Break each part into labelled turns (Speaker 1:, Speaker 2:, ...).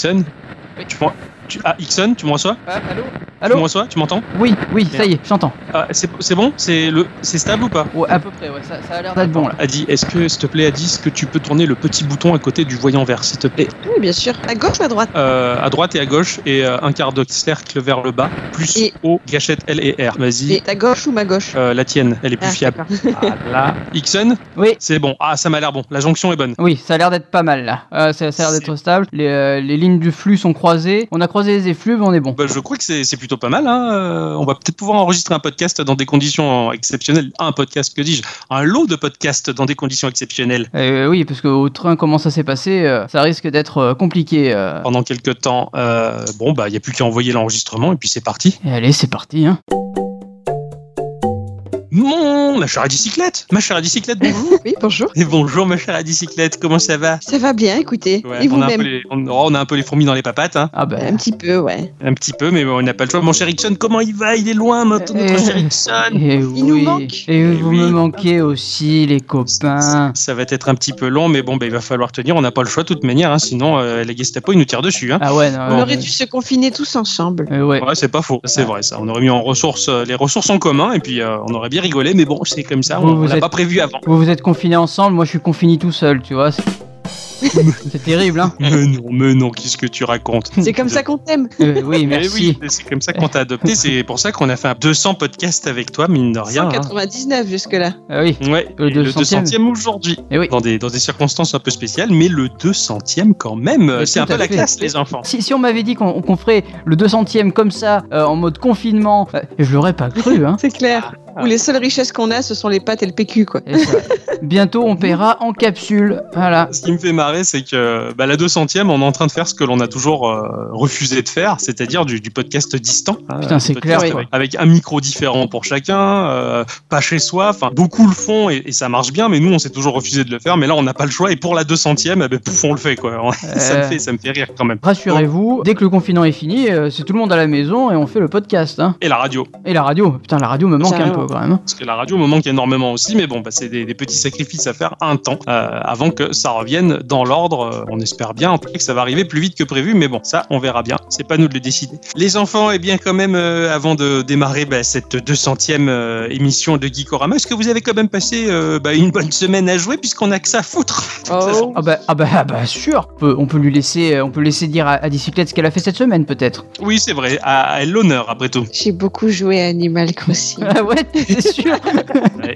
Speaker 1: Ixon.
Speaker 2: Oui.
Speaker 1: tu Ah, Ixon, tu me reçois?
Speaker 2: Ah, allô?
Speaker 1: Tu
Speaker 2: Allô
Speaker 1: reçois Tu m'entends?
Speaker 2: Oui, oui, ça y est, j'entends.
Speaker 1: Ah, C'est bon? C'est le- c'est stable ou pas?
Speaker 2: Ouais, à peu près, ouais, ça, ça a l'air d'être bon là.
Speaker 1: Adi, est-ce que, s'il te plaît, Adi, est-ce que tu peux tourner le petit bouton à côté du voyant vert, s'il te plaît?
Speaker 3: Oui, bien sûr. À gauche ou à droite?
Speaker 1: Euh, À droite et à gauche, et euh, un quart de cercle vers le bas, plus
Speaker 3: Et-
Speaker 1: haut, gâchette L et R. Vas-y.
Speaker 3: Et ta gauche ou ma gauche?
Speaker 1: Euh, la tienne, elle est plus
Speaker 3: Ah,
Speaker 1: fiable.
Speaker 3: d'accord.
Speaker 1: Voilà. Ixon,
Speaker 2: Oui,
Speaker 1: c'est bon. Ah, ça m'a l'air bon. La jonction est bonne.
Speaker 2: oui, ça a l'air d'être pas mal là. Euh, ça, ça a l'air d'être stable. Les, euh, les lignes du flux sont croisées. On a croisé les effluves, on est bon.
Speaker 1: Bah, je crois que c'est c'est plutôt pas mal. Hein. Euh, on va peut-être pouvoir enregistrer un podcast dans des conditions exceptionnelles. Un podcast, que dis-je? Un lot de podcasts dans des conditions exceptionnelles.
Speaker 2: Euh, oui, parce qu'au train, comment ça s'est passé, euh, ça risque d'être compliqué. euh.
Speaker 1: Pendant quelques temps, bon, bah, il n'y a plus qu'à envoyer l'enregistrement et puis c'est parti.
Speaker 2: Et allez, c'est parti. Hein.
Speaker 1: Mon, ma chère à bicyclette Ma chère à bicyclette, bonjour
Speaker 3: Oui, bonjour.
Speaker 1: Et bonjour, ma chère à bicyclette, comment ça va?
Speaker 3: Ça va bien, écoutez.
Speaker 1: Ouais,
Speaker 3: Et
Speaker 1: on, a un peu
Speaker 3: vous-même
Speaker 1: les, on, oh, on a un peu les fourmis dans les papates, hein.
Speaker 2: Ah ben.
Speaker 3: Un petit peu, ouais.
Speaker 1: un petit peu, mais on n'a pas le choix. Mon cher Ixon, comment il va? Il est loin maintenant, notre
Speaker 2: Euh,
Speaker 1: cher Ixon
Speaker 2: Et
Speaker 3: Il nous manque.
Speaker 2: Et
Speaker 1: Eh
Speaker 2: vous
Speaker 1: oui.
Speaker 2: me manquez aussi, les copains.
Speaker 1: Ça va être un petit peu long, mais bon, bah, il va falloir tenir. On n'a pas le choix de toute manière, hein, sinon euh, la Gestapo, ils nous tirent dessus. Hein.
Speaker 2: Ah ouais, non.
Speaker 3: On
Speaker 2: ouais.
Speaker 3: aurait dû se confiner tous ensemble.
Speaker 2: Euh, ouais.
Speaker 1: Ouais, c'est pas faux, c'est vrai ça. On aurait mis en ressources, euh, les ressources en commun, et puis euh, on aurait bien rigolé, mais bon, c'est comme ça,
Speaker 2: Vous,
Speaker 1: on,
Speaker 2: vous
Speaker 1: l'a
Speaker 2: êtes-
Speaker 1: pas prévu avant.
Speaker 2: Vous vous êtes confinés ensemble, moi je suis confiné tout seul, tu vois. C'est terrible, hein.
Speaker 1: Mais non, mais non, qu'est-ce que tu racontes?
Speaker 3: C'est comme ça qu'on t'aime.
Speaker 2: Euh, oui,
Speaker 1: Eh
Speaker 2: merci.
Speaker 1: oui, c'est comme ça qu'on t'a adopté. C'est pour ça qu'on a fait un 200 podcasts avec toi, mine de rien. hein.
Speaker 3: 199 jusque-là.
Speaker 2: Ah oui.
Speaker 1: Ouais,
Speaker 2: Le
Speaker 1: et le
Speaker 2: 200e.
Speaker 1: 200e aujourd'hui.
Speaker 2: Eh oui.
Speaker 1: Dans des, dans des circonstances un peu spéciales, mais le 200e quand même, c'est un peu la
Speaker 2: fait.
Speaker 1: classe, les enfants.
Speaker 2: Si, si on m'avait dit qu'on qu'on ferait le 200ème comme ça, euh, en mode confinement, euh, je l'aurais pas cru, hein.
Speaker 3: C'est clair. Où les seules richesses qu'on a, ce sont les pâtes et le PQ, quoi.
Speaker 2: Bientôt on paiera en capsule, voilà.
Speaker 1: Ce qui me fait marrer, c'est que bah, la 200e, on est en train de faire ce que l'on a toujours euh, refusé de faire, c'est-à-dire du, du podcast distant. hein,
Speaker 2: Putain, c'est clair,
Speaker 1: Avec, avec un micro différent pour chacun, euh, pas chez soi. Enfin, beaucoup le font et, et ça marche bien, mais nous, on s'est toujours refusé de le faire. Mais là, on n'a pas le choix. Et pour la 200e, eh ben, pouf, on le fait, quoi. ça, me
Speaker 2: Euh.
Speaker 1: fait, ça me fait rire quand même.
Speaker 2: Rassurez-vous, dès que le confinement est fini, c'est tout le monde à la maison et on fait le podcast, hein.
Speaker 1: Et la radio.
Speaker 2: Et la radio, putain, la radio me manque un peu quand même.
Speaker 1: Parce que la radio me manque énormément aussi, mais bon, bah, c'est des, des petits sacrifices à faire un temps euh, avant que ça revienne dans l'ordre. Euh, On espère bien en tout cas que ça va arriver plus vite que prévu, mais bon, ça, on verra bien. C'est pas nous de le décider. Les enfants, eh bien, quand même, euh, avant de démarrer bah, cette 200e euh, émission de Geekorama, est-ce que vous avez quand même passé euh, bah, une bonne semaine à jouer puisqu'on a que ça à foutre?
Speaker 3: Oh.
Speaker 2: Ah bah, ah bah, ah bah sûr, on peut, on peut lui laisser, on peut laisser dire à, à Dicyclette ce qu'elle a fait cette semaine peut-être.
Speaker 1: Oui, c'est vrai, à, à elle l'honneur après tout.
Speaker 3: J'ai beaucoup joué à Animal Crossing.
Speaker 2: Ah ouais, c'est sûr?
Speaker 1: Ouais.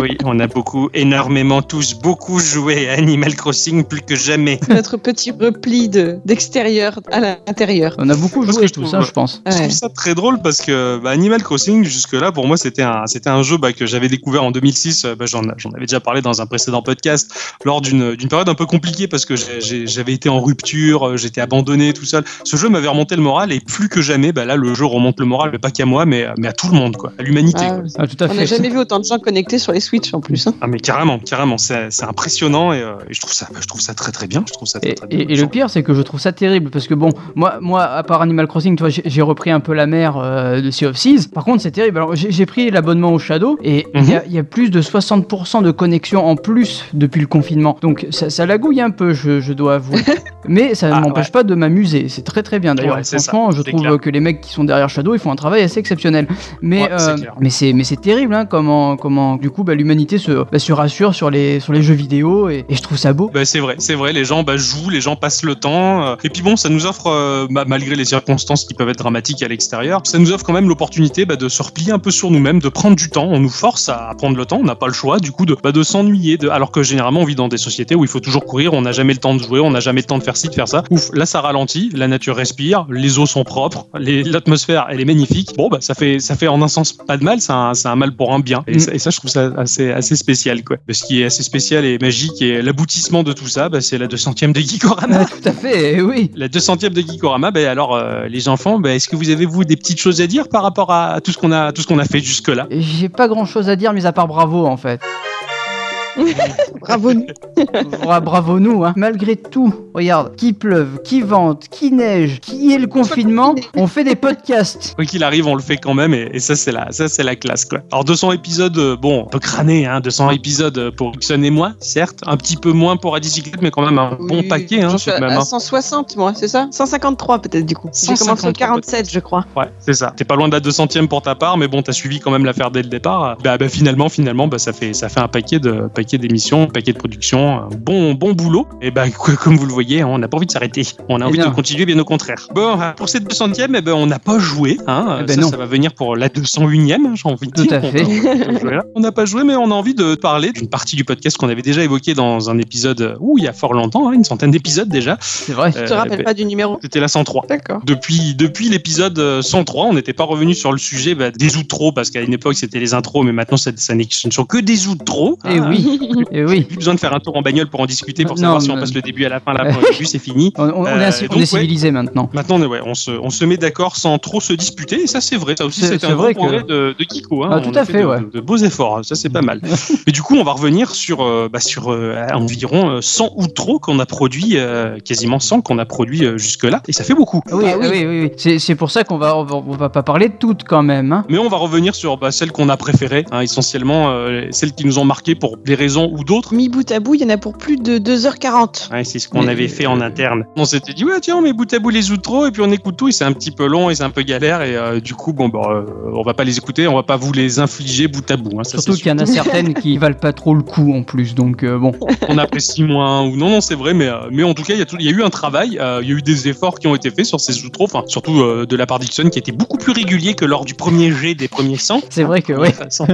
Speaker 1: Oui, on a beaucoup, énormément tous, beaucoup joué à Animal Crossing plus que jamais.
Speaker 3: Notre petit repli de- d'extérieur à l'intérieur.
Speaker 2: On a beaucoup
Speaker 1: Parce
Speaker 2: joué
Speaker 1: que je
Speaker 2: tout
Speaker 1: trouve-
Speaker 2: ça, je pense.
Speaker 1: Je
Speaker 3: Ouais.
Speaker 1: trouve ça très drôle parce que bah, Animal Crossing, jusque-là, pour moi, c'était un, c'était un jeu bah, que j'avais découvert en 2006. Euh, bah, j'en, j'en avais déjà parlé dans un précédent podcast, lors d'une, d'une période un peu compliquée parce que j'ai- j'ai- j'avais été en rupture, euh, j'étais abandonné tout seul. Ce jeu m'avait remonté le moral et plus que jamais, bah, là, le jeu remonte le moral, mais pas qu'à moi, mais, mais à tout le monde, quoi, à l'humanité.
Speaker 3: Ah,
Speaker 1: quoi.
Speaker 2: Ah, tout à
Speaker 3: on n'a jamais vu autant de gens connectés sur les Switch en plus. hein.
Speaker 1: Ah, mais carrément, carrément, c'est, c'est impressionnant et, euh, et je, trouve ça, je trouve ça très très bien. Je trouve ça très,
Speaker 2: Et,
Speaker 1: très bien.
Speaker 2: et- et le pire, c'est que je trouve ça terrible parce que bon, moi, moi, à part Animal Crossing, tu vois, j'ai repris un peu la mer euh, de Sea of Thieves. Par contre, c'est terrible. Alors, j'ai pris l'abonnement au Shadow et il y a- y, a plus de 60% de connexion en plus depuis le confinement. Donc, ça, ça lagouille un peu, je, je dois avouer. Mais ça ne
Speaker 1: Ah,
Speaker 2: m'empêche
Speaker 1: ouais.
Speaker 2: pas de m'amuser. C'est très très bien d'ailleurs.
Speaker 1: Ouais, c'est ça,
Speaker 2: Franchement, je trouve
Speaker 1: clair.
Speaker 2: que les mecs qui sont derrière Shadow, ils font un travail assez exceptionnel. Mais
Speaker 1: Ouais,
Speaker 2: euh, mais c'est mais c'est terrible, hein, comment comment du coup, bah, l'humanité se, bah, se rassure sur les sur les jeux vidéo et, et je trouve ça beau.
Speaker 1: Bah, c'est vrai, c'est vrai, les gens bah, jouent, les gens passent le temps. euh, et puis bon, ça nous offre, euh, bah, malgré les circonstances qui peuvent être dramatiques à l'extérieur, ça nous offre quand même l'opportunité bah, de se replier un peu sur nous-mêmes, de prendre du temps. On nous force à prendre le temps, on n'a pas le choix, du coup, de, bah, de s'ennuyer. De... Alors que généralement, on vit dans des sociétés où il faut toujours courir, on n'a jamais le temps de jouer, on n'a jamais le temps de faire ci, de faire ça. Ouf, là, ça ralentit, la nature respire, les eaux sont propres, l'atmosphère, elle est magnifique. Bon, bah, ça fait, ça fait en un sens pas de mal, c'est un, mal pour un bien. Et,
Speaker 2: Mm.
Speaker 1: ça, et ça, je trouve ça assez, assez spécial, quoi. Ce qui est assez spécial et magique et l'aboutissement de tout ça, bah, c'est la 200e de Geekorama.
Speaker 2: Ah, tout à fait, eh oui.
Speaker 1: La 200e de Geekorama, ben alors euh, les enfants, ben, est-ce que vous avez vous des petites choses à dire par rapport à tout ce qu'on a tout ce qu'on a fait jusque là
Speaker 2: J'ai pas grand chose à dire, mis à part bravo en fait.
Speaker 3: Bravo nous.
Speaker 2: Bra- bravo nous, hein. Malgré tout, regarde, qui pleuve, qui vente, qui neige, qui est le confinement, on fait des podcasts.
Speaker 1: Quoi qu'il arrive, on le fait quand même, et, et ça c'est la, ça c'est la classe quoi. Alors 200 épisodes, euh, bon, un peu crâné, hein, 200 épisodes euh, pour Ixon et moi, certes, un petit peu moins pour Adicyclette, mais quand même un bon paquet, hein,
Speaker 3: suis
Speaker 1: de
Speaker 3: à,
Speaker 1: même.
Speaker 3: à
Speaker 1: hein.
Speaker 3: 160 moi, c'est ça? 153 peut-être du coup. J'ai commencé
Speaker 1: 153
Speaker 3: au 47 je crois.
Speaker 1: Ouais, c'est ça. T'es pas loin de la 200ème pour ta part, mais bon, t'as suivi quand même l'affaire dès le départ. Bah, bah, finalement, finalement, bah, ça fait, ça fait un paquet de, paquet d'émissions, un paquet de productions, un bon, bon boulot. Et bah, quoi, comme vous le voyez, hein, on n'a pas envie de s'arrêter. On a
Speaker 2: Eh
Speaker 1: envie
Speaker 2: bien.
Speaker 1: de continuer, bien au contraire. Bon, euh, pour cette 200ème, eh ben, on n'a pas joué, hein.
Speaker 2: Eh ben
Speaker 1: ça,
Speaker 2: non.
Speaker 1: ça va venir pour la 201ème, hein, j'ai envie de
Speaker 2: Tout
Speaker 1: dire.
Speaker 2: à fait.
Speaker 1: On- n'a pas joué, mais on a envie de parler d'une partie du podcast qu'on avait déjà évoqué dans un épisode, euh, ouh, il y a fort longtemps, hein, une centaine d'épisodes déjà.
Speaker 2: C'est vrai.
Speaker 3: Je te
Speaker 1: Euh,
Speaker 3: rappelle
Speaker 1: bah,
Speaker 3: pas du numéro.
Speaker 1: C'était la 103.
Speaker 3: D'accord.
Speaker 1: Depuis, depuis l'épisode euh, 103, on n'était pas revenu sur le sujet bah, des outros, parce qu'à une époque c'était les intros, mais maintenant ça, ça n'est- ce ne sont que des outros.
Speaker 2: Et
Speaker 1: Ah,
Speaker 2: oui, et oui.
Speaker 1: Plus besoin de faire un tour en bagnole pour en discuter, pour
Speaker 2: Non,
Speaker 1: savoir si on passe le début à la fin, la fin au début, c'est fini.
Speaker 2: On, on- on est,
Speaker 1: Euh, donc,
Speaker 2: est
Speaker 1: ouais.
Speaker 2: civilisé maintenant.
Speaker 1: Maintenant, on, est- ouais, on, se, on se met d'accord sans trop se disputer, et ça c'est vrai. Ça aussi,
Speaker 2: C'est-
Speaker 1: un
Speaker 2: vrai
Speaker 1: progrès
Speaker 2: que-
Speaker 1: de, de Kiko. Hein.
Speaker 2: Ah, tout
Speaker 1: On
Speaker 2: à fait,
Speaker 1: de,
Speaker 2: ouais.
Speaker 1: de- de beaux efforts, hein. ça c'est pas mal. Mais du coup, on va revenir sur, euh, bah, sur euh, environ euh, 100 outros qu'on a produits, euh, quasiment 100 qu'on a produits euh, jusque-là, et ça fait beaucoup.
Speaker 2: Oui,
Speaker 3: Ah oui.
Speaker 2: oui, oui, oui. C'est, pour ça qu'on va, on va, on va pas parler de toutes quand même. Hein.
Speaker 1: Mais on va revenir sur bah, celles qu'on a préférées, hein, essentiellement euh, celles qui nous ont marquées pour des raisons ou d'autres.
Speaker 3: Mi bout à bout, il y en a pour plus de 2h40.
Speaker 1: Ouais, c'est ce qu'on
Speaker 2: Mais-
Speaker 1: avait fait en interne. On s'était dit, ouais, tiens, on met bout à bout les outros et puis on écoute tout et c'est un petit peu long et c'est un peu galère et euh, du coup, bon, bah, euh, on va pas les écouter, on va pas vous les infliger bout à bout. hein, ça,
Speaker 2: Surtout qu'il y en a certaines qui valent pas trop le coup en plus. Donc euh, bon.
Speaker 1: On apprécie moins ou non, non, c'est vrai, mais, euh, mais en tout cas, il y, y a eu un travail, euh, il y a eu des efforts qui ont été faits sur ces outros, enfin, surtout euh, de la part d'Ixon qui était beaucoup plus régulier que lors du premier jet des premiers 100.
Speaker 2: C'est vrai que oui.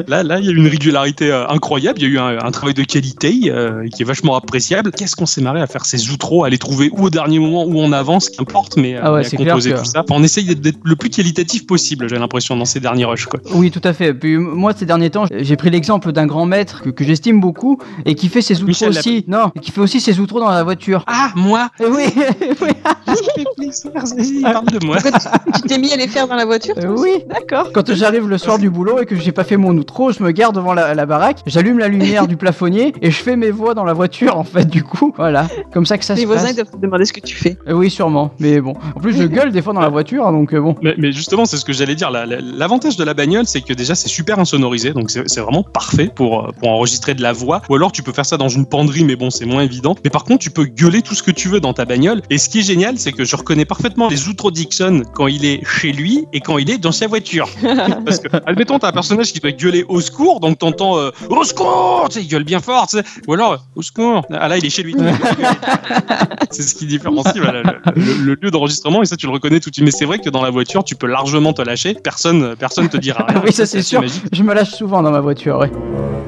Speaker 1: Là, là, il y a eu une régularité euh, incroyable. Il y a eu un, un travail de qualité euh, qui est vachement appréciable. Qu'est-ce qu'on s'est marré à faire ces outros, à les trouver ou au dernier moment ou on avance, qu'importe, mais,
Speaker 2: Ah ouais,
Speaker 1: mais à composer
Speaker 2: que-
Speaker 1: tout ça. Enfin, on essaye d'être- le plus qualitatif possible. J'ai l'impression dans ces derniers rushs. Quoi.
Speaker 2: Oui, tout à fait. Puis moi, ces derniers temps, j'ai pris l'exemple d'un grand maître que, que j'estime beaucoup et qui fait ses outros
Speaker 1: Michel
Speaker 2: aussi. Non, et qui fait aussi ses outros dans la voiture.
Speaker 1: Ah, moi,
Speaker 2: Eh oui, oui,
Speaker 1: parle de moi.
Speaker 3: Pourquoi tu t'es mis à les faire dans la voiture
Speaker 2: Euh, oui.
Speaker 3: D'accord.
Speaker 2: Quand j'arrive le soir du boulot et que j'ai pas fait mon outro, je me garde devant la, la baraque, j'allume la lumière du plafonnier et je fais mes voix dans la voiture en fait. Du coup, voilà, comme ça que ça
Speaker 3: Les
Speaker 2: se
Speaker 3: voisins
Speaker 2: passe.
Speaker 3: ils doivent te demander ce que tu fais.
Speaker 2: Euh, oui, sûrement. Mais bon, en plus je gueule des fois dans la voiture, donc euh, bon.
Speaker 1: Mais, mais justement, c'est ce que j'allais dire. La- la- L'avantage de la bagnole, c'est que déjà, c'est super insonorisé. Donc, c'est vraiment parfait pour, euh, pour enregistrer de la voix. Ou alors, tu peux faire ça dans une penderie, mais bon, c'est moins évident. Mais par contre, tu peux gueuler tout ce que tu veux dans ta bagnole. Et ce qui est génial, c'est que je reconnais parfaitement les outros Dixon quand il est chez lui et quand il est dans sa voiture. Parce que, admettons, t'as un personnage qui doit gueuler au secours, donc t'entends euh, au secours, tu sais, gueule bien fort, tu sais. Ou alors, au secours. Ah là, il est chez lui. c'est ce qui différencie voilà, le, le- le lieu d'enregistrement et ça, tu le reconnais tout de suite. Mais c'est vrai que dans la voiture, tu peux largement te lâcher. Personne, personne te dira rien.
Speaker 2: Oui, ça, c'est sûr.
Speaker 1: magique.
Speaker 2: Je me lâche souvent dans ma voiture, ouais.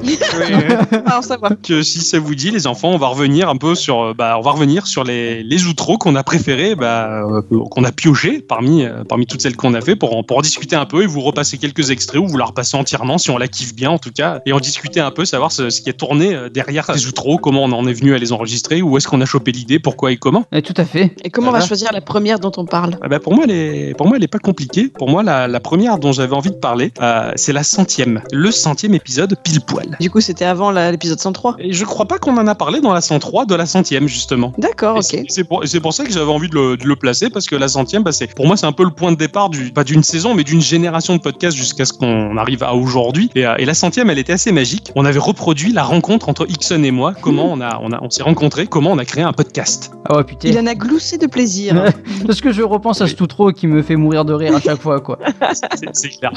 Speaker 3: Ah, ça va.
Speaker 1: que si ça vous dit, les enfants, on va revenir un peu sur, euh, bah, on va revenir sur les, les outros qu'on a préférés, bah, euh, qu'on a pioché parmi, euh, parmi toutes celles qu'on a fait pour en, pour en discuter un peu et vous repasser quelques extraits ou vous la repasser entièrement si on la kiffe bien en tout cas et en discuter un peu, savoir ce, ce qui est tourné euh, derrière ces outros, comment on en est venu à les enregistrer, où est-ce qu'on a chopé l'idée, pourquoi et comment.
Speaker 2: Et tout à fait.
Speaker 3: Et comment on va choisir la première dont on parle
Speaker 1: Ah bah, pour moi, elle est, pour moi, elle est pas compliquée. Pour moi, la, la première dont j'avais envie de parler, euh, c'est la centième, le centième épisode pile poil.
Speaker 3: Du coup, c'était avant l'épisode 103.
Speaker 1: Et je crois pas qu'on en a parlé dans la 103 de la centième justement.
Speaker 3: D'accord, ok.
Speaker 1: c'est- pour, c'est pour ça que j'avais envie de le, de le placer parce que la centième, bah, c'est pour moi c'est un peu le point de départ du pas d'une saison mais d'une génération de podcasts jusqu'à ce qu'on arrive à aujourd'hui. Et, euh, et la centième, elle était assez magique. On avait reproduit la rencontre entre Ixon et moi. Comment on a on a on s'est rencontrés, comment on a créé un podcast.
Speaker 2: Ah ouais, putain.
Speaker 3: Il en a gloussé de plaisir.
Speaker 2: Parce que je repense à ce outro qui me fait mourir de rire à chaque fois, quoi.
Speaker 1: C'est- clair.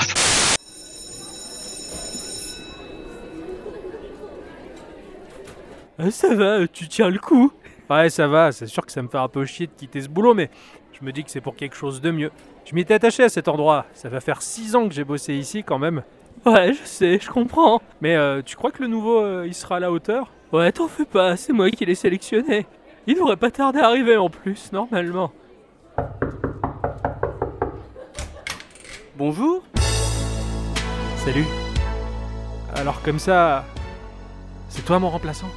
Speaker 4: Ah, ça va, tu tiens le coup Ouais, ça va, c'est sûr que ça me fait un peu chier de quitter ce boulot, mais je me dis que c'est pour quelque chose de mieux. Je m'étais attaché à cet endroit, ça va faire 6 ans que j'ai bossé ici quand même. Ouais, je sais, je comprends. Mais euh, tu crois que le nouveau, euh, il sera à la hauteur? Ouais, t'en fais pas, c'est moi qui l'ai sélectionné. Il devrait pas tarder à arriver en plus, normalement. Bonjour Salut. Alors comme ça, c'est toi mon remplaçant?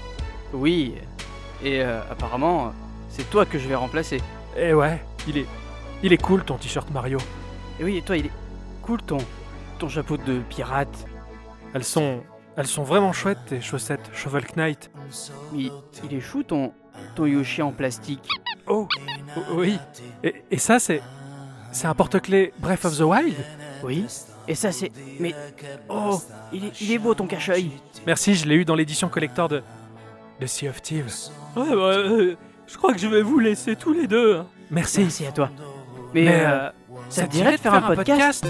Speaker 2: Oui, et euh, apparemment, c'est toi que je vais remplacer.
Speaker 4: Eh ouais, il est. Il est cool ton t-shirt Mario.
Speaker 2: Et oui, et toi, il est cool ton, ton chapeau de pirate.
Speaker 4: Elles sont. Elles sont vraiment chouettes, tes chaussettes Shovel Knight.
Speaker 2: Il, il est chou ton, ton Yoshi en plastique.
Speaker 4: Oh, oh, oui. Et, et ça, c'est. C'est un porte-clés Breath of the Wild?
Speaker 2: Oui. Et ça c'est... Mais... Oh, il est, il est beau ton cache-œil.
Speaker 4: Merci, je l'ai eu dans l'édition collector de. de Sea of Thieves.
Speaker 5: Ouais, bah, euh, je crois que je vais vous laisser tous les deux. hein.
Speaker 4: Merci.
Speaker 2: Merci à toi. Mais,
Speaker 4: Mais,
Speaker 2: euh,
Speaker 4: euh,
Speaker 2: ça te dirait de faire un podcast?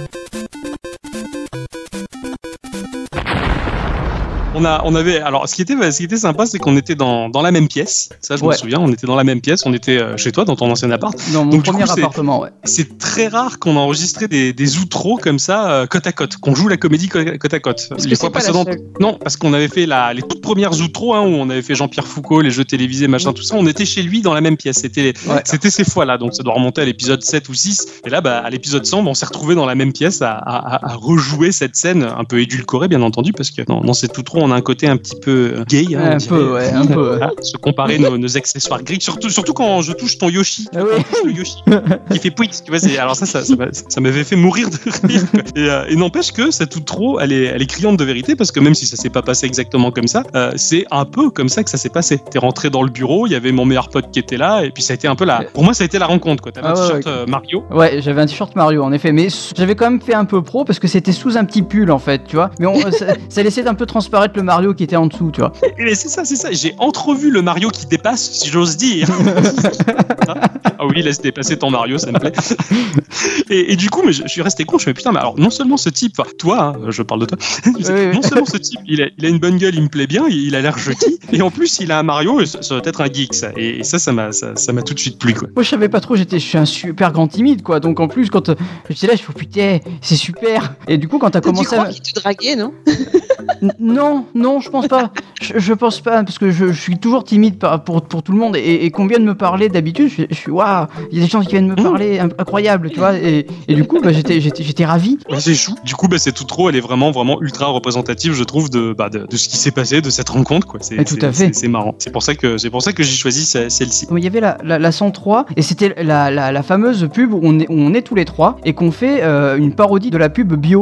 Speaker 1: On a, on avait, alors ce qui était, ce qui était sympa, c'est qu'on était dans, dans la même pièce. Ça, je me souviens. On était dans la même pièce. On était euh, chez toi, dans ton ancien appart.
Speaker 2: Dans mon
Speaker 1: Donc,
Speaker 2: premier
Speaker 1: coup, c'est-
Speaker 2: appartement, ouais.
Speaker 1: C'est très rare qu'on a enregistré des, des outros comme ça, euh, côte à côte, qu'on joue la comédie co- côte à côte.
Speaker 3: Parce c'est pas la seule.
Speaker 1: non, parce qu'on avait fait la, les toutes premières outros, hein, où on avait fait Jean-Pierre Foucault, les jeux télévisés, machin, tout ça. On était chez lui dans la même pièce. C'était,
Speaker 2: Ouais.
Speaker 1: c'était ces fois-là. Donc ça doit remonter à l'épisode 7 ou 6. Et là, bah, à l'épisode 100, bah, on s'est retrouvé dans la même pièce à, à- à- à rejouer cette scène, un peu édulcorée, bien entendu, parce que dans, dans cette outro, on a un côté un petit peu euh, gay. hein,
Speaker 2: Un peu, ouais, un
Speaker 1: se comparer nos, nos accessoires gris, surtout, surtout quand je touche ton Yoshi,
Speaker 2: Ah
Speaker 1: le Yoshi qui fait pouic, tu vois. Alors ça, ça, ça m'a- ça m'avait fait mourir de rire. Et, euh, et n'empêche que cette elle est, elle est criante de vérité parce que même si ça s'est pas passé exactement comme ça, euh, c'est un peu comme ça que ça s'est passé. T'es rentré dans le bureau, il y avait mon meilleur pote qui était là, et puis ça a été un peu la. Pour moi, ça a été la rencontre. quoi. T'avais
Speaker 2: Ah
Speaker 1: un
Speaker 2: ouais,
Speaker 1: t-shirt euh, Mario.
Speaker 2: Ouais, j'avais un t-shirt Mario en effet, mais j'avais quand même fait un peu pro parce que c'était sous un petit pull en fait, tu vois. Mais on, ça, ça laissait d'un peu transparaître le Mario qui était en dessous, tu vois.
Speaker 1: Et c'est ça, c'est ça. J'ai entrevu le Mario qui dépasse, si j'ose dire. ah oui, laisse dépasser ton Mario, ça me plaît. et, et du coup, mais je, je suis resté con. Je me suis dit, putain, mais alors non seulement ce type, enfin, toi, hein, je parle de toi. Je sais,
Speaker 2: Oui, oui.
Speaker 1: Non seulement ce type, il a, il a une bonne gueule, il me plaît bien, il, il a l'air joli, et en plus, il a un Mario. Et ça, ça doit être un geek, ça. Et, et ça, ça m'a, ça, ça m'a tout de suite plu, quoi.
Speaker 2: Moi je savais pas trop, j'étais, je suis un super grand timide quoi. Donc en plus quand euh, j'étais là, je me suis dit, putain, c'est super. Et du coup quand t'as
Speaker 3: Tu
Speaker 2: commencé
Speaker 3: crois
Speaker 2: à...
Speaker 3: qu'il te draguait, non?
Speaker 2: N- Non, non, je pense pas. Je, je pense pas parce que je, je suis toujours timide par- pour, pour tout le monde et, et qu'on vienne me parler d'habitude, je, je suis waouh, il y a des gens qui viennent me parler, in- incroyable, tu vois. Et, et du coup, bah, j'étais, j'étais, j'étais ravi.
Speaker 1: C'est chou. Du coup, bah, c'est tout trop. Elle est vraiment, vraiment ultra représentative, je trouve, de, bah, de, de ce qui s'est passé, de cette rencontre, quoi. C'est,
Speaker 2: Et tout
Speaker 1: c'est-
Speaker 2: à fait.
Speaker 1: C'est, marrant. C'est pour ça que, c'est pour ça que j'ai choisi ce- celle-ci.
Speaker 2: Il y avait la, la, la 103 et c'était la, la, la fameuse pub où on est, où on est tous les trois et qu'on fait euh, une parodie de la pub bio.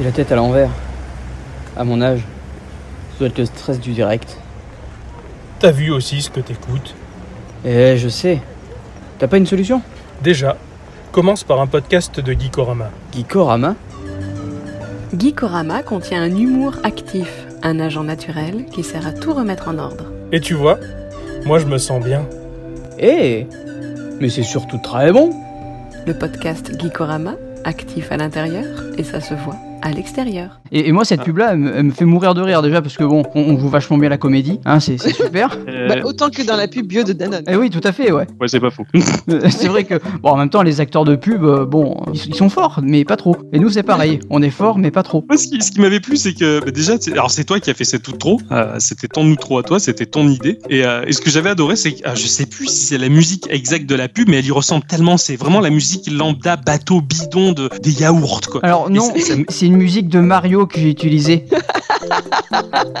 Speaker 2: J'ai la tête à l'envers. À mon âge, ça doit être le stress du direct.
Speaker 6: T'as vu aussi ce que t'écoutes.
Speaker 2: Eh, je sais. T'as pas une solution?
Speaker 6: Déjà, commence par un podcast de Geekorama.
Speaker 2: Geekorama?
Speaker 7: Geekorama contient un humour actif, un agent naturel qui sert à tout remettre en ordre.
Speaker 6: Et tu vois, moi je me sens bien.
Speaker 2: Eh Mais c'est surtout très bon
Speaker 7: Le podcast Geekorama, actif à l'intérieur, et ça se voit à l'extérieur.
Speaker 2: et, et moi, cette pub-là, elle, me- elle me fait mourir de rire déjà parce que bon, on, on joue vachement bien la comédie, hein, c'est c'est super.
Speaker 3: Bah, Autant que dans la pub bio de Danone.
Speaker 2: Eh oui, tout à fait, ouais.
Speaker 1: Ouais, c'est pas faux.
Speaker 2: Euh, c'est vrai que, bon, en même temps, les acteurs de pub, euh, bon, ils, ils sont forts, mais pas trop. Et nous, c'est pareil, on est fort, mais pas trop.
Speaker 1: Moi, ce qui, ce qui m'avait plu, c'est que bah, déjà, alors c'est toi qui as fait cette outro. Euh, c'était ton outro à toi, c'était ton idée. Et, euh, et ce que j'avais adoré, c'est que euh, je sais plus si c'est la musique exacte de la pub, mais elle y ressemble tellement. C'est vraiment la musique lambda, bateau, bidon de des yaourts, quoi.
Speaker 2: Alors non,
Speaker 1: ça- ça me-
Speaker 2: c'est une musique de Mario que j'ai utilisée.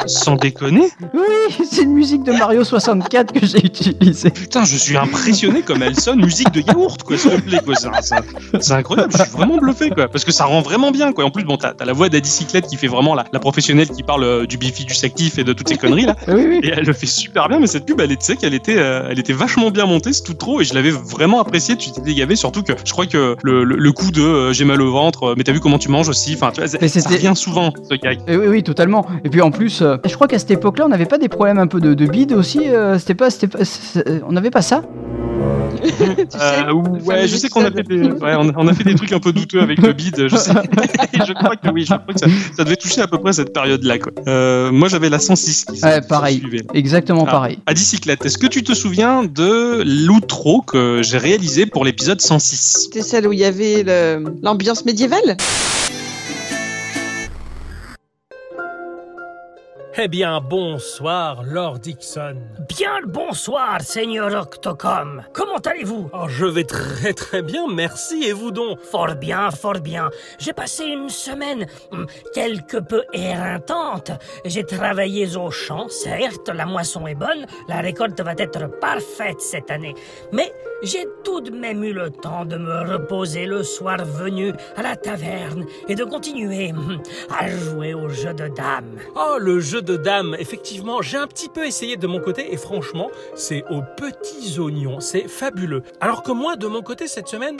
Speaker 1: Sans déconner.
Speaker 2: Oui, c'est une musique de Mario 64 que j'ai utilisée.
Speaker 1: Putain, je suis impressionné comme elle sonne musique de yaourt, quoi, s'il te plaît, quoi. C'est- incroyable, je suis vraiment bluffé, quoi. Parce que ça rend vraiment bien, quoi. En plus, bon, t'as la voix d'Adi Cyclette qui fait vraiment la, la professionnelle qui parle euh, du bifi, du actif et de toutes ces conneries, là.
Speaker 2: Oui, oui.
Speaker 1: Et elle le fait super bien, mais cette pub, elle, tu sais qu'elle était, euh, elle était vachement bien montée, c'est tout trop, et je l'avais vraiment apprécié. Tu t'es dégavé, surtout que je crois que le, le, le coup de euh, j'ai mal au ventre, euh, mais t'as vu comment tu manges aussi. Enfin, tu vois,
Speaker 2: Mais
Speaker 1: ça
Speaker 2: c'était-
Speaker 1: revient souvent, ce gag.
Speaker 2: Eh oui, oui, totalement. Et puis en plus, euh, je crois qu'à cette époque-là, on n'avait pas des problèmes un peu de, de bide aussi. euh, c'était pas, c'était pas, c'est- euh, on n'avait pas ça.
Speaker 3: tu sais,
Speaker 1: Euh,
Speaker 3: le
Speaker 1: ouais, je sais qu'on a fait des, ouais, on a, on a fait des trucs un peu douteux avec le bide, je sais. Et je crois que oui, je crois que ça, ça devait toucher à peu près cette période-là. Euh, moi, j'avais la 106 qui,
Speaker 2: Ouais, pareil.
Speaker 1: suivait.
Speaker 2: Exactement
Speaker 1: Ah.
Speaker 2: pareil.
Speaker 1: À bicyclette, est-ce que tu te souviens de l'outro que j'ai réalisé pour l'épisode 106
Speaker 3: C'était celle où il y avait l'ambiance médiévale?
Speaker 6: Eh bien, bonsoir, Lord Dixon.
Speaker 5: Bien le bonsoir, Seigneur Octocom. Comment allez-vous?
Speaker 6: Oh, je vais très très bien, merci, et vous donc?
Speaker 5: Fort bien, fort bien. J'ai passé une semaine hum, quelque peu éreintante. J'ai travaillé au champ, certes, la moisson est bonne, la récolte va être parfaite cette année. Mais j'ai tout de même eu le temps de me reposer le soir venu à la taverne et de continuer hum, à jouer au jeu de dames.
Speaker 6: Oh, le jeu de dames, effectivement, j'ai un petit peu essayé de mon côté et franchement, c'est aux petits oignons, c'est fabuleux. Alors que moi, de mon côté, cette semaine,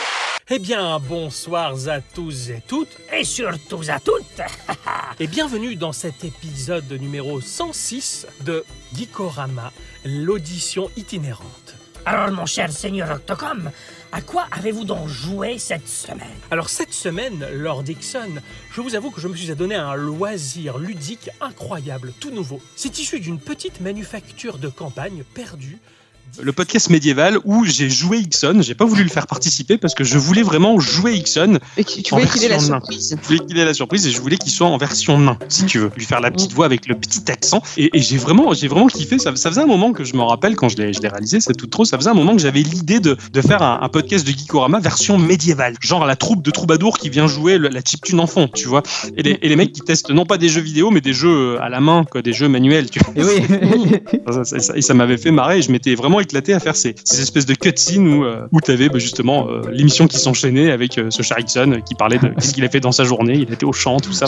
Speaker 6: eh bien, bonsoir à tous et toutes
Speaker 5: Et surtout à toutes
Speaker 6: et bienvenue dans cet épisode numéro 106 de Geekorama, l'audition itinérante.
Speaker 5: Alors, mon cher seigneur Octocom, à quoi avez-vous donc joué cette semaine?
Speaker 6: Alors cette semaine, Lord Dixon, je vous avoue que je me suis donné un loisir ludique incroyable, tout nouveau. C'est issu d'une petite manufacture de campagne perdue.
Speaker 1: Le podcast médiéval où j'ai joué Ixon. J'ai pas voulu le faire participer parce que je voulais vraiment jouer Ixon.
Speaker 3: Et tu, voulais qu'il ait la
Speaker 1: nain.
Speaker 3: surprise.
Speaker 1: Je voulais qu'il ait la surprise et je voulais qu'il soit en version nain, si tu veux. Lui faire la petite voix avec le petit accent. Et, et j'ai vraiment, j'ai vraiment kiffé. Ça, ça faisait un moment que je me rappelle quand je l'ai, je l'ai réalisé, c'est tout trop. Ça faisait un moment que j'avais l'idée de, de faire un, un podcast de Geekorama version médiévale. Genre la troupe de troubadours qui vient jouer le- la chiptune enfant, tu vois. Et les, et les mecs qui testent non pas des jeux vidéo, mais des jeux à la main, quoi, des jeux manuels, tu vois.
Speaker 2: Et oui.
Speaker 1: Ça, ça- ça- et ça m'avait fait marrer et je m'étais vraiment éclaté à faire ces, ces espèces de cutscenes où, euh, où tu avais justement euh, l'émission qui s'enchaînait avec ce Sharikson euh, qui parlait de ce qu'il a fait dans sa journée, il était au chant, tout ça.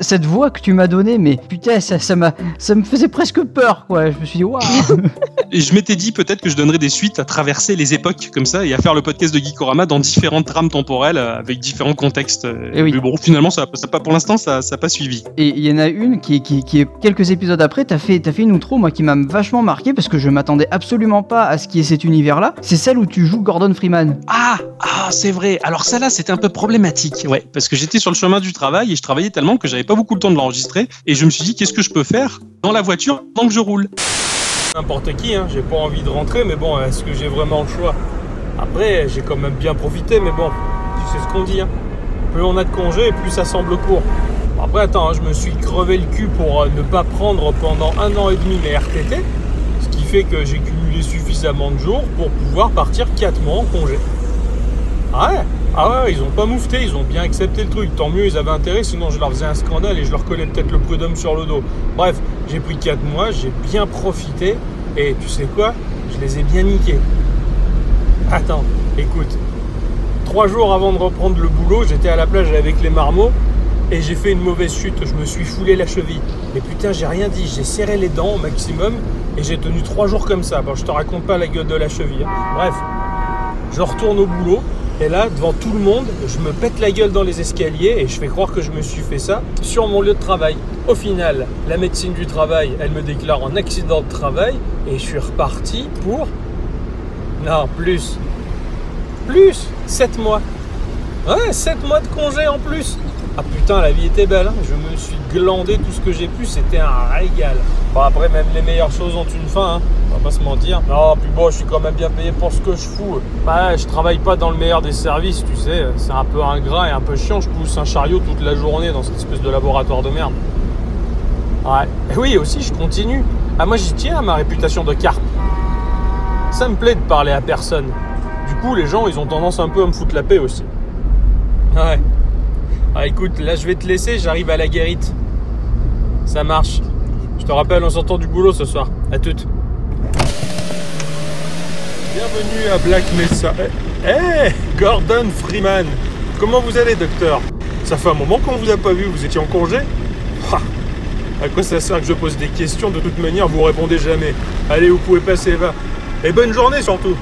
Speaker 2: Cette voix que tu m'as donnée, mais putain, ça, ça, ça me faisait presque peur, quoi. Je me suis dit, waouh.
Speaker 1: Et je m'étais dit peut-être que je donnerais des suites à traverser les époques comme ça et à faire le podcast de Geekorama dans différentes trames temporelles avec différents contextes. euh,
Speaker 2: Eh oui.
Speaker 1: Mais bon, finalement, ça, ça, pour l'instant, ça n'a pas suivi.
Speaker 2: Et il y en a une qui, qui, qui est quelques épisodes après, t'as fait, t'as fait une outro, moi, qui m'a vachement marqué parce que je m'attendais absolument pas à ce qui est cet univers-là. C'est celle où tu joues Gordon Freeman.
Speaker 1: Ah, ah, c'est vrai. Alors ça là, c'était un peu problématique, ouais, parce que j'étais sur le chemin du travail et je travaillais tellement que j'avais pas beaucoup le temps de l'enregistrer et je me suis dit qu'est-ce que je peux faire dans la voiture pendant que je roule?
Speaker 6: N'importe qui, hein, j'ai pas envie de rentrer, mais bon, est-ce que j'ai vraiment le choix? Après, j'ai quand même bien profité, mais bon, tu sais ce qu'on dit, hein. Plus on a de congés, plus ça semble court. Après, attends, hein, je me suis crevé le cul pour euh, ne pas prendre pendant un an et demi mes RTT, fait que j'ai cumulé suffisamment de jours pour pouvoir partir 4 mois en congé. Ah ouais? Ah ouais, ils ont pas moufté, ils ont bien accepté le truc. Tant mieux, ils avaient intérêt, sinon je leur faisais un scandale et je leur collais peut-être le prud'homme sur le dos. Bref, j'ai pris 4 mois, j'ai bien profité et tu sais quoi? Je les ai bien niqués. Attends, écoute. Trois jours avant de reprendre le boulot, j'étais à la plage avec les marmots et j'ai fait une mauvaise chute. Je me suis foulé la cheville. Mais putain, j'ai rien dit. J'ai serré les dents au maximum et j'ai tenu trois jours comme ça. Bon, je te raconte pas la gueule de la cheville. hein. Bref, je retourne au boulot et là, devant tout le monde, je me pète la gueule dans les escaliers et je fais croire que je me suis fait ça sur mon lieu de travail. Au final, la médecine du travail, elle me déclare en accident de travail et je suis reparti pour. Non, plus. Plus 7 mois. Ouais, 7 mois de congé en plus. Ah putain, la vie était belle. hein. Je me suis glandé tout ce que j'ai pu. C'était un régal. Bon, après, même les meilleures choses ont une fin. hein. On va pas se mentir. Non, puis bon, je suis quand même bien payé pour ce que je fous. Bah, je travaille pas dans le meilleur des services, tu sais. C'est un peu ingrat et un peu chiant. Je pousse un chariot toute la journée dans cette espèce de laboratoire de merde. Ouais. Et oui, aussi, je continue. Ah, moi, j'y tiens à ma réputation de carpe. Ça me plaît de parler à personne. Du coup, les gens, ils ont tendance un peu à me foutre la paix aussi. Ouais. Ah, écoute, là, je vais te laisser, j'arrive à la guérite. Ça marche. Je te rappelle, on s'entend du boulot ce soir. À toutes. Bienvenue à Black Mesa. Eh, eh, Gordon Freeman. Comment vous allez, docteur? Ça fait un moment qu'on vous a pas vu, vous étiez en congé? Ah, À quoi ça sert que je pose des questions? De toute manière, vous répondez jamais. Allez, vous pouvez passer, va. Et bonne journée surtout.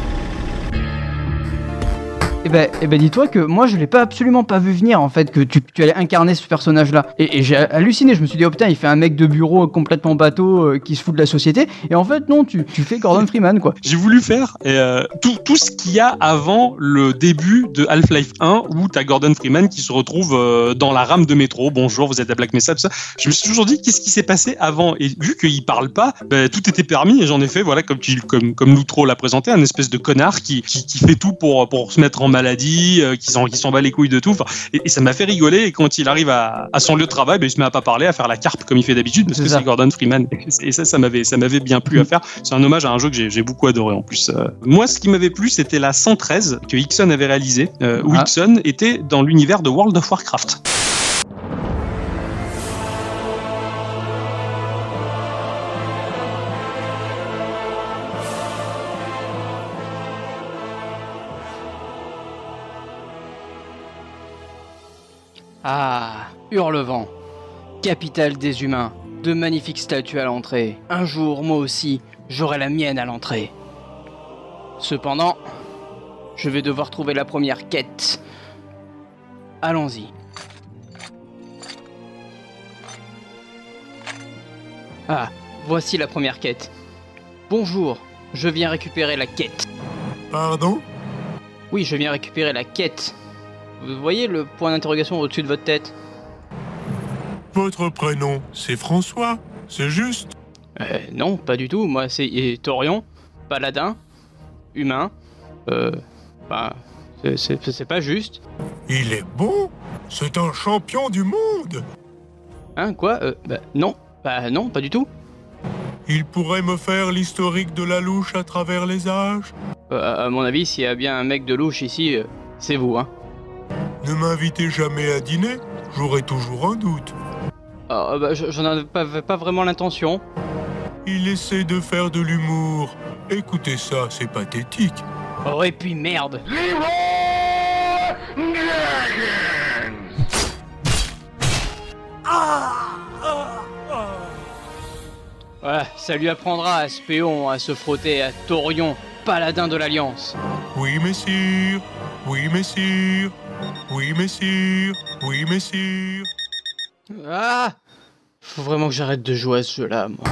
Speaker 2: Et ben, eh ben dis-toi que moi je l'ai pas absolument pas vu venir en fait que tu, tu allais incarner ce personnage-là. Et, et j'ai halluciné, je me suis dit oh putain il fait un mec de bureau complètement bateau euh, qui se fout de la société. Et en fait non, tu, tu fais Gordon Freeman quoi.
Speaker 1: J'ai voulu faire euh, tout, tout ce qu'il y a avant le début de Half-Life 1 où t'as Gordon Freeman qui se retrouve euh, dans la rame de métro. Bonjour, vous êtes à Black Mesa, tout ça. Je me suis toujours dit qu'est-ce qui s'est passé avant? Et vu qu'il parle pas, ben, tout était permis et j'en ai fait voilà comme tu comme comme l'outro l'a présenté un espèce de connard qui, qui, qui fait tout pour pour se mettre en maladie, euh, qui s'en qui s'en bat les couilles de tout. Enfin, et, et ça m'a fait rigoler et quand il arrive à, à son lieu de travail, ben, il se met à pas parler, à faire la carpe comme il fait d'habitude parce que c'est Gordon Freeman et ça ça m'avait ça m'avait bien plu à faire. C'est un hommage à un jeu que j'ai beaucoup adoré en plus. Euh, moi, ce qui m'avait plu, c'était la 113 que Ixon avait réalisé, euh, où
Speaker 2: Ah.
Speaker 1: Ixon était dans l'univers de World of Warcraft.
Speaker 2: Ah, Hurlevent, capitale des humains, de magnifiques statues à l'entrée. Un jour, moi aussi, j'aurai la mienne à l'entrée. Cependant, je vais devoir trouver la première quête. Allons-y. Ah, voici la première quête. Bonjour, je viens récupérer la quête.
Speaker 8: Pardon?
Speaker 2: Oui, je viens récupérer la quête. Vous voyez le point d'interrogation au-dessus de votre tête
Speaker 8: Votre prénom, c'est François, c'est juste
Speaker 2: Euh, non, pas du tout. Moi, c'est Torion, paladin, humain. Euh, bah, c'est- pas juste.
Speaker 8: Il est bon C'est un champion du monde
Speaker 2: Hein, quoi euh, Bah, non. Bah, non, pas du tout.
Speaker 8: Il pourrait me faire l'historique de la louche à travers les âges
Speaker 2: Euh, à- à mon avis, s'il y a bien un mec de louche ici, euh, c'est vous, hein.
Speaker 8: Ne m'invitez jamais à dîner, j'aurai toujours un doute.
Speaker 2: Ah, bah, je- j'en avais pas, vraiment l'intention.
Speaker 8: Il essaie de faire de l'humour. Écoutez ça, c'est pathétique.
Speaker 2: Oh, et puis merde Ouais, ça lui apprendra à ce péon à se frotter à Torion, paladin de l'Alliance.
Speaker 8: Oui, messire Oui, messire Oui, messire Oui, messire
Speaker 2: Ah! Faut vraiment que j'arrête de jouer à ce jeu-là, moi.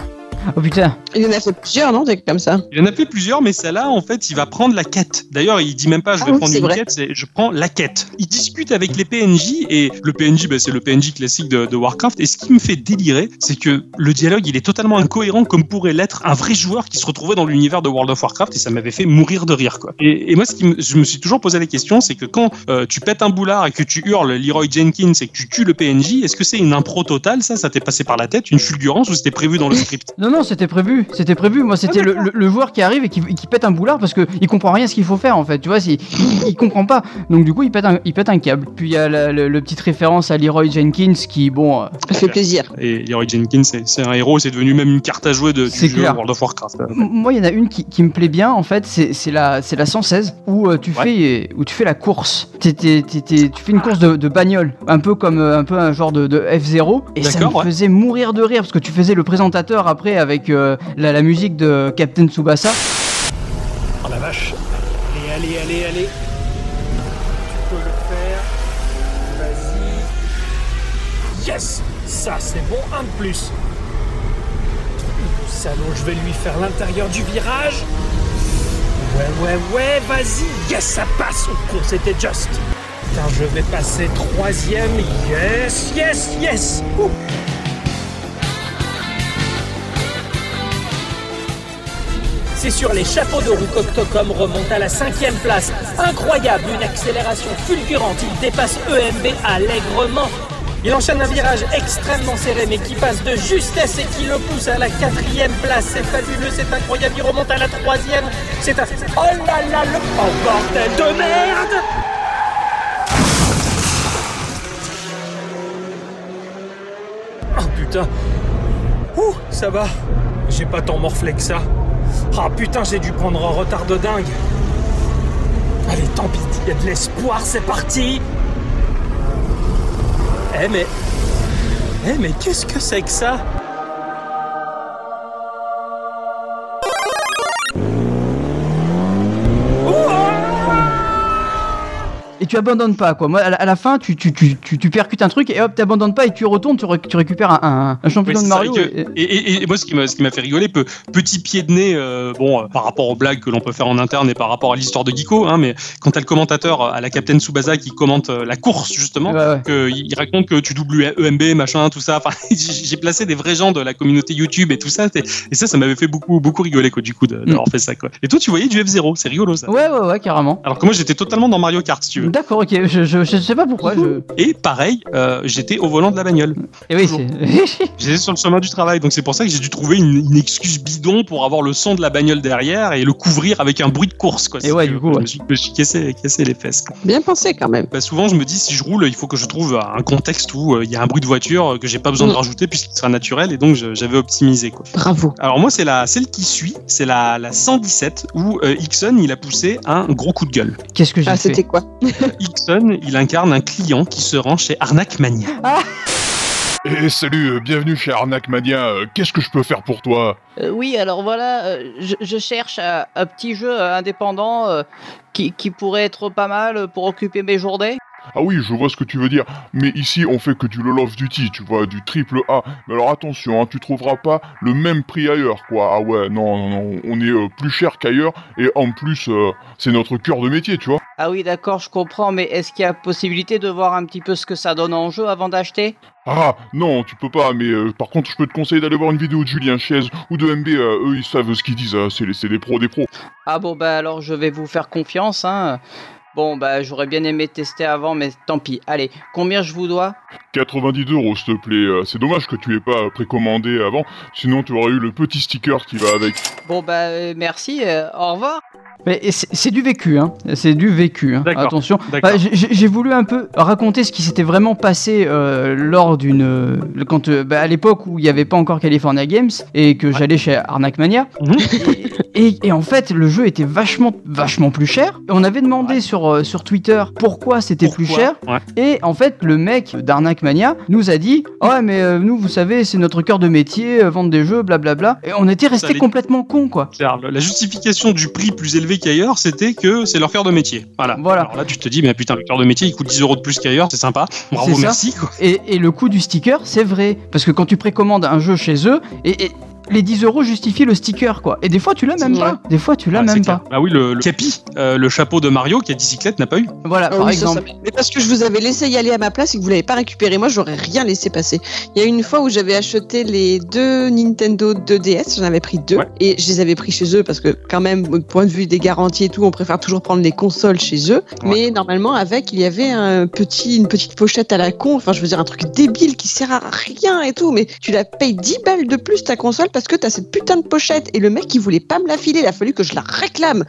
Speaker 2: Oh putain
Speaker 3: Il en a fait plusieurs, non Des comme ça.
Speaker 1: Il en a fait plusieurs, mais celle-là, en fait, il va prendre la quête. D'ailleurs, il dit même pas je
Speaker 3: Ah
Speaker 1: vais
Speaker 3: oui,
Speaker 1: prendre
Speaker 3: c'est
Speaker 1: une
Speaker 3: vrai.
Speaker 1: quête, c'est je prends la quête. Il discute avec les PNJ et le PNJ, bah, c'est le PNJ classique de, de Warcraft. Et ce qui me fait délirer, c'est que le dialogue, il est totalement incohérent comme pourrait l'être un vrai joueur qui se retrouvait dans l'univers de World of Warcraft et ça m'avait fait mourir de rire, quoi. Et, et moi, ce qui me, je me suis toujours posé la question, c'est que quand euh, tu pètes un boulard et que tu hurles Leroy Jenkins et que tu tues le PNJ, est-ce que c'est une impro totale, ça, ça t'est passé par la tête, une fulgurance ou c'était prévu dans le script?
Speaker 2: Non, non, c'était prévu, c'était prévu. Moi, c'était le, le- le joueur qui arrive et qui, qui pète un boulard parce que il comprend rien à ce qu'il faut faire en fait. Tu vois, il, il comprend pas. Donc, du coup, il pète un, il pète un câble. Puis, il y a la, le, le petite référence à Leroy Jenkins qui, bon, euh,
Speaker 3: Ça fait plaisir.
Speaker 1: Et Leroy Jenkins, c'est un héros, c'est devenu même une carte à jouer de, du jeu
Speaker 2: clair.
Speaker 1: World of Warcraft.
Speaker 2: Moi, il y en a une qui, qui me plaît bien, en fait, c'est la, c'est la 116, où, euh, tu
Speaker 1: Ouais.
Speaker 2: fais, où tu fais la course. T'es- tu fais une course de, de bagnole, un peu comme euh, un, peu un genre de, de F0, et ça me
Speaker 1: ouais.
Speaker 2: faisait mourir de rire, parce que tu faisais le présentateur après avec euh, la, musique de Captain Tsubasa.
Speaker 6: Oh la vache. Allez, allez, allez, allez. Tu peux le faire. Vas-y. Yes Ça, c'est bon, un de plus. Salaud, je vais lui faire l'intérieur du virage. Ouais, ouais, ouais, vas-y. Yes, ça passe. Con, c'était just. Putain, je vais passer troisième. Yes, yes, yes. Ouh. C'est sur les chapeaux de roue qu'Octocom remonte à la cinquième place. Incroyable, une accélération fulgurante. Il dépasse EMB allègrement. Il enchaîne un virage extrêmement serré, mais qui passe de justesse et qui le pousse à la quatrième place. C'est fabuleux, c'est incroyable. Il remonte à la troisième. C'est un. Oh là là, le. Oh bordel de merde! Oh putain. Ouh, ça va. J'ai pas tant morflé que ça. Ah putain, j'ai dû prendre un retard de dingue. Allez, tant pis, il y a de l'espoir, c'est parti. Eh mais... Eh mais qu'est-ce que c'est que ça?
Speaker 2: Et tu abandonnes pas, quoi. Moi, à la, à la fin, tu, tu, tu, tu, percutes un truc et hop, t'abandonnes pas et tu retournes, tu, ré- tu récupères un, un, un champion
Speaker 1: Oui,
Speaker 2: de Mario.
Speaker 1: et,
Speaker 2: et-
Speaker 1: et- moi, ce qui m'a ce qui m'a fait rigoler, peu- petit pied de nez, euh, bon, euh, par rapport aux blagues que l'on peut faire en interne et par rapport à l'histoire de Geeko, hein, mais quand t'as le commentateur euh, à la Captain Tsubasa qui commente la course, justement,
Speaker 2: Ouais, ouais.
Speaker 1: que il raconte que tu doubles EMB, machin, tout ça. Enfin, j'ai placé des vrais gens de la communauté YouTube et tout ça. Et ça, ça m'avait fait beaucoup, beaucoup rigoler, quoi, du coup, de- d'avoir fait ça, quoi. Et toi, tu voyais du F0, c'est rigolo, ça.
Speaker 2: Ouais, ouais, ouais, carrément.
Speaker 1: Alors que moi, j'étais totalement dans Mario Kart, si tu veux.
Speaker 2: D'accord, ok, je, je, je sais pas pourquoi. Je...
Speaker 1: Et pareil, euh, j'étais au volant de la bagnole.
Speaker 2: Et oui,
Speaker 1: Toujours.
Speaker 2: c'est.
Speaker 1: J'étais sur le chemin du travail, donc c'est pour ça que j'ai dû trouver une, une excuse bidon pour avoir le son de la bagnole derrière et le couvrir avec un bruit de course. Quoi,
Speaker 2: Et ouais, du coup,
Speaker 1: je me suis, je me suis cassé, cassé les fesses. Quoi.
Speaker 3: Bien pensé quand même.
Speaker 1: Bah, souvent, je me dis, si je roule, il faut que je trouve un contexte où euh, il y a un bruit de voiture que j'ai pas besoin de
Speaker 3: Mm.
Speaker 1: rajouter puisqu'il sera naturel et donc j'avais optimisé. Quoi.
Speaker 3: Bravo.
Speaker 1: Alors moi, c'est la celle qui suit, c'est la, la 117 où euh, Ixon il a poussé un gros coup de gueule.
Speaker 2: Qu'est-ce que j'ai
Speaker 3: Ah,
Speaker 2: fait
Speaker 3: c'était quoi?
Speaker 1: Ixon, il incarne un client qui se rend chez Arnaque Mania.
Speaker 9: Eh salut, euh, bienvenue chez Arnaque Mania, euh, qu'est-ce que je peux faire pour toi?
Speaker 10: Euh, oui, alors voilà, je, je cherche un, un petit jeu indépendant euh, qui, qui pourrait être pas mal pour occuper mes journées.
Speaker 9: Ah oui, je vois ce que tu veux dire, mais ici on fait que du of Duty, tu vois, du triple A. Mais alors attention, hein, tu trouveras pas le même prix ailleurs, quoi. Ah ouais, non, non, non, on est euh, plus cher qu'ailleurs, et en plus, euh, c'est notre cœur de métier, tu vois.
Speaker 10: Ah oui, d'accord, je comprends, mais est-ce qu'il y a possibilité de voir un petit peu ce que ça donne en jeu avant d'acheter?
Speaker 9: Ah, non, tu peux pas, mais euh, par contre, je peux te conseiller d'aller voir une vidéo de Julien Chaise ou de MB, euh, eux ils savent ce qu'ils disent, hein, c'est les- c'est des pros des pros.
Speaker 10: Ah bon, bah alors je vais vous faire confiance, hein. Bon, bah j'aurais bien aimé tester avant, mais tant pis. Allez, combien je vous dois?
Speaker 9: 90 euros, s'il te plaît. Euh, C'est dommage que tu aies pas précommandé avant, sinon tu aurais eu le petit sticker qui va avec.
Speaker 10: Bon, bah euh, merci, euh, au revoir.
Speaker 2: Mais c'est du vécu, hein. C'est du vécu. hein.
Speaker 1: D'accord,
Speaker 2: Attention. Bah, j'ai- voulu un peu raconter ce qui s'était vraiment passé euh, lors d'une, euh, quand euh, bah, à l'époque où il n'y avait pas encore California Games et que j'allais chez Arnaque Mania.
Speaker 1: Mhm.
Speaker 2: Et, en fait, le jeu était vachement, vachement plus cher. Et on avait demandé sur, euh, sur Twitter pourquoi c'était plus cher.
Speaker 1: Ouais.
Speaker 2: Et en fait, le mec d'Arnaque Mania nous a dit Ouais, mais euh, nous, vous savez, c'est notre cœur de métier, euh, vendre des jeux, blablabla. Et on était resté complètement con, quoi.
Speaker 1: La justification du prix plus élevé qu'ailleurs, c'était que c'est leur cœur de métier. Voilà.
Speaker 2: Voilà.
Speaker 1: Alors là, tu te dis, mais putain, le cœur de métier, il coûte 10 euros de plus qu'ailleurs, c'est sympa. Bravo, merci. Quoi.
Speaker 2: Et, et le coût du sticker, c'est vrai. Parce que quand tu précommandes un jeu chez eux, et, et les 10 euros justifient le sticker, quoi. Et des fois, tu l'as même pas. Des fois, tu l'as
Speaker 1: Ah,
Speaker 2: même
Speaker 1: clair.
Speaker 2: pas.
Speaker 1: Ah oui, le, le capi, euh, le chapeau de Mario qui a bicyclette n'a pas eu.
Speaker 2: Voilà,
Speaker 3: Ah
Speaker 2: par
Speaker 3: oui,
Speaker 2: exemple.
Speaker 3: ça- Mais parce que je vous avais laissé y aller à ma place et que vous l'avez pas récupéré, moi j'aurais rien laissé passer. Il y a une fois où j'avais acheté les deux Nintendo 2DS, j'en avais pris deux
Speaker 1: Ouais.
Speaker 3: et je les avais pris chez eux parce que quand même, au point de vue des garanties et tout, on préfère toujours prendre les consoles chez eux. Mais normalement avec, il y avait un petit, une petite pochette à la con, enfin je veux dire un truc débile qui sert à rien et tout, mais tu la payes 10 balles de plus ta console parce que t'as cette putain de pochette et le mec il voulait pas me la filer, il a fallu que je la réclame.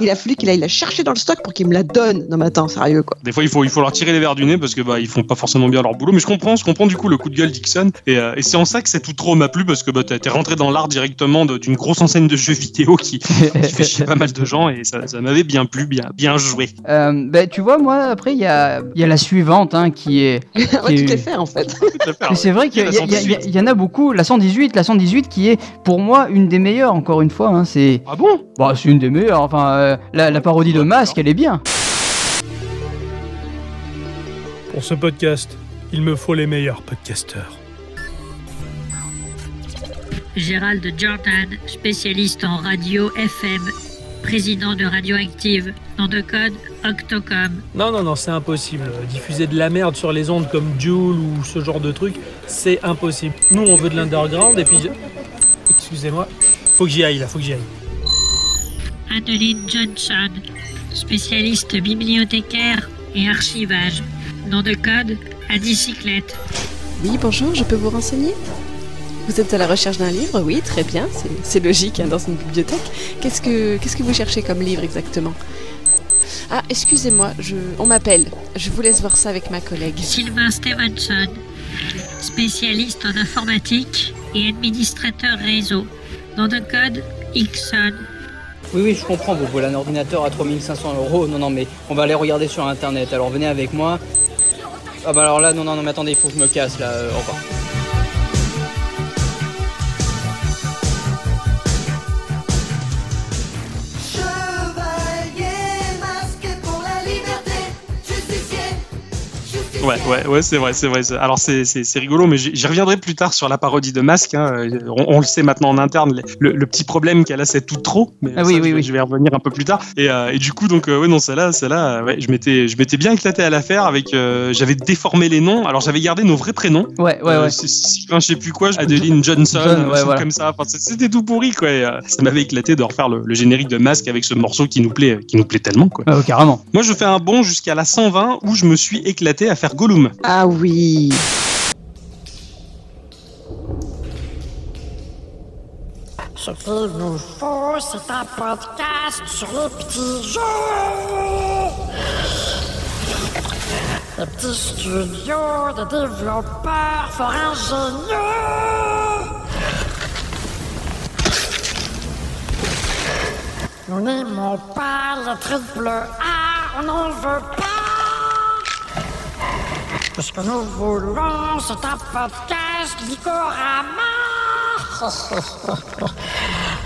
Speaker 3: Il a fallu qu'il aille la chercher dans le stock pour qu'il me la donne. Non mais attends, sérieux quoi.
Speaker 1: Des fois, il faut, il faut leur tirer les verres du nez parce que bah, ils font pas forcément bien leur boulot. Mais je comprends, je comprends du coup le coup de gueule d'Ixon. Et, euh, et c'est en ça que cet outro m'a plu parce que bah, t'es rentré dans l'art directement d'une grosse enseigne de jeux vidéo qui, qui fait chier pas mal de gens et ça, ça m'avait bien plu, bien, bien joué.
Speaker 2: Euh, ben, tu vois, moi, après, il y a, il y a la suivante hein, qui est.
Speaker 3: ouais,
Speaker 2: Qui
Speaker 3: tout
Speaker 2: est-
Speaker 3: est fait en fait.
Speaker 2: Mais c'est vrai qu'il y, a-
Speaker 1: la
Speaker 2: il y a- il y a-
Speaker 1: 118.
Speaker 2: il y en a beaucoup. La 118, la 118 qui est pour moi une des meilleures, encore une fois. hein, c'est
Speaker 1: Ah bon?
Speaker 2: Bah, c'est une des meilleures. Enfin, euh, la, la parodie de Masque, elle est bien.
Speaker 6: Pour ce podcast, il me faut les meilleurs podcasteurs.
Speaker 11: Gérald Jordan, spécialiste en radio FM, président de Radioactive, nom de code Octocom.
Speaker 6: Non, non, non, c'est impossible. Diffuser de la merde sur les ondes comme Joule ou ce genre de truc, c'est impossible. Nous, on veut de l'underground et puis. Excusez-moi, faut que j'y aille là, faut que j'y aille.
Speaker 11: Adeline Johnson, spécialiste bibliothécaire et archivage, nom de code à bicyclette.
Speaker 7: Oui, bonjour, je peux vous renseigner? Vous êtes à la recherche d'un livre? Oui, très bien, c'est- logique hein, dans une bibliothèque. Qu'est-ce que, vous cherchez comme livre exactement? Ah, excusez-moi, on m'appelle. Je vous laisse voir ça avec ma collègue.
Speaker 11: Sylvain Stevenson, spécialiste en informatique et administrateur réseau, nom de code Ixon.
Speaker 10: Oui, oui, je comprends, vous voulez un ordinateur à 3500 euros. Non, non, mais on va aller regarder sur internet. Alors venez avec moi. Ah bah alors là, non, non, non, mais attendez, il faut que je me casse là. euh, au revoir.
Speaker 1: Ouais, ouais, ouais, c'est vrai, c'est vrai. Alors c'est, rigolo, mais j'y reviendrai plus tard sur la parodie de Masque. hein. On, on le sait maintenant en interne, le, le petit problème qu'elle a, c'est tout trop. Mais
Speaker 2: Ah
Speaker 1: ça,
Speaker 2: oui,
Speaker 1: je,
Speaker 2: oui, oui.
Speaker 1: je vais y revenir un peu plus tard. Et, euh, et du coup, donc, euh, ouais, non, celle-là, celle-là, euh, ouais, je m'étais, je m'étais bien éclaté à la faire avec. euh, j'avais déformé les noms. Alors j'avais gardé nos vrais prénoms.
Speaker 2: Ouais, ouais,
Speaker 1: Euh,
Speaker 2: ouais.
Speaker 1: je sais plus quoi, Adeline Johnson,
Speaker 2: John, ouais, voilà.
Speaker 1: comme ça. Enfin, c'était tout pourri, quoi. Et, euh, ça m'avait éclaté de refaire le, le générique de Masque avec ce morceau qui nous plaît, qui nous plaît tellement, quoi.
Speaker 2: Euh, carrément.
Speaker 1: Moi, je fais un bond jusqu'à la 120 où je me suis éclaté à faire Gollum.
Speaker 3: Ah oui.
Speaker 11: Ce qu'il nous faut, c'est un podcast sur les petits jeux. Les petits studios de développeurs fort ingénieux. Nous n'aimons pas le triple A
Speaker 5: on n'en veut pas. Tout ce que nous voulons, c'est un podcast Gikorama.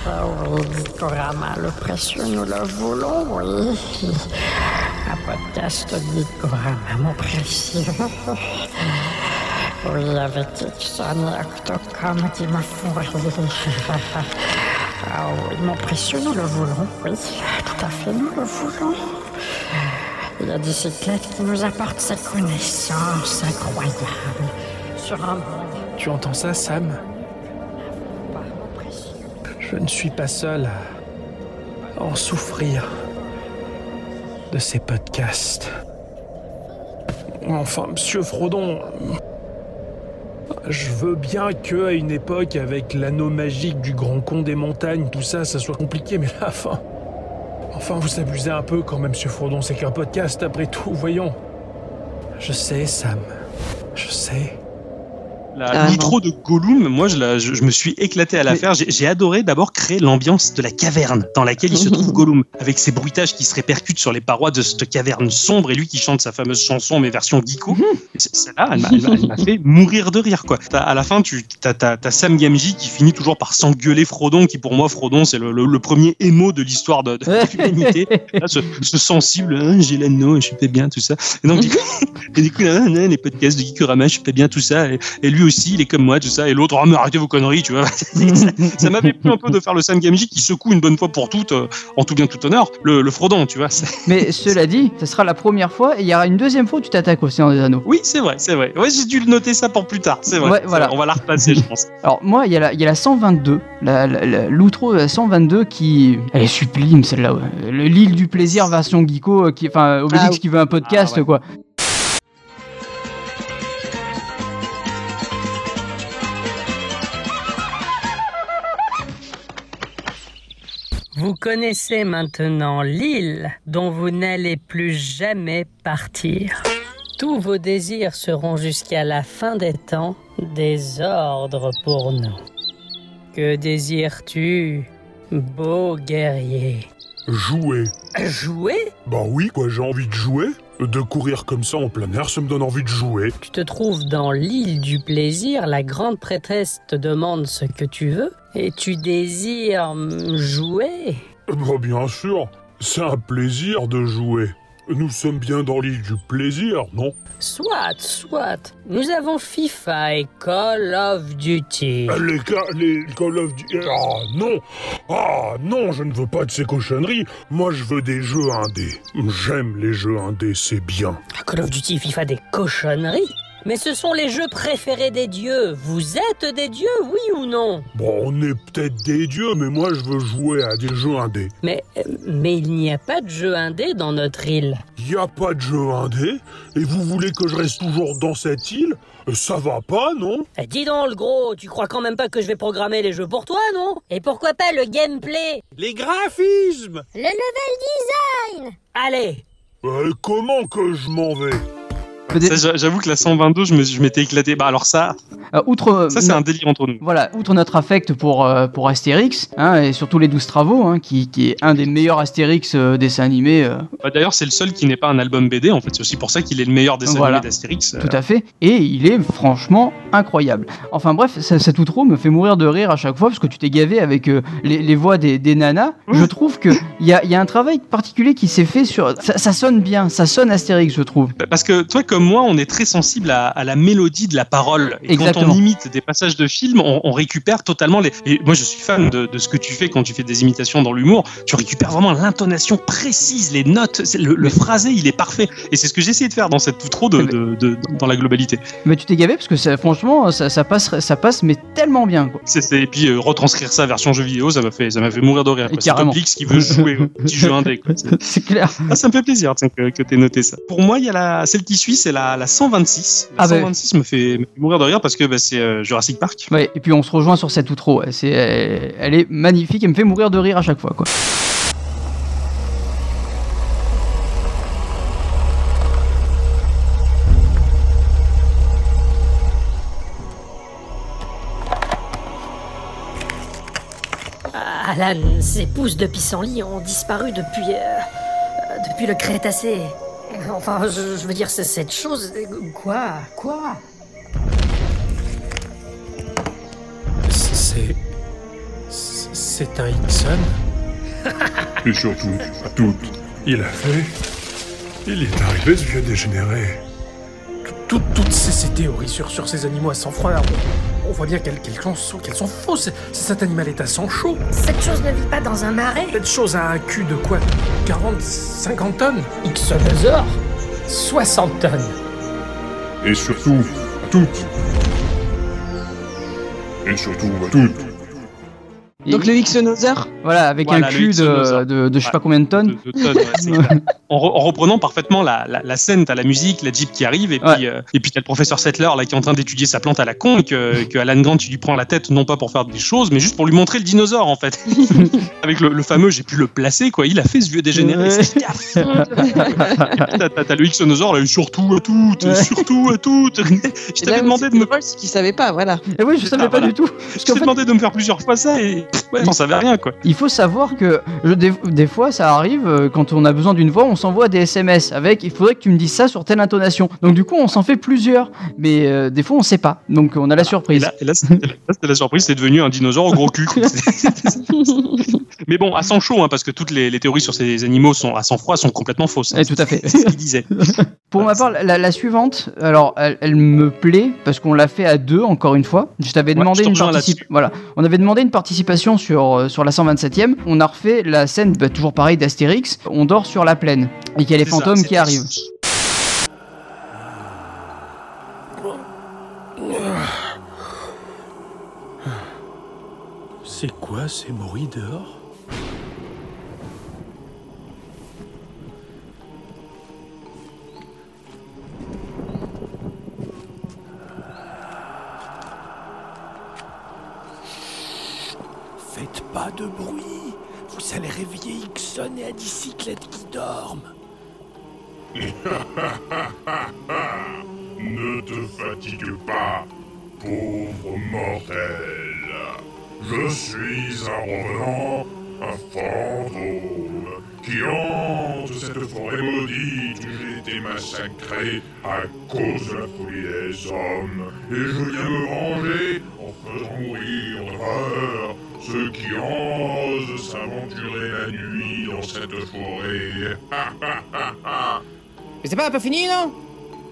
Speaker 5: Ah oui, Gikorama, le précieux, nous le voulons, oui. Un podcast Gikorama, mon précieux. Oui, avec Ixon et Octocom qui me font rire. Ah oui, mon précieux, nous le voulons, oui. Tout à fait, nous le voulons. Il y a des qui nous apportent ces connaissances incroyables sur un monde.
Speaker 12: Tu entends ça, Sam? Je ne suis pas seul à en souffrir de ces podcasts. Enfin, monsieur Frodon, je veux bien que, à une époque, avec l'anneau magique du grand con des montagnes, tout ça, ça soit compliqué, mais là, enfin. Enfin, vous abusez un peu quand même, monsieur Frodon, c'est qu'un podcast après tout, voyons. Je sais, Sam. Je sais.
Speaker 1: La nitro de Gollum, moi je, la- je- je me suis éclaté à la faire. J'ai adoré d'abord créer l'ambiance de la caverne dans laquelle il se trouve Gollum, avec ses bruitages qui se répercutent sur les parois de cette caverne sombre et lui qui chante sa fameuse chanson mais version geeko. C- Celle-là, elle m'a- fait mourir de rire quoi. À la fin, tu t'as t'as- t'as Sam Gamgee qui finit toujours par s'engueuler Frodon, qui pour moi Frodon c'est le, le- le premier émo de l'histoire de, de l'humanité. Ce, ce sensible, hein, j'ai l'anneau, je suis pas bien tout ça. Et donc du coup, et du coup, là, là, les podcasts de Geekorama, je fais bien tout ça. Et, et lui aussi, il est comme moi, tout ça. Et l'autre, oh, mais arrêtez vos conneries, tu vois. ça ça m'avait plu un peu de faire le Sam Gamgee qui secoue une bonne fois pour toutes, euh, en tout bien tout honneur, le, le Frodon, tu vois.
Speaker 2: Mais cela dit, ce sera la première fois et il y aura une deuxième fois où tu t'attaques au Seigneur des Anneaux.
Speaker 1: Oui, c'est vrai, c'est vrai. Ouais, j'ai dû le noter ça pour plus tard, c'est vrai.
Speaker 2: Ouais, voilà.
Speaker 1: vrai, On va la repasser, je pense.
Speaker 2: Alors moi, il y, a la- il y a la 122, la- la- la- l'outro de la 122 qui... Elle est sublime celle-là. ouais. Le- L'île du plaisir version geeko, euh, qui, enfin Obélix
Speaker 3: Ah oui.
Speaker 2: qui veut un podcast
Speaker 1: Ah ouais.
Speaker 2: quoi.
Speaker 5: Vous connaissez maintenant l'île dont vous n'allez plus jamais partir. Tous vos désirs seront jusqu'à la fin des temps des ordres pour nous. Que désires-tu, beau guerrier?
Speaker 8: Jouer.
Speaker 5: Jouer?
Speaker 8: Bah oui, quoi, j'ai envie de jouer. De courir comme ça en plein air, ça me donne envie de jouer.
Speaker 5: Tu te trouves dans l'île du plaisir, la grande prêtresse te demande ce que tu veux et tu désires jouer.
Speaker 8: Bah bien sûr, c'est un plaisir de jouer. Nous sommes bien dans l'île du plaisir, non?
Speaker 5: Soit, soit. Nous avons FIFA et Call of Duty.
Speaker 8: Ah, Les, ca- les Call of Duty... Ah non Ah non, je ne veux pas de ces cochonneries. Moi, je veux des jeux indés. J'aime les jeux indés, c'est bien.
Speaker 5: Call of Duty, FIFA, des cochonneries Mais ce sont les jeux préférés des dieux. Vous êtes des dieux, oui ou non
Speaker 8: Bon, on est peut-être des dieux, mais moi, je veux jouer à des jeux indés.
Speaker 5: mais, euh, mais il n'y a pas de jeu indé dans notre île.
Speaker 8: Y a pas de jeu indé Et vous voulez que je reste toujours dans cette île? Ça va pas, non?
Speaker 5: Eh, dis donc, le gros, tu crois quand même pas que je vais programmer les jeux pour toi, non? Et pourquoi pas le gameplay?
Speaker 8: Les graphismes
Speaker 5: Le level design Allez
Speaker 8: Euh, Comment que je m'en vais?
Speaker 1: J'avoue que la 122, je m'étais éclaté. Bah alors ça,
Speaker 2: Euh, outre,
Speaker 1: ça c'est un délire entre nous.
Speaker 2: Voilà, outre notre affect pour, euh, pour Astérix, hein, et surtout les 12 travaux, hein, qui, qui est un des meilleurs Astérix euh, dessins animés, euh,
Speaker 1: Bah, D'ailleurs, c'est le seul qui n'est pas un album BD. En fait, c'est aussi pour ça qu'il est le meilleur dessin
Speaker 2: Voilà.
Speaker 1: animé d'Astérix.
Speaker 2: tout à fait, et il est franchement incroyable. Enfin bref, ça- cet outro me fait mourir de rire à chaque fois, parce que tu t'es gavé avec euh, les, les voix des, des nanas. Je trouve qu'il y a, il y a un travail particulier qui s'est fait sur... Ça, ça sonne bien, ça sonne Astérix, je trouve.
Speaker 1: Bah, Parce que toi, comme moi, on est très sensible à, à la mélodie de la parole. Et
Speaker 2: Exactement.
Speaker 1: quand on imite des passages de films, on, on récupère totalement les. Et moi, je suis fan de, de ce que tu fais quand tu fais des imitations dans l'humour. Tu récupères vraiment l'intonation précise, les notes, le, le phrasé, il est parfait. Et c'est ce que j'ai essayé de faire dans cette outro de, de- de- dans la globalité.
Speaker 2: Mais tu t'es gavé parce que ça, franchement, ça, ça passe, ça passe, mais tellement bien. Quoi.
Speaker 1: Et puis euh, retranscrire ça version jeu vidéo, ça m'a fait, ça m'a fait mourir de rire. C'est. Toplix qui veut jouer au petit jeu indé. C'est-
Speaker 2: clair.
Speaker 1: Ah, ça me fait plaisir tiens, que, que tu noté ça. Pour moi, il y a la, celle qui suit, c'est la, la 126. La
Speaker 2: Ah bah.
Speaker 1: 126 me, fait, me fait mourir de rire parce que bah, c'est euh, Jurassic Park.
Speaker 2: Ouais, et puis on se rejoint sur cette outro. C'est, elle, est magnifique, elle me fait mourir de rire à chaque fois. Quoi.
Speaker 5: Alan, ses pouces de pissenlit ont disparu depuis... euh,
Speaker 11: depuis le Crétacé. Enfin, je, je veux dire, c'est cette chose. Quoi Quoi?
Speaker 12: C'est. C'est un Ixon
Speaker 8: Et surtout, tout. Il a fait. Il est arrivé ce vieux dégénéré.
Speaker 12: Tout- Toutes ces, ces théories sur, sur ces animaux à sang froid, on, on voit bien qu'elles qu'elles sont, qu'elles sont fausses. Cet animal est à sang chaud.
Speaker 11: Cette chose ne vit pas dans un marais
Speaker 12: Cette chose a un cul de quoi? 40, 50 tonnes?
Speaker 5: Ixonosaure 60 tonnes.
Speaker 8: Et surtout, à toutes. Et surtout, à toutes.
Speaker 3: Donc le Ixonosaure
Speaker 2: Voilà, avec
Speaker 1: Voilà,
Speaker 2: un cul de, de, de je sais
Speaker 1: Ouais.
Speaker 2: pas combien de tonnes.
Speaker 1: de tonnes, ouais, en, re- en reprenant parfaitement la, la, la scène, t'as la musique, la Jeep qui arrive, et puis, euh, et puis t'as le professeur Settler là qui est en train d'étudier sa plante à la con, et que, que Alan Grant il lui prend la tête, non pas pour faire des choses, mais juste pour lui montrer le dinosaure en fait. Avec le, le fameux, j'ai pu le placer, quoi. Il a fait ce vieux dégénéré.
Speaker 2: Ouais.
Speaker 1: T'as- T'as le Ixonosaure là, surtout à toutes,
Speaker 2: Ouais.
Speaker 1: surtout à toutes. Je t'avais demandé de me.
Speaker 3: c'est qu'il savait pas, voilà.
Speaker 2: Et oui, je savais
Speaker 1: Ah,
Speaker 2: pas
Speaker 1: voilà.
Speaker 2: du tout.
Speaker 1: Je t'ai
Speaker 2: fait,
Speaker 1: demandé de me faire plusieurs fois ça et ouais, j'en savais rien quoi.
Speaker 2: il faut savoir que je- des, des fois, ça arrive, euh, quand on a besoin d'une voix, on s'envoie des SMS avec il faudrait que tu me dises ça sur telle intonation. Donc, du coup, on s'en fait plusieurs. Mais euh, des fois, on sait pas. Donc, on a la
Speaker 1: Et
Speaker 2: surprise.
Speaker 1: là, et là, c'était là, c'était la surprise, c'est devenu un dinosaure au gros cul. Mais bon, à sang chaud, hein, parce que toutes les, les théories sur ces animaux sont à sang froid sont complètement fausses. hein.
Speaker 2: Eh, tout à fait.
Speaker 1: C'est ce qu'il disait.
Speaker 2: Pour ma part, la, la suivante, alors elle, elle me plaît parce qu'on l'a fait à deux encore une fois. Je t'avais
Speaker 1: Ouais,
Speaker 2: demandé
Speaker 1: je
Speaker 2: une participation. Voilà, on avait demandé une participation sur euh, sur la 127e. On a refait la scène, bah, toujours pareil d'Astérix. On dort sur la plaine et qu'il y a les
Speaker 1: ça,
Speaker 2: fantômes qui arrivent.
Speaker 12: C'est quoi ces bruits dehors? Faites pas de bruit Vous allez réveiller Ixon et Adicyclette qui dorment
Speaker 8: Ne te fatigue pas, pauvre mortel. Je suis un revenant, un fantôme, qui hante cette forêt maudite où j'ai été massacré à cause de la folie des hommes. Et je viens me venger en faisant mourir de ceux qui osent s'aventurer la nuit dans cette forêt.
Speaker 10: Mais c'est pas un peu fini, non?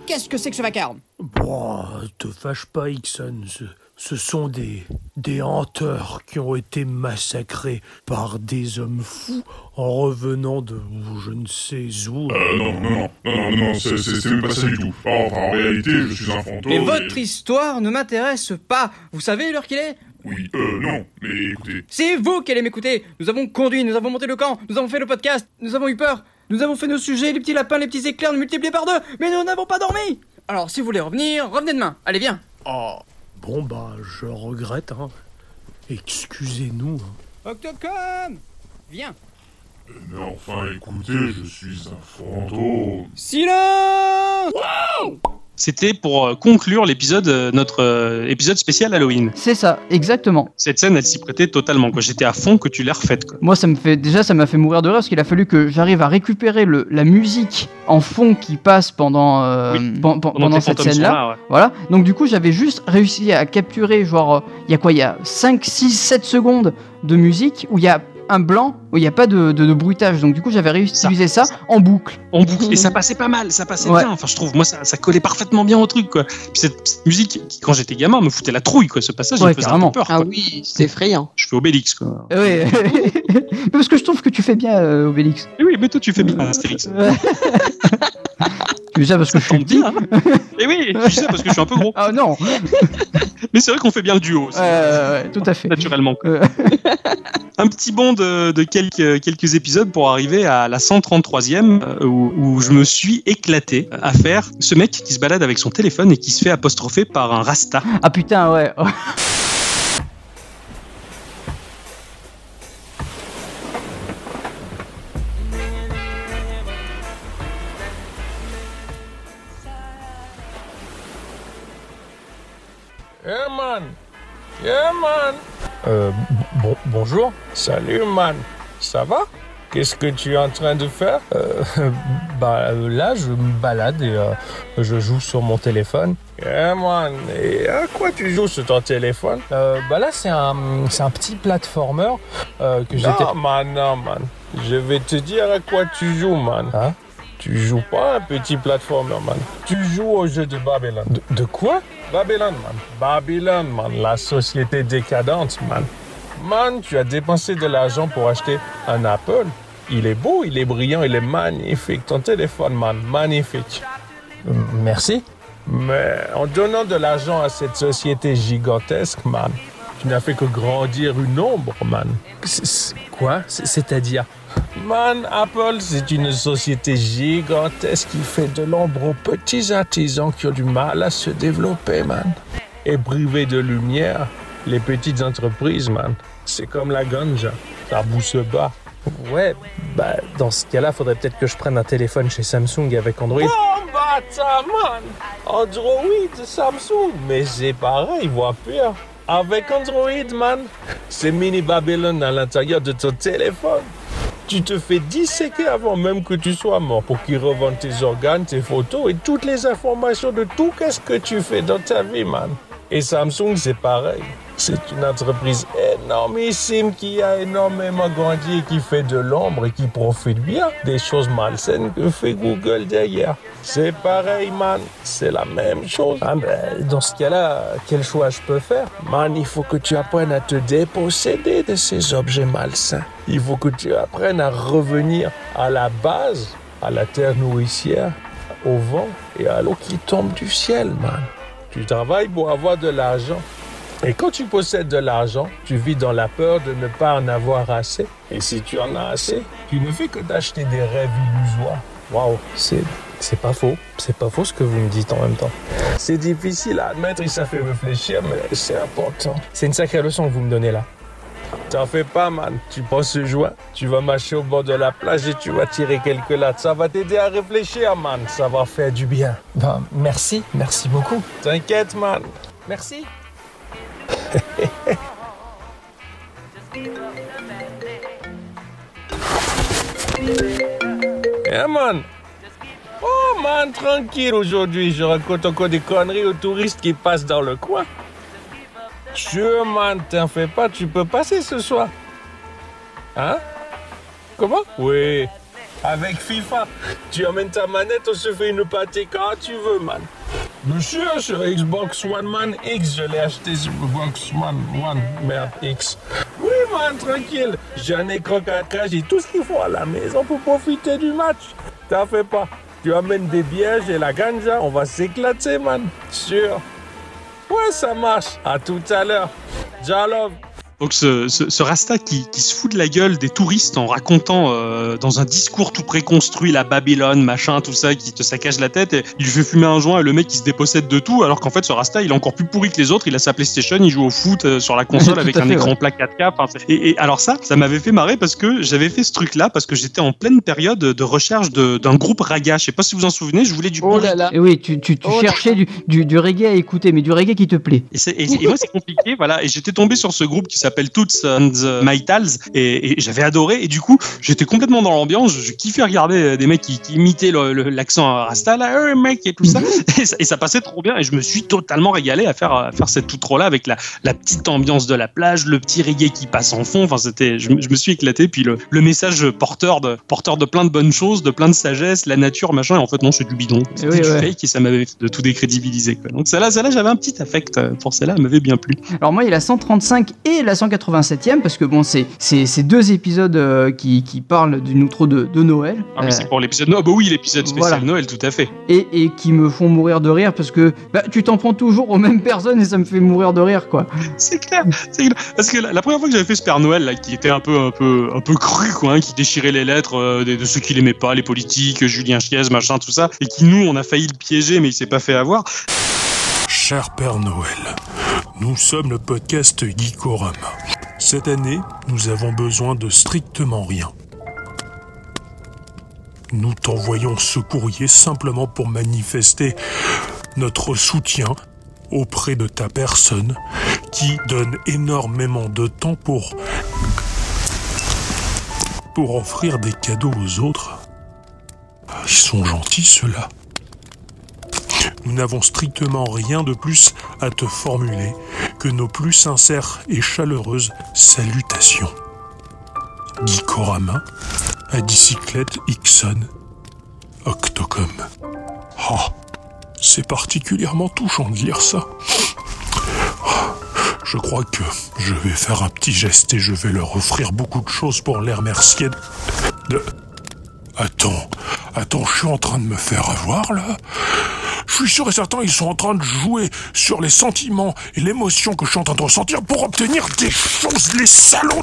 Speaker 10: Qu'est-ce que c'est que ce vacarme?
Speaker 12: Bon, te fâche pas, Ixon. Ce, ce sont des, des hanteurs qui ont été massacrés par des hommes fous en revenant de je ne sais où.
Speaker 8: Euh, non, non, non, non, non, non, c'est- c'est c'est même pas ça du tout. Enfin, en réalité, je suis un fantôme.
Speaker 10: Mais
Speaker 8: et-
Speaker 10: votre histoire ne m'intéresse pas. Vous savez l'heure qu'il est?
Speaker 8: Oui, euh, non, mais écoutez.
Speaker 10: C'est vous qui allez m'écouter. Nous avons conduit, nous avons monté le camp, nous avons fait le podcast, nous avons eu peur, nous avons fait nos sujets, les petits lapins, les petits éclairs multipliés par deux, mais nous n'avons pas dormi. Alors, si vous voulez revenir, revenez demain. Allez, viens.
Speaker 12: Oh, bon bah, je regrette, hein. Excusez-nous. hein.
Speaker 10: Octocom Viens.
Speaker 8: Mais enfin, écoutez, je suis un fantôme.
Speaker 10: Silence
Speaker 1: C'était pour euh, conclure l'épisode, euh, notre euh, épisode spécial Halloween.
Speaker 2: C'est ça, exactement.
Speaker 1: Cette scène, elle s'y prêtait totalement. J'étais à fond que tu l'aies refaite. Quoi.
Speaker 2: Moi, ça me fait déjà, ça m'a fait mourir de rire parce qu'il a fallu que j'arrive à récupérer le, la musique en fond qui passe pendant euh,
Speaker 1: Oui,
Speaker 2: pen- pen-
Speaker 1: pendant
Speaker 2: cette scène-là.
Speaker 1: là, ouais.
Speaker 2: Voilà. Donc du coup, j'avais juste réussi à capturer genre il y a quoi? Il y a 5 6 7 secondes de musique où il y a un blanc où il n'y a pas de, de, de bruitage. Donc du coup, j'avais réussi à utiliser ça, en boucle.
Speaker 1: En boucle. Et ça passait pas mal, ça passait
Speaker 2: Ouais.
Speaker 1: bien. Enfin, je trouve, moi, ça, ça collait parfaitement bien au truc. Quoi. Puis cette, cette musique, qui, quand j'étais gamin, me foutait la trouille. Quoi. Ce passage, il
Speaker 2: Ouais,
Speaker 1: me faisait un peu peur.
Speaker 3: Ah oui, c'est effrayant.
Speaker 1: Je fais Obélix. Quoi.
Speaker 2: Ouais. Parce que je trouve que tu fais bien euh, Obélix.
Speaker 1: Et oui, mais toi, tu fais bien Astérix.
Speaker 2: Tu ça parce que je suis petit.
Speaker 1: bien. Et oui, tu sais, parce que je suis un peu gros.
Speaker 2: Ah non.
Speaker 1: Mais c'est vrai qu'on fait bien le duo.
Speaker 2: Euh, ouais, tout à fait.
Speaker 1: Naturellement.
Speaker 2: Euh,
Speaker 1: Un petit bond de, de quelques, quelques épisodes pour arriver à la 133e euh, où, où je me suis éclaté à faire ce mec qui se balade avec son téléphone et qui se fait apostropher par un rasta.
Speaker 2: Ah putain, ouais.
Speaker 6: Yeah man Euh, bon, bonjour. Salut man. Ça va?
Speaker 13: Qu'est-ce que tu es en train de faire?
Speaker 12: Euh, bah là, je me balade et euh, je joue sur mon téléphone.
Speaker 13: Eh man, et à quoi tu joues sur ton téléphone?
Speaker 12: Euh, bah là, c'est un, c'est un petit platformer euh, que j'étais.
Speaker 13: Non man, non man. Je vais te dire à quoi tu joues man.
Speaker 12: Hein?
Speaker 13: Tu joues pas un petit platformer man. Tu joues au jeu de Babylone.
Speaker 12: De, de quoi?
Speaker 13: Babylone man. Babylone man, la société décadente man. Man, tu as dépensé de l'argent pour acheter un Apple. Il est beau, il est brillant, il est magnifique. Ton téléphone man, magnifique.
Speaker 12: Merci.
Speaker 13: Mais en donnant de l'argent à cette société gigantesque, man, tu n'as fait que grandir une ombre, man.
Speaker 12: Quoi? C'est- C'est-à-dire?
Speaker 13: Man, Apple, c'est une société gigantesque qui fait de l'ombre aux petits artisans qui ont du mal à se développer, man. Et privé de lumière, les petites entreprises, man, c'est comme la ganja, ça pousse bas.
Speaker 12: Ouais, bah dans ce cas-là, faudrait peut-être que je prenne un téléphone chez Samsung avec Android.
Speaker 13: Oh, bâtard, man! Android, Samsung, mais c'est pareil, voire pire. Avec Android, man, c'est mini Babylon à l'intérieur de ton téléphone. Tu te fais disséquer avant même que tu sois mort pour qu'ils revendent tes organes, tes photos et toutes les informations de tout qu'est-ce que tu fais dans ta vie, man. Et Samsung, c'est pareil. C'est une entreprise énormissime qui a énormément grandi et qui fait de l'ombre et qui profite bien des choses malsaines que fait Google derrière. C'est pareil, man. C'est la même chose.
Speaker 12: Ah ben, dans ce cas-là, quel choix je peux faire?
Speaker 13: Man, il faut que tu apprennes à te déposséder de ces objets malsains. Il faut que tu apprennes à revenir à la base, à la terre nourricière, au vent et à l'eau qui tombe du ciel, man. Tu travailles pour avoir de l'argent. Et quand tu possèdes de l'argent, tu vis dans la peur de ne pas en avoir assez. Et si tu en as assez, tu ne fais que d'acheter des rêves illusoires.
Speaker 12: Waouh, c'est c'est pas faux. C'est pas faux ce que vous me dites en même temps.
Speaker 13: C'est difficile à admettre et ça fait réfléchir, mais c'est important.
Speaker 12: C'est une sacrée leçon que vous me donnez là.
Speaker 13: T'en fais pas, man. Tu prends ce joint, tu vas marcher au bord de la plage et tu vas tirer quelques lattes. Ça va t'aider à réfléchir, man. Ça va faire du bien.
Speaker 12: Ben, merci, merci beaucoup.
Speaker 13: T'inquiète, man.
Speaker 12: Merci.
Speaker 13: Eh, man. Oh, man, tranquille aujourd'hui. Je raconte encore des conneries aux touristes qui passent dans le coin. Sure, man, t'en fais pas. Tu peux passer ce soir. Hein? Comment? Oui. Avec FIFA. Tu emmènes ta manette, on se fait une partie quand tu veux, man. Monsieur, sur Xbox One Man X, je l'ai acheté sur Xbox One, One, merde, X. Oui, man, tranquille. J'ai un écran 4K, j'ai tout ce qu'il faut à la maison pour profiter du match. T'en fais pas. Tu amènes des bières et la ganja, on va s'éclater, man. Sûr. Ouais, ça marche. À tout à l'heure. Jalov.
Speaker 1: Donc ce, ce, ce Rasta qui, qui, se fout de la gueule des touristes en racontant euh, dans un discours tout préconstruit la Babylone, machin, tout ça, qui te saccage la tête, et il lui fait fumer un joint et le mec il se dépossède de tout, alors qu'en fait ce Rasta il est encore plus pourri que les autres, il a sa PlayStation, il joue au foot euh, sur la console avec un
Speaker 2: fait,
Speaker 1: écran
Speaker 2: ouais.
Speaker 1: plat 4K. enfin, c'est- et, et alors ça, ça m'avait fait marrer parce que j'avais fait ce truc-là parce que j'étais en pleine période de recherche de- d'un groupe raga. Je sais pas si vous en souvenez, je voulais du
Speaker 3: Oh là là.
Speaker 2: Et oui, tu, tu, tu
Speaker 3: Oh,
Speaker 2: cherchais du, du, du reggae à écouter, mais du reggae qui te plaît.
Speaker 1: Et- et moi, c'est compliqué, voilà. Et j'étais tombé sur ce groupe qui s'appelle Toots and the Maytals et, et j'avais adoré. Et du coup, j'étais complètement dans l'ambiance. Je kiffais regarder euh, des mecs qui, qui imitaient l'accent rasta, là, hey, mec, et tout ça. Et, ça. et ça passait trop bien. Et je me suis totalement régalé à faire, à faire cette outro là avec la, la petite ambiance de la plage, le petit reggae qui passe en fond. Enfin, c'était, je, me- je me suis éclaté. Puis le, le message porteur de, porteur de plein de bonnes choses, de plein de sagesse, la nature, machin. Et en fait, non, c'est du bidon. C'était
Speaker 2: oui,
Speaker 1: du
Speaker 2: ouais.
Speaker 1: fake et ça m'avait fait de tout décrédibiliser, quoi. Donc, celle-là, celle-là, j'avais un petit affect euh, pour celle-là. Elle m'avait bien plu.
Speaker 2: Alors moi, il y a la 135 et la 187e, parce que bon, c'est c'est ces deux épisodes euh, qui, qui parlent d'une outro de, de Noël.
Speaker 1: Ah, mais
Speaker 2: Euh,
Speaker 1: c'est pour l'épisode Noël. Bah oui, l'épisode spécial
Speaker 2: Voilà.
Speaker 1: Noël, tout à fait.
Speaker 2: et, et qui me font mourir de rire parce que bah, tu t'en prends toujours aux mêmes personnes et ça me fait mourir de rire quoi.
Speaker 1: C'est clair, c'est clair. Parce que la, la première fois que j'avais fait ce Père Noël, là, qui était un peu, un peu, un peu cru, quoi, hein, qui déchirait les lettres euh, de, de ceux qui l'aimaient pas, les politiques, Julien Chiez, machin, tout ça, et qui nous, on a failli le piéger, mais il s'est pas fait avoir.
Speaker 14: Cher Père Noël, nous sommes le podcast Geekorama. Cette année, nous avons besoin de strictement rien. Nous t'envoyons ce courrier simplement pour manifester notre soutien auprès de ta personne qui donne énormément de temps pour pour offrir des cadeaux aux autres. Ils sont gentils, ceux-là. Nous n'avons strictement rien de plus à te formuler que nos plus sincères et chaleureuses salutations. Guy Corama, à bicyclette Ixon, Octocom. Oh, c'est particulièrement touchant de lire ça. Je crois que je vais faire un petit geste et je vais leur offrir beaucoup de choses pour les remercier de... Attends, attends, je suis en train de me faire avoir là. Je suis sûr et certain ils sont en train de jouer sur les sentiments et l'émotion que je suis en train de ressentir pour obtenir des choses, les salauds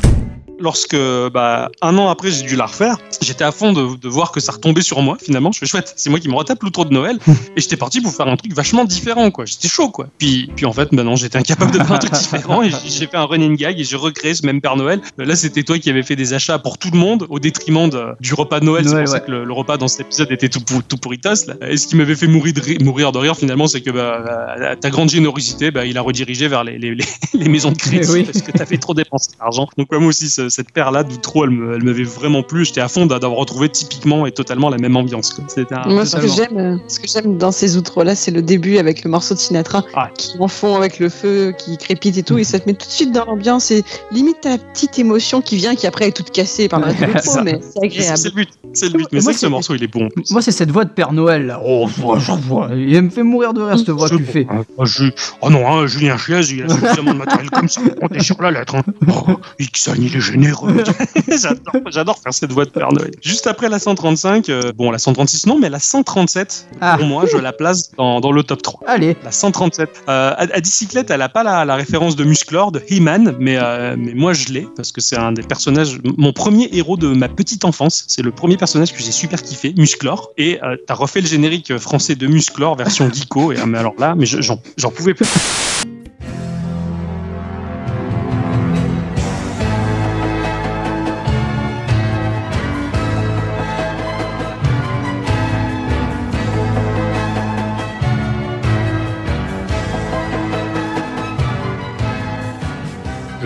Speaker 1: Lorsque, bah, un an après, j'ai dû la refaire, j'étais à fond de, de voir que ça retombait sur moi, finalement. Je fais chouette, c'est moi qui me retape l'outro de Noël. et j'étais parti pour faire un truc vachement différent, quoi. J'étais chaud, quoi. Puis, puis en fait, maintenant, j'étais incapable de faire un truc différent et j'ai- fait un running gag et j'ai recréé ce même Père Noël. Là, c'était toi qui avais fait des achats pour tout le monde au détriment de- du repas de Noël. C'est pour ça que le, le repas dans cet épisode était tout, pour- tout pourritos, là. Et ce qui m'avait fait mourir de, rire, mourir de rire, finalement, c'est que, bah, euh, ta grande générosité, bah, il a redirigé vers les, les, les, les maisons de crédit
Speaker 2: Eh oui.
Speaker 1: parce que t'avais trop dépensé d'argent. Donc, ouais, moi aussi, cette paire-là d'outro, elle me- elle m'avait vraiment plu. J'étais à fond d'a- d'avoir retrouvé typiquement et totalement la même ambiance, quoi. C'était un-
Speaker 3: Moi, ce que
Speaker 1: totalement.
Speaker 3: j'aime, euh, ce que j'aime dans ces outros-là, c'est le début avec le morceau de Sinatra
Speaker 1: Ah.
Speaker 3: qui en fond avec le feu qui crépite et tout, et ça te met tout de suite dans l'ambiance et limite t'as la petite émotion qui vient, qui après est toute cassée par
Speaker 1: Ça.
Speaker 3: mais c'est
Speaker 1: C'est
Speaker 3: agréable.
Speaker 1: c'est le but, c'est le but. Mais
Speaker 2: Moi,
Speaker 1: c'est que ce morceau, il est bon.
Speaker 2: Moi, c'est cette voix de Père Noël, là. Oh, vois, j'en vois. Il me fait mourir de rire, cette voix que tu fais.
Speaker 1: Oh, je- oh non, hein, Julien Chiez, il a suffisamment de matériel comme ça pour compter sur la lettre. hein. Oh, Ixon, il est j'adore, j'adore faire cette voix de Père Noël. Juste après la 135, euh, bon, la 136 non, mais la 137,
Speaker 2: Ah.
Speaker 1: pour moi, je la place dans, dans le top 3.
Speaker 2: Allez.
Speaker 1: La 137. Euh, à, à bicyclette, elle a pas la, la référence de Musclor, de He-Man, mais, euh, mais moi je l'ai, parce que c'est un des personnages, mon premier héros de ma petite enfance. C'est le premier personnage que j'ai super kiffé, Musclor. Et euh, t'as refait le générique français de Musclor, version Geeko, et euh, mais alors là, mais je- j'en j'en pouvais plus.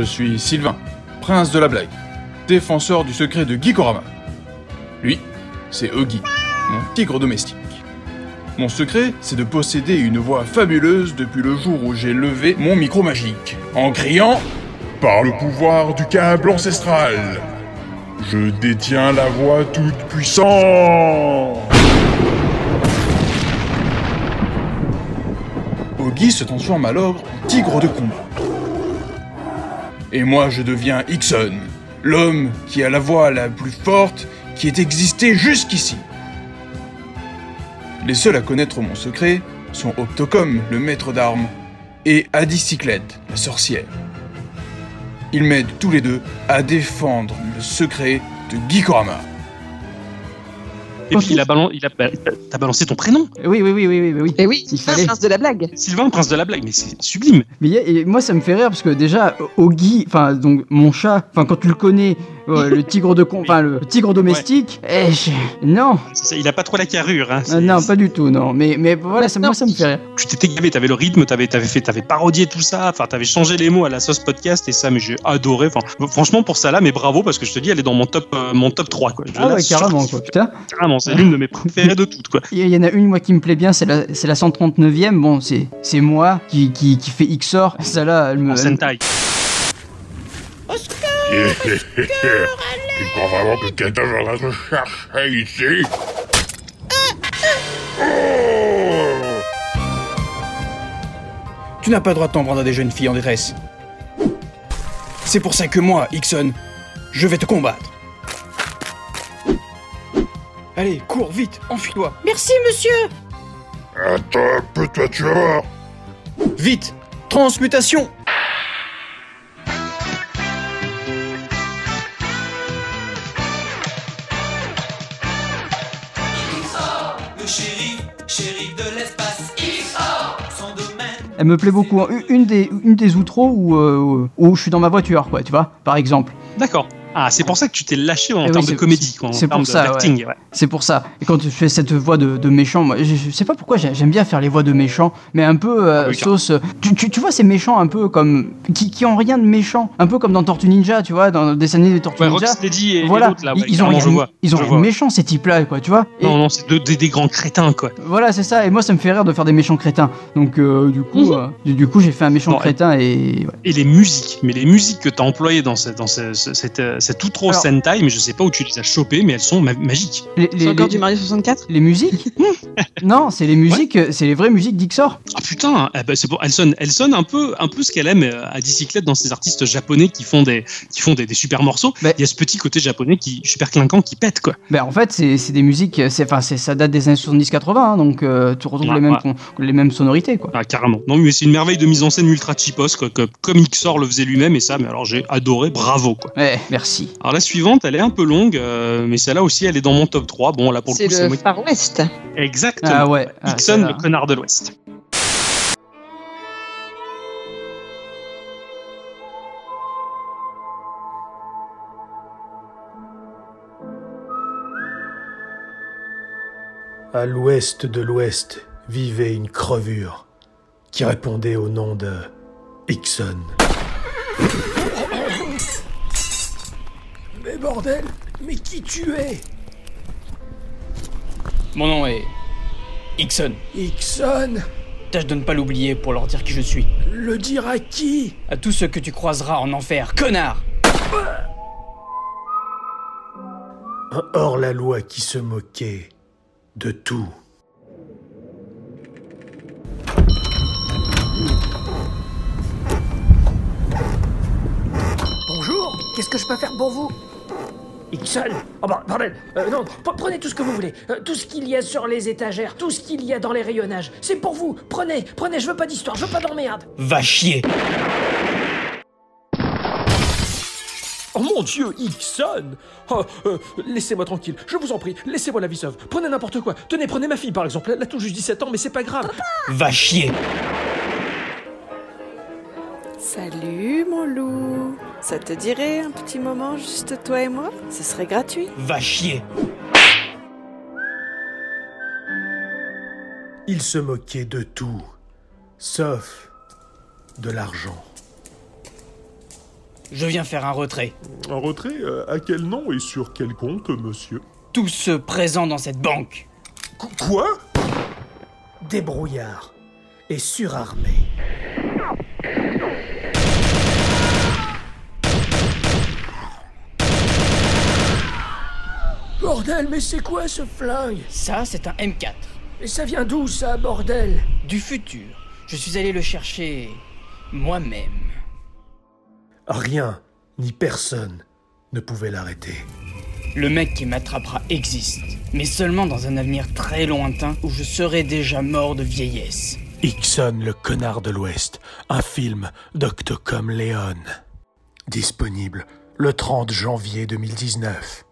Speaker 8: Je suis Sylvain, prince de la blague, défenseur du secret de Gikorama. Lui, c'est Oggy, mon tigre domestique. Mon secret, c'est de posséder une voix fabuleuse depuis le jour où j'ai levé mon micro magique, en criant
Speaker 15: Par le pouvoir du câble ancestral, je détiens la voix toute puissante.
Speaker 8: Oggy se transforme alors en tigre de combat. Et moi, je deviens Ixon, l'homme qui a la voix la plus forte qui ait existé jusqu'ici. Les seuls à connaître mon secret sont Optocom, le maître d'armes, et Adicyclette, la sorcière. Ils m'aident tous les deux à défendre le secret de Gikorama.
Speaker 1: Et puis il a, balan- il a ba- t'as balancé ton prénom.
Speaker 2: Oui, oui, oui, oui, oui, oui.
Speaker 3: Et oui,
Speaker 2: Il
Speaker 3: Sylvain,
Speaker 2: fallait.
Speaker 3: prince de la blague.
Speaker 1: Sylvain, prince de la blague, mais c'est sublime.
Speaker 2: Mais y a- et moi, ça me fait rire parce que déjà, Oggy, enfin, donc mon chat, enfin, quand tu le connais, euh, le tigre de con, enfin, le tigre domestique, eh, je- non,
Speaker 1: ça, il a pas trop la carrure. Hein.
Speaker 2: Euh, non, pas du tout, non. Mais, mais voilà, ça, moi, ça me fait rire.
Speaker 1: tu t'étais gavé, t'avais le rythme, t'avais, t'avais fait, t'avais parodié tout ça, enfin, t'avais changé les mots à la sauce podcast et ça, mais j'ai adoré. Enfin, franchement, pour ça là, mais bravo parce que je te dis, elle est dans mon top, euh, mon top 3, quoi. Je
Speaker 2: Ah ouais, carrément, quoi, putain.
Speaker 1: Carrément, c'est l'une de mes préférées de toutes, quoi.
Speaker 2: Il y en a une, moi, qui me plaît bien, c'est la, c'est la 139e. Bon, c'est, c'est moi qui, qui, qui fait XOR. Celle-là, elle me.
Speaker 1: En Sentai.
Speaker 15: Tu crois vraiment que quelqu'un viendra se chercher ici Oh
Speaker 16: Tu n'as pas le droit de t'en prendre à des jeunes filles en détresse. C'est pour ça que moi, Ixon, je vais te combattre. Allez, cours vite, enfuis-toi.
Speaker 17: Merci, monsieur
Speaker 15: Attends un peu, toi, tu vas voir.
Speaker 16: Vite, transmutation.
Speaker 2: Elle me plaît beaucoup. Une- des, une des outros où, euh, où je suis dans ma voiture, quoi, tu vois, par exemple.
Speaker 1: D'accord. Ah, c'est pour ça que tu t'es lâché en
Speaker 2: Eh oui,
Speaker 1: termes de
Speaker 2: c'est-
Speaker 1: comédie,
Speaker 2: C'est
Speaker 1: termes
Speaker 2: pour ça, ouais.
Speaker 1: ouais.
Speaker 2: C'est pour ça. Et quand tu fais cette voix de, de méchant, moi, je, je sais pas pourquoi j'ai- j'aime bien faire les voix de méchants, mais un peu euh,
Speaker 1: Ah oui,
Speaker 2: sauce. Tu, tu, tu vois ces méchants un peu comme qui, qui ont rien de méchant, un peu comme dans Tortue Ninja, tu vois, dans le dessin animé des Tortues
Speaker 1: Ouais,
Speaker 2: Ninja.
Speaker 1: Rocksteady et
Speaker 2: voilà,
Speaker 1: l'autre, là, ouais,
Speaker 2: ils, ont rien,
Speaker 1: je vois,
Speaker 2: ils ont rien de méchant ces types-là, quoi, tu vois. Et-
Speaker 1: Non, non, c'est de- des- des grands crétins, quoi.
Speaker 2: Voilà, c'est ça. Et moi, ça me fait rire de faire des méchants crétins. Donc, euh, du coup, euh, du, du coup, j'ai fait un méchant
Speaker 1: Non,
Speaker 2: crétin et.
Speaker 1: Et les musiques, mais les musiques que tu as employées dans, ce- dans ce- ce- cette, euh, cette outro
Speaker 2: Alors-
Speaker 1: Sentai, mais je sais pas où tu les as chopées, mais elles sont ma- magiques.
Speaker 2: Les,
Speaker 3: C'est encore du Mario 64
Speaker 2: Les musiques Non, c'est les musiques, c'est les vraies musiques d'Ixor.
Speaker 1: Ah putain, eh ben, c'est bon, elle sonne, elle sonne un peu, un peu ce qu'elle aime euh, à bicyclette dans ces artistes japonais qui font des, qui font des, des super morceaux. Il y a ce petit côté japonais qui super clinquant qui pète quoi.
Speaker 2: Ben, en fait, c'est c'est des musiques, c'est- enfin, c'est- ça date des années 70-80, hein, donc euh, tu retrouves
Speaker 1: Ouais,
Speaker 2: les, mêmes,
Speaker 1: ouais.
Speaker 2: les mêmes sonorités, quoi.
Speaker 1: Ah, carrément. Non, mais c'est une merveille de mise en scène ultra cheapos, quoi, comme, comme Ixor le faisait lui-même, et ça, mais alors j'ai adoré, bravo, quoi.
Speaker 2: Ouais, merci.
Speaker 1: Alors la suivante, elle est un peu longue, euh, mais celle-là aussi, elle est dans mon top 3. Bon, là pour le coup, c'est
Speaker 3: le
Speaker 1: moi.
Speaker 3: Far West.
Speaker 1: Exactement.
Speaker 2: Ah ouais. Ah,
Speaker 1: le connard de l'Ouest.
Speaker 12: À l'ouest de l'ouest vivait une crevure qui répondait au nom de Ixon. Mais bordel, mais qui tu es?
Speaker 10: Mon nom est. Ixon.
Speaker 12: Ixon?
Speaker 10: Tâche de ne pas l'oublier pour leur dire qui je suis.
Speaker 12: Le dire à qui?
Speaker 10: À tous ceux que tu croiseras en enfer, connard
Speaker 12: Un hors-la-loi qui se moquait de tout.
Speaker 18: Bonjour, qu'est-ce que je peux faire pour vous? Ixon Oh bah, bordel Euh, Non, prenez tout ce que vous voulez. Euh, tout ce qu'il y a sur les étagères, tout ce qu'il y a dans les rayonnages. C'est pour vous Prenez, prenez, je veux pas d'histoire, je veux pas d'emmerde
Speaker 10: Va chier
Speaker 18: Oh mon dieu, Ixon Oh, euh, laissez-moi tranquille, je vous en prie, laissez-moi la vie sauve. Prenez n'importe quoi. Tenez, prenez ma fille par exemple. Elle a tout juste 17 ans, mais c'est pas grave.
Speaker 10: Va chier
Speaker 7: Salut mon loup. Ça te dirait un petit moment juste toi et moi? Ce serait gratuit.
Speaker 10: Va chier
Speaker 12: Il se moquait de tout, sauf de l'argent.
Speaker 10: Je viens faire un retrait.
Speaker 14: Un retrait euh, À quel nom et sur quel compte, monsieur?
Speaker 10: Tous ceux présents dans cette banque.
Speaker 14: Quoi?
Speaker 12: Débrouillard et surarmé.
Speaker 18: Bordel, mais c'est quoi ce flingue?
Speaker 10: Ça, c'est un M4.
Speaker 18: Et ça vient d'où ça, bordel?
Speaker 10: Du futur. Je suis allé le chercher moi-même.
Speaker 12: Rien ni personne ne pouvait l'arrêter.
Speaker 10: Le mec qui m'attrapera existe, mais seulement dans un avenir très lointain où je serai déjà mort de vieillesse.
Speaker 12: Ixon le connard de l'Ouest, un film d'Octocom Léon. Disponible le 30 janvier 2019.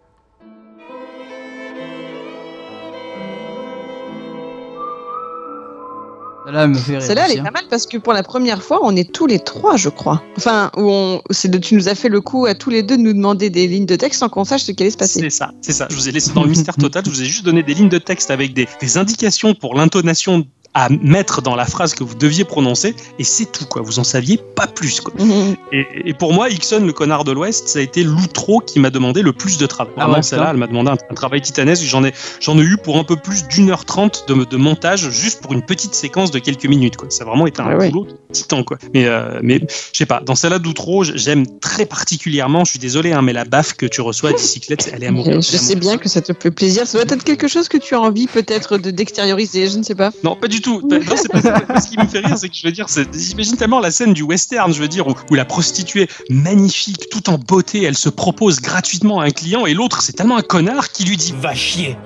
Speaker 2: Celle-là, elle me fait rire.
Speaker 3: Celle-là, elle
Speaker 2: aussi,
Speaker 3: est
Speaker 2: hein.
Speaker 3: pas mal parce que pour la première fois, on est tous les trois, je crois. Enfin, où on, c'est de, tu nous as fait le coup à tous les deux de nous demander des lignes de texte sans qu'on sache ce qui allait se passer.
Speaker 1: C'est ça, c'est ça. Je vous ai laissé dans le mystère total. Je vous ai juste donné des lignes de texte avec des, des indications pour l'intonation à mettre dans la phrase que vous deviez prononcer, et c'est tout, quoi. Vous en saviez pas plus, quoi.
Speaker 3: Mhm.
Speaker 1: Et, et pour moi, Ixon, le connard de l'Ouest, ça a été l'outro qui m'a demandé le plus de travail.
Speaker 2: Ah ouais,
Speaker 1: celle-là, elle m'a demandé un, un travail titanesque. J'en ai, j'en ai eu pour un peu plus d'une heure trente de, de montage, juste pour une petite séquence de quelques minutes, quoi. Ça a vraiment été un
Speaker 3: Ah ouais.
Speaker 1: boulot titan, quoi. Mais, euh, mais je sais pas, dans celle-là d'outro, j'aime très particulièrement, je suis désolé, hein, mais la baffe que tu reçois à bicyclette, elle est.
Speaker 3: Euh, Je sais bien que ça te fait plaisir. Ça doit être quelque chose que tu as envie peut-être de d'extérioriser, je ne sais pas.
Speaker 1: Non, pas du tout. Pas- Non, c'est pas ça. Ce qui me fait rire, c'est que je veux dire, c'est- j'imagine tellement la scène du western, je veux dire, où, où la prostituée magnifique, tout en beauté, elle se propose gratuitement à un client, et l'autre, c'est tellement un connard qui lui dit
Speaker 10: Va chier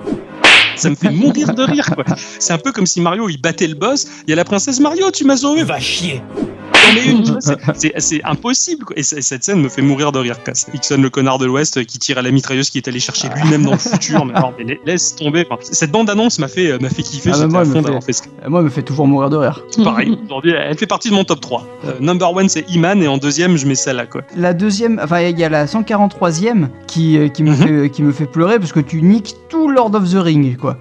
Speaker 1: Ça me fait mourir de rire, quoi. C'est un peu comme si Mario il battait le boss. Il y a la princesse Mario, tu m'as sauvé. Va chier. C'est- c'est- c'est impossible. Quoi. Et cette scène me fait mourir de rire. quoi. C'est Ixon, le connard de l'Ouest, qui tire à la mitrailleuse qui est allé chercher lui-même dans le futur. Mais, alors, mais la- laisse tomber. Enfin, cette bande-annonce m'a fait, m'a fait kiffer.
Speaker 2: Ah, bah, moi, fait-
Speaker 1: d'avoir fait ce
Speaker 2: Moi, elle me fait toujours mourir de rire.
Speaker 1: Pareil, aujourd'hui, elle fait partie de mon top 3. Euh, number one, c'est Iman, et en deuxième, je mets celle-là, quoi.
Speaker 2: La deuxième, enfin il y a la 143e qui, euh, qui, me
Speaker 1: Mhm.
Speaker 2: fait, qui me fait pleurer parce que tu niques tout Lord of the Ring quoi.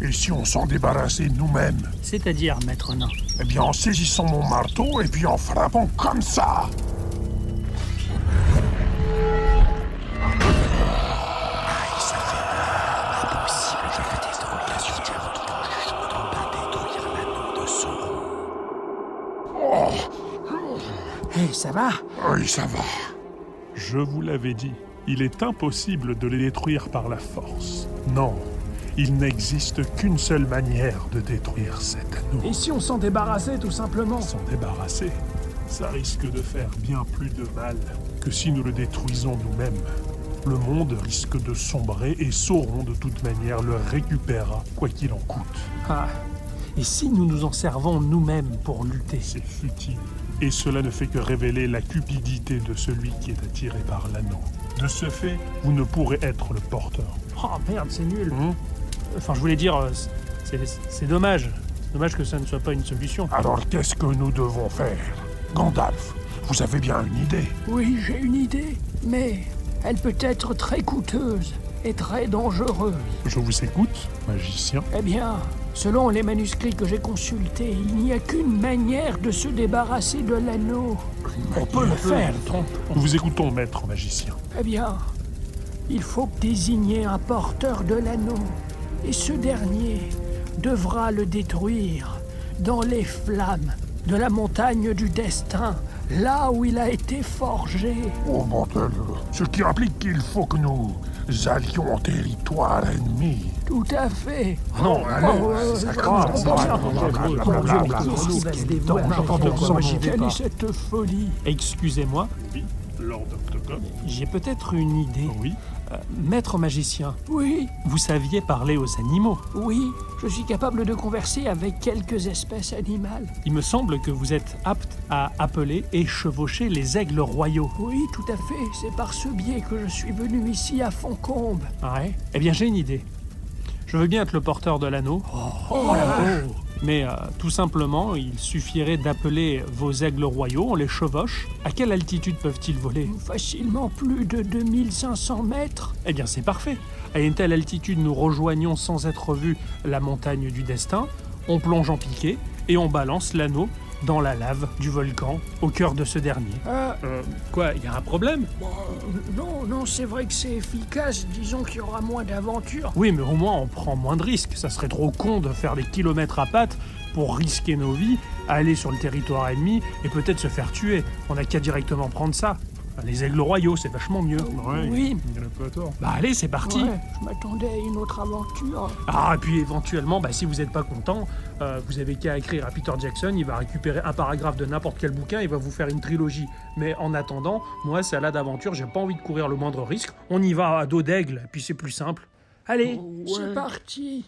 Speaker 14: Et si on s'en débarrassait nous-mêmes?
Speaker 12: C'est-à-dire, maître nain?
Speaker 14: Eh bien, en saisissant mon marteau et puis en frappant comme ça
Speaker 12: Hé, ça va
Speaker 14: Oui, ça va. Je vous l'avais dit, il est impossible de les détruire par la force. Non, il n'existe qu'une seule manière de détruire cet anneau.
Speaker 12: Et si on s'en débarrassait tout simplement
Speaker 14: S'en débarrasser, ça risque de faire bien plus de mal que si nous le détruisons nous-mêmes. Le monde risque de sombrer et Sauron de toute manière le récupérera, quoi qu'il en coûte.
Speaker 12: Ah. Et si nous nous en servons nous-mêmes pour lutter
Speaker 14: C'est futile. Et cela ne fait que révéler la cupidité de celui qui est attiré par l'anneau. De ce fait, vous ne pourrez être le porteur.
Speaker 12: Oh merde, c'est nul.
Speaker 14: Hum
Speaker 12: Enfin, je voulais dire, euh, c'est c'est dommage. C'est dommage que ça ne soit pas une solution.
Speaker 14: Alors qu'est-ce que nous devons faire? Gandalf, vous avez bien une idée
Speaker 12: Oui, j'ai une idée, mais elle peut être très coûteuse et très dangereuse.
Speaker 14: Je vous écoute, magicien.
Speaker 12: Eh bien, selon les manuscrits que j'ai consultés, il n'y a qu'une manière de se débarrasser de l'anneau.
Speaker 14: On peut le faire, Nous vous écoutons, maître magicien.
Speaker 12: Eh bien, il faut désigner un porteur de l'anneau, et ce dernier devra le détruire dans les flammes de la montagne du destin, là où il a été forgé.
Speaker 14: Oh bordel Ce qui implique qu'il faut que nous allions en territoire ennemi.
Speaker 12: Tout à fait.
Speaker 14: Non, allez,
Speaker 12: Oh,
Speaker 14: ça commence. Moi, j'y vais
Speaker 12: Quelle est cette folie? Excusez-moi,
Speaker 14: Oui, Lord Octocom.
Speaker 12: j'ai peut-être une idée.
Speaker 14: Oui.
Speaker 12: Euh, maître magicien,
Speaker 18: Oui,
Speaker 12: vous saviez parler aux animaux.
Speaker 18: oui, je suis capable de converser avec quelques espèces animales.
Speaker 12: Il me semble que vous êtes apte à appeler et chevaucher les aigles royaux.
Speaker 18: Oui, tout à fait, c'est par ce biais que je suis venu ici à Foncombe.
Speaker 12: Ouais. Eh bien, j'ai une idée. Je veux bien être le porteur de l'anneau.
Speaker 18: Oh vache.
Speaker 12: Mais euh, tout simplement, il suffirait d'appeler vos aigles royaux, on les chevauche. À quelle altitude peuvent-ils voler?
Speaker 18: Facilement plus de 2500 mètres.
Speaker 12: Eh bien, c'est parfait. À une telle altitude, nous rejoignons sans être vus la montagne du destin, on plonge en piqué et on balance l'anneau dans la lave du volcan au cœur de ce dernier.
Speaker 18: Ah,
Speaker 12: Euh, quoi, il y a un problème?
Speaker 18: Non, non, c'est vrai que c'est efficace. Disons qu'il y aura moins d'aventures.
Speaker 12: Oui, mais au moins on prend moins de risques. Ça serait trop con de faire des kilomètres à pattes pour risquer nos vies, aller sur le territoire ennemi et peut-être se faire tuer. On n'a qu'à directement prendre ça. Les aigles royaux, c'est vachement mieux.
Speaker 18: Oui.
Speaker 14: Il n'y en a pas à tort.
Speaker 12: Bah allez, c'est parti.
Speaker 18: Ouais, je m'attendais à une autre aventure.
Speaker 12: Ah, et puis éventuellement, bah, si vous n'êtes pas content, euh, vous avez qu'à écrire à Peter Jackson, il va récupérer un paragraphe de n'importe quel bouquin, il va vous faire une trilogie. Mais en attendant, moi, c'est à la d'aventure, j'ai pas envie de courir le moindre risque. On y va à dos d'aigle, et puis c'est plus simple. Allez,
Speaker 18: C'est parti.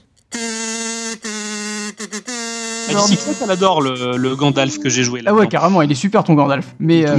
Speaker 1: Elle adore le, le Gandalf que j'ai joué là.
Speaker 2: Ah ouais, carrément, il est super ton Gandalf. Mais, euh,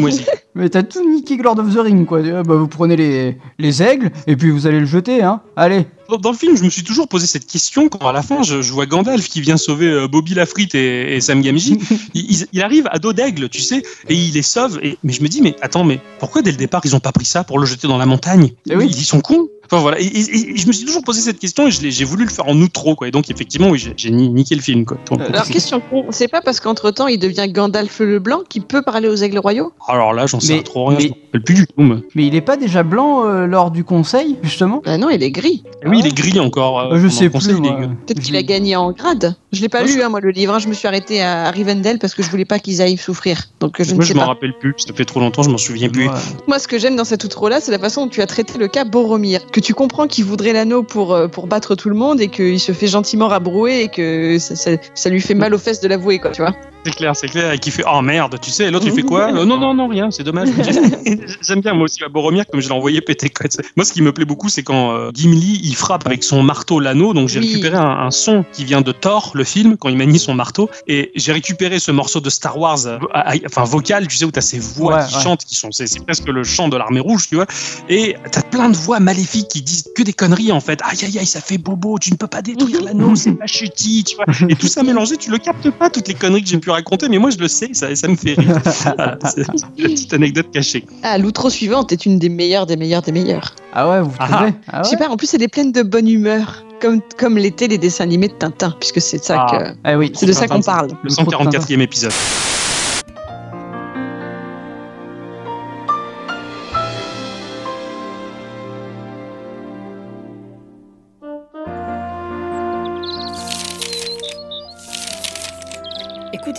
Speaker 2: mais t'as tout niqué Lord of the Ring, quoi. Ah bah, vous prenez les, les aigles et puis vous allez le jeter, hein. Allez.
Speaker 1: Dans- Dans le film, je me suis toujours posé cette question quand à la fin, je, je vois Gandalf qui vient sauver euh, Bobby Lafrite et, et Sam Gamgee. il, il- il arrive à dos d'aigle, tu sais, et il les sauve. Et, mais je me dis, mais attends, mais pourquoi dès le départ ils ont pas pris ça pour le jeter dans la montagne?
Speaker 2: Eh oui.
Speaker 1: ils, ils sont cons. Enfin voilà, et, et- et je me suis toujours posé cette question et je j'ai voulu le faire en outro, quoi. Et donc effectivement, oui, j'ai- j'ai ni- niqué le film, quoi. Donc,
Speaker 3: Alors, question con, c'est pas parce qu'entre temps il devient Gandalf le Blanc qui peut parler aux aigles royaux?
Speaker 1: Alors là, j'en sais
Speaker 2: Mais-
Speaker 1: trop rien, je
Speaker 2: mais-
Speaker 1: rappelle plus du tout. Mais...
Speaker 2: Mais il est pas déjà blanc euh, lors du conseil, justement?
Speaker 3: Bah non, il est gris.
Speaker 1: Et oui, il est gris encore. euh,
Speaker 2: Euh, Je sais plus,
Speaker 1: il est
Speaker 2: moi.
Speaker 1: gris.
Speaker 3: Peut-être qu'il a gagné en grade. Je l'ai pas
Speaker 1: Moi,
Speaker 3: lu, hein, moi, le livre. hein. Je me suis arrêté à Rivendell parce que je voulais pas qu'ils aillent souffrir. Donc je
Speaker 1: Moi,
Speaker 3: ne
Speaker 1: je
Speaker 3: sais
Speaker 1: m'en rappelle plus. Ça fait trop longtemps, je m'en souviens plus.
Speaker 2: Ouais.
Speaker 3: Moi, ce que j'aime dans cette outro-là, c'est la façon dont tu as traité le cas Boromir. Que tu comprends qu'il voudrait l'anneau pour, euh, pour battre tout le monde et qu'il se fait gentiment rabrouer et que ça, ça- ça lui fait mal aux fesses de l'avouer, quoi, tu vois.
Speaker 1: C'est clair, c'est clair. Et qui fait Oh merde, tu sais. Et l'autre, il fait quoi? Euh, Non, non, non, rien, c'est dommage. J'aime bien, moi aussi, à Boromir, comme je l'ai envoyé péter. Quoi. Moi, ce qui me plaît beaucoup, c'est quand euh, Gimli, il frappe avec son marteau l'anneau. Donc, j'ai
Speaker 3: Oui.
Speaker 1: récupéré un, un son qui vient de Thor, le film, quand il manie son marteau. Et j'ai récupéré ce morceau de Star Wars, euh, à- à- enfin, vocal, tu sais, où t'as ces voix
Speaker 2: Ouais,
Speaker 1: qui
Speaker 2: ouais.
Speaker 1: chantent, qui sont, c'est c'est presque le chant de l'armée rouge, tu vois. Et t'as plein de voix maléfiques qui disent que des conneries, en fait. Aïe, aïe, aïe, ça fait bobo, tu ne peux pas détruire l'anneau, c'est pas chutis, tu vois. Et tout ça mélangé, tu le captes pas, toutes les conneries que j'ai pu raconter, mais moi, je le sais, ça, ça me fait rire. Voilà, c'est une petite anecdote cachée.
Speaker 3: Ah, l'outro suivante est une des meilleures, des meilleures, des meilleures.
Speaker 2: Ah ouais, vous
Speaker 1: Ah
Speaker 2: trouvez ah
Speaker 3: Je sais pas, en plus, elle est pleine de bonne humeur. Comme, comme l'étaient les dessins animés de Tintin, puisque c'est ça
Speaker 1: Ah.
Speaker 3: que.
Speaker 2: Ah oui.
Speaker 3: C'est de ça qu'on parle.
Speaker 1: Le 144e épisode.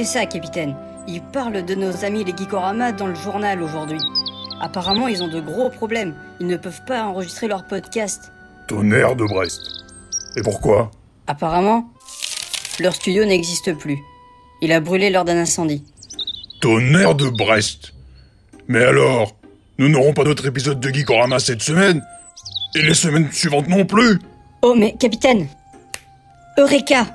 Speaker 19: Écoutez ça, capitaine. Ils parlent de nos amis les Geekorama dans le journal aujourd'hui. Apparemment, ils ont de gros problèmes. Ils ne peuvent pas enregistrer leur podcast.
Speaker 8: Tonnerre de Brest. Et pourquoi?
Speaker 19: Apparemment, leur studio n'existe plus. Il a brûlé lors d'un incendie.
Speaker 8: Tonnerre de Brest. Mais alors, nous n'aurons pas d'autre épisode de Geekorama cette semaine Et les semaines suivantes non plus
Speaker 19: Oh, mais capitaine Eureka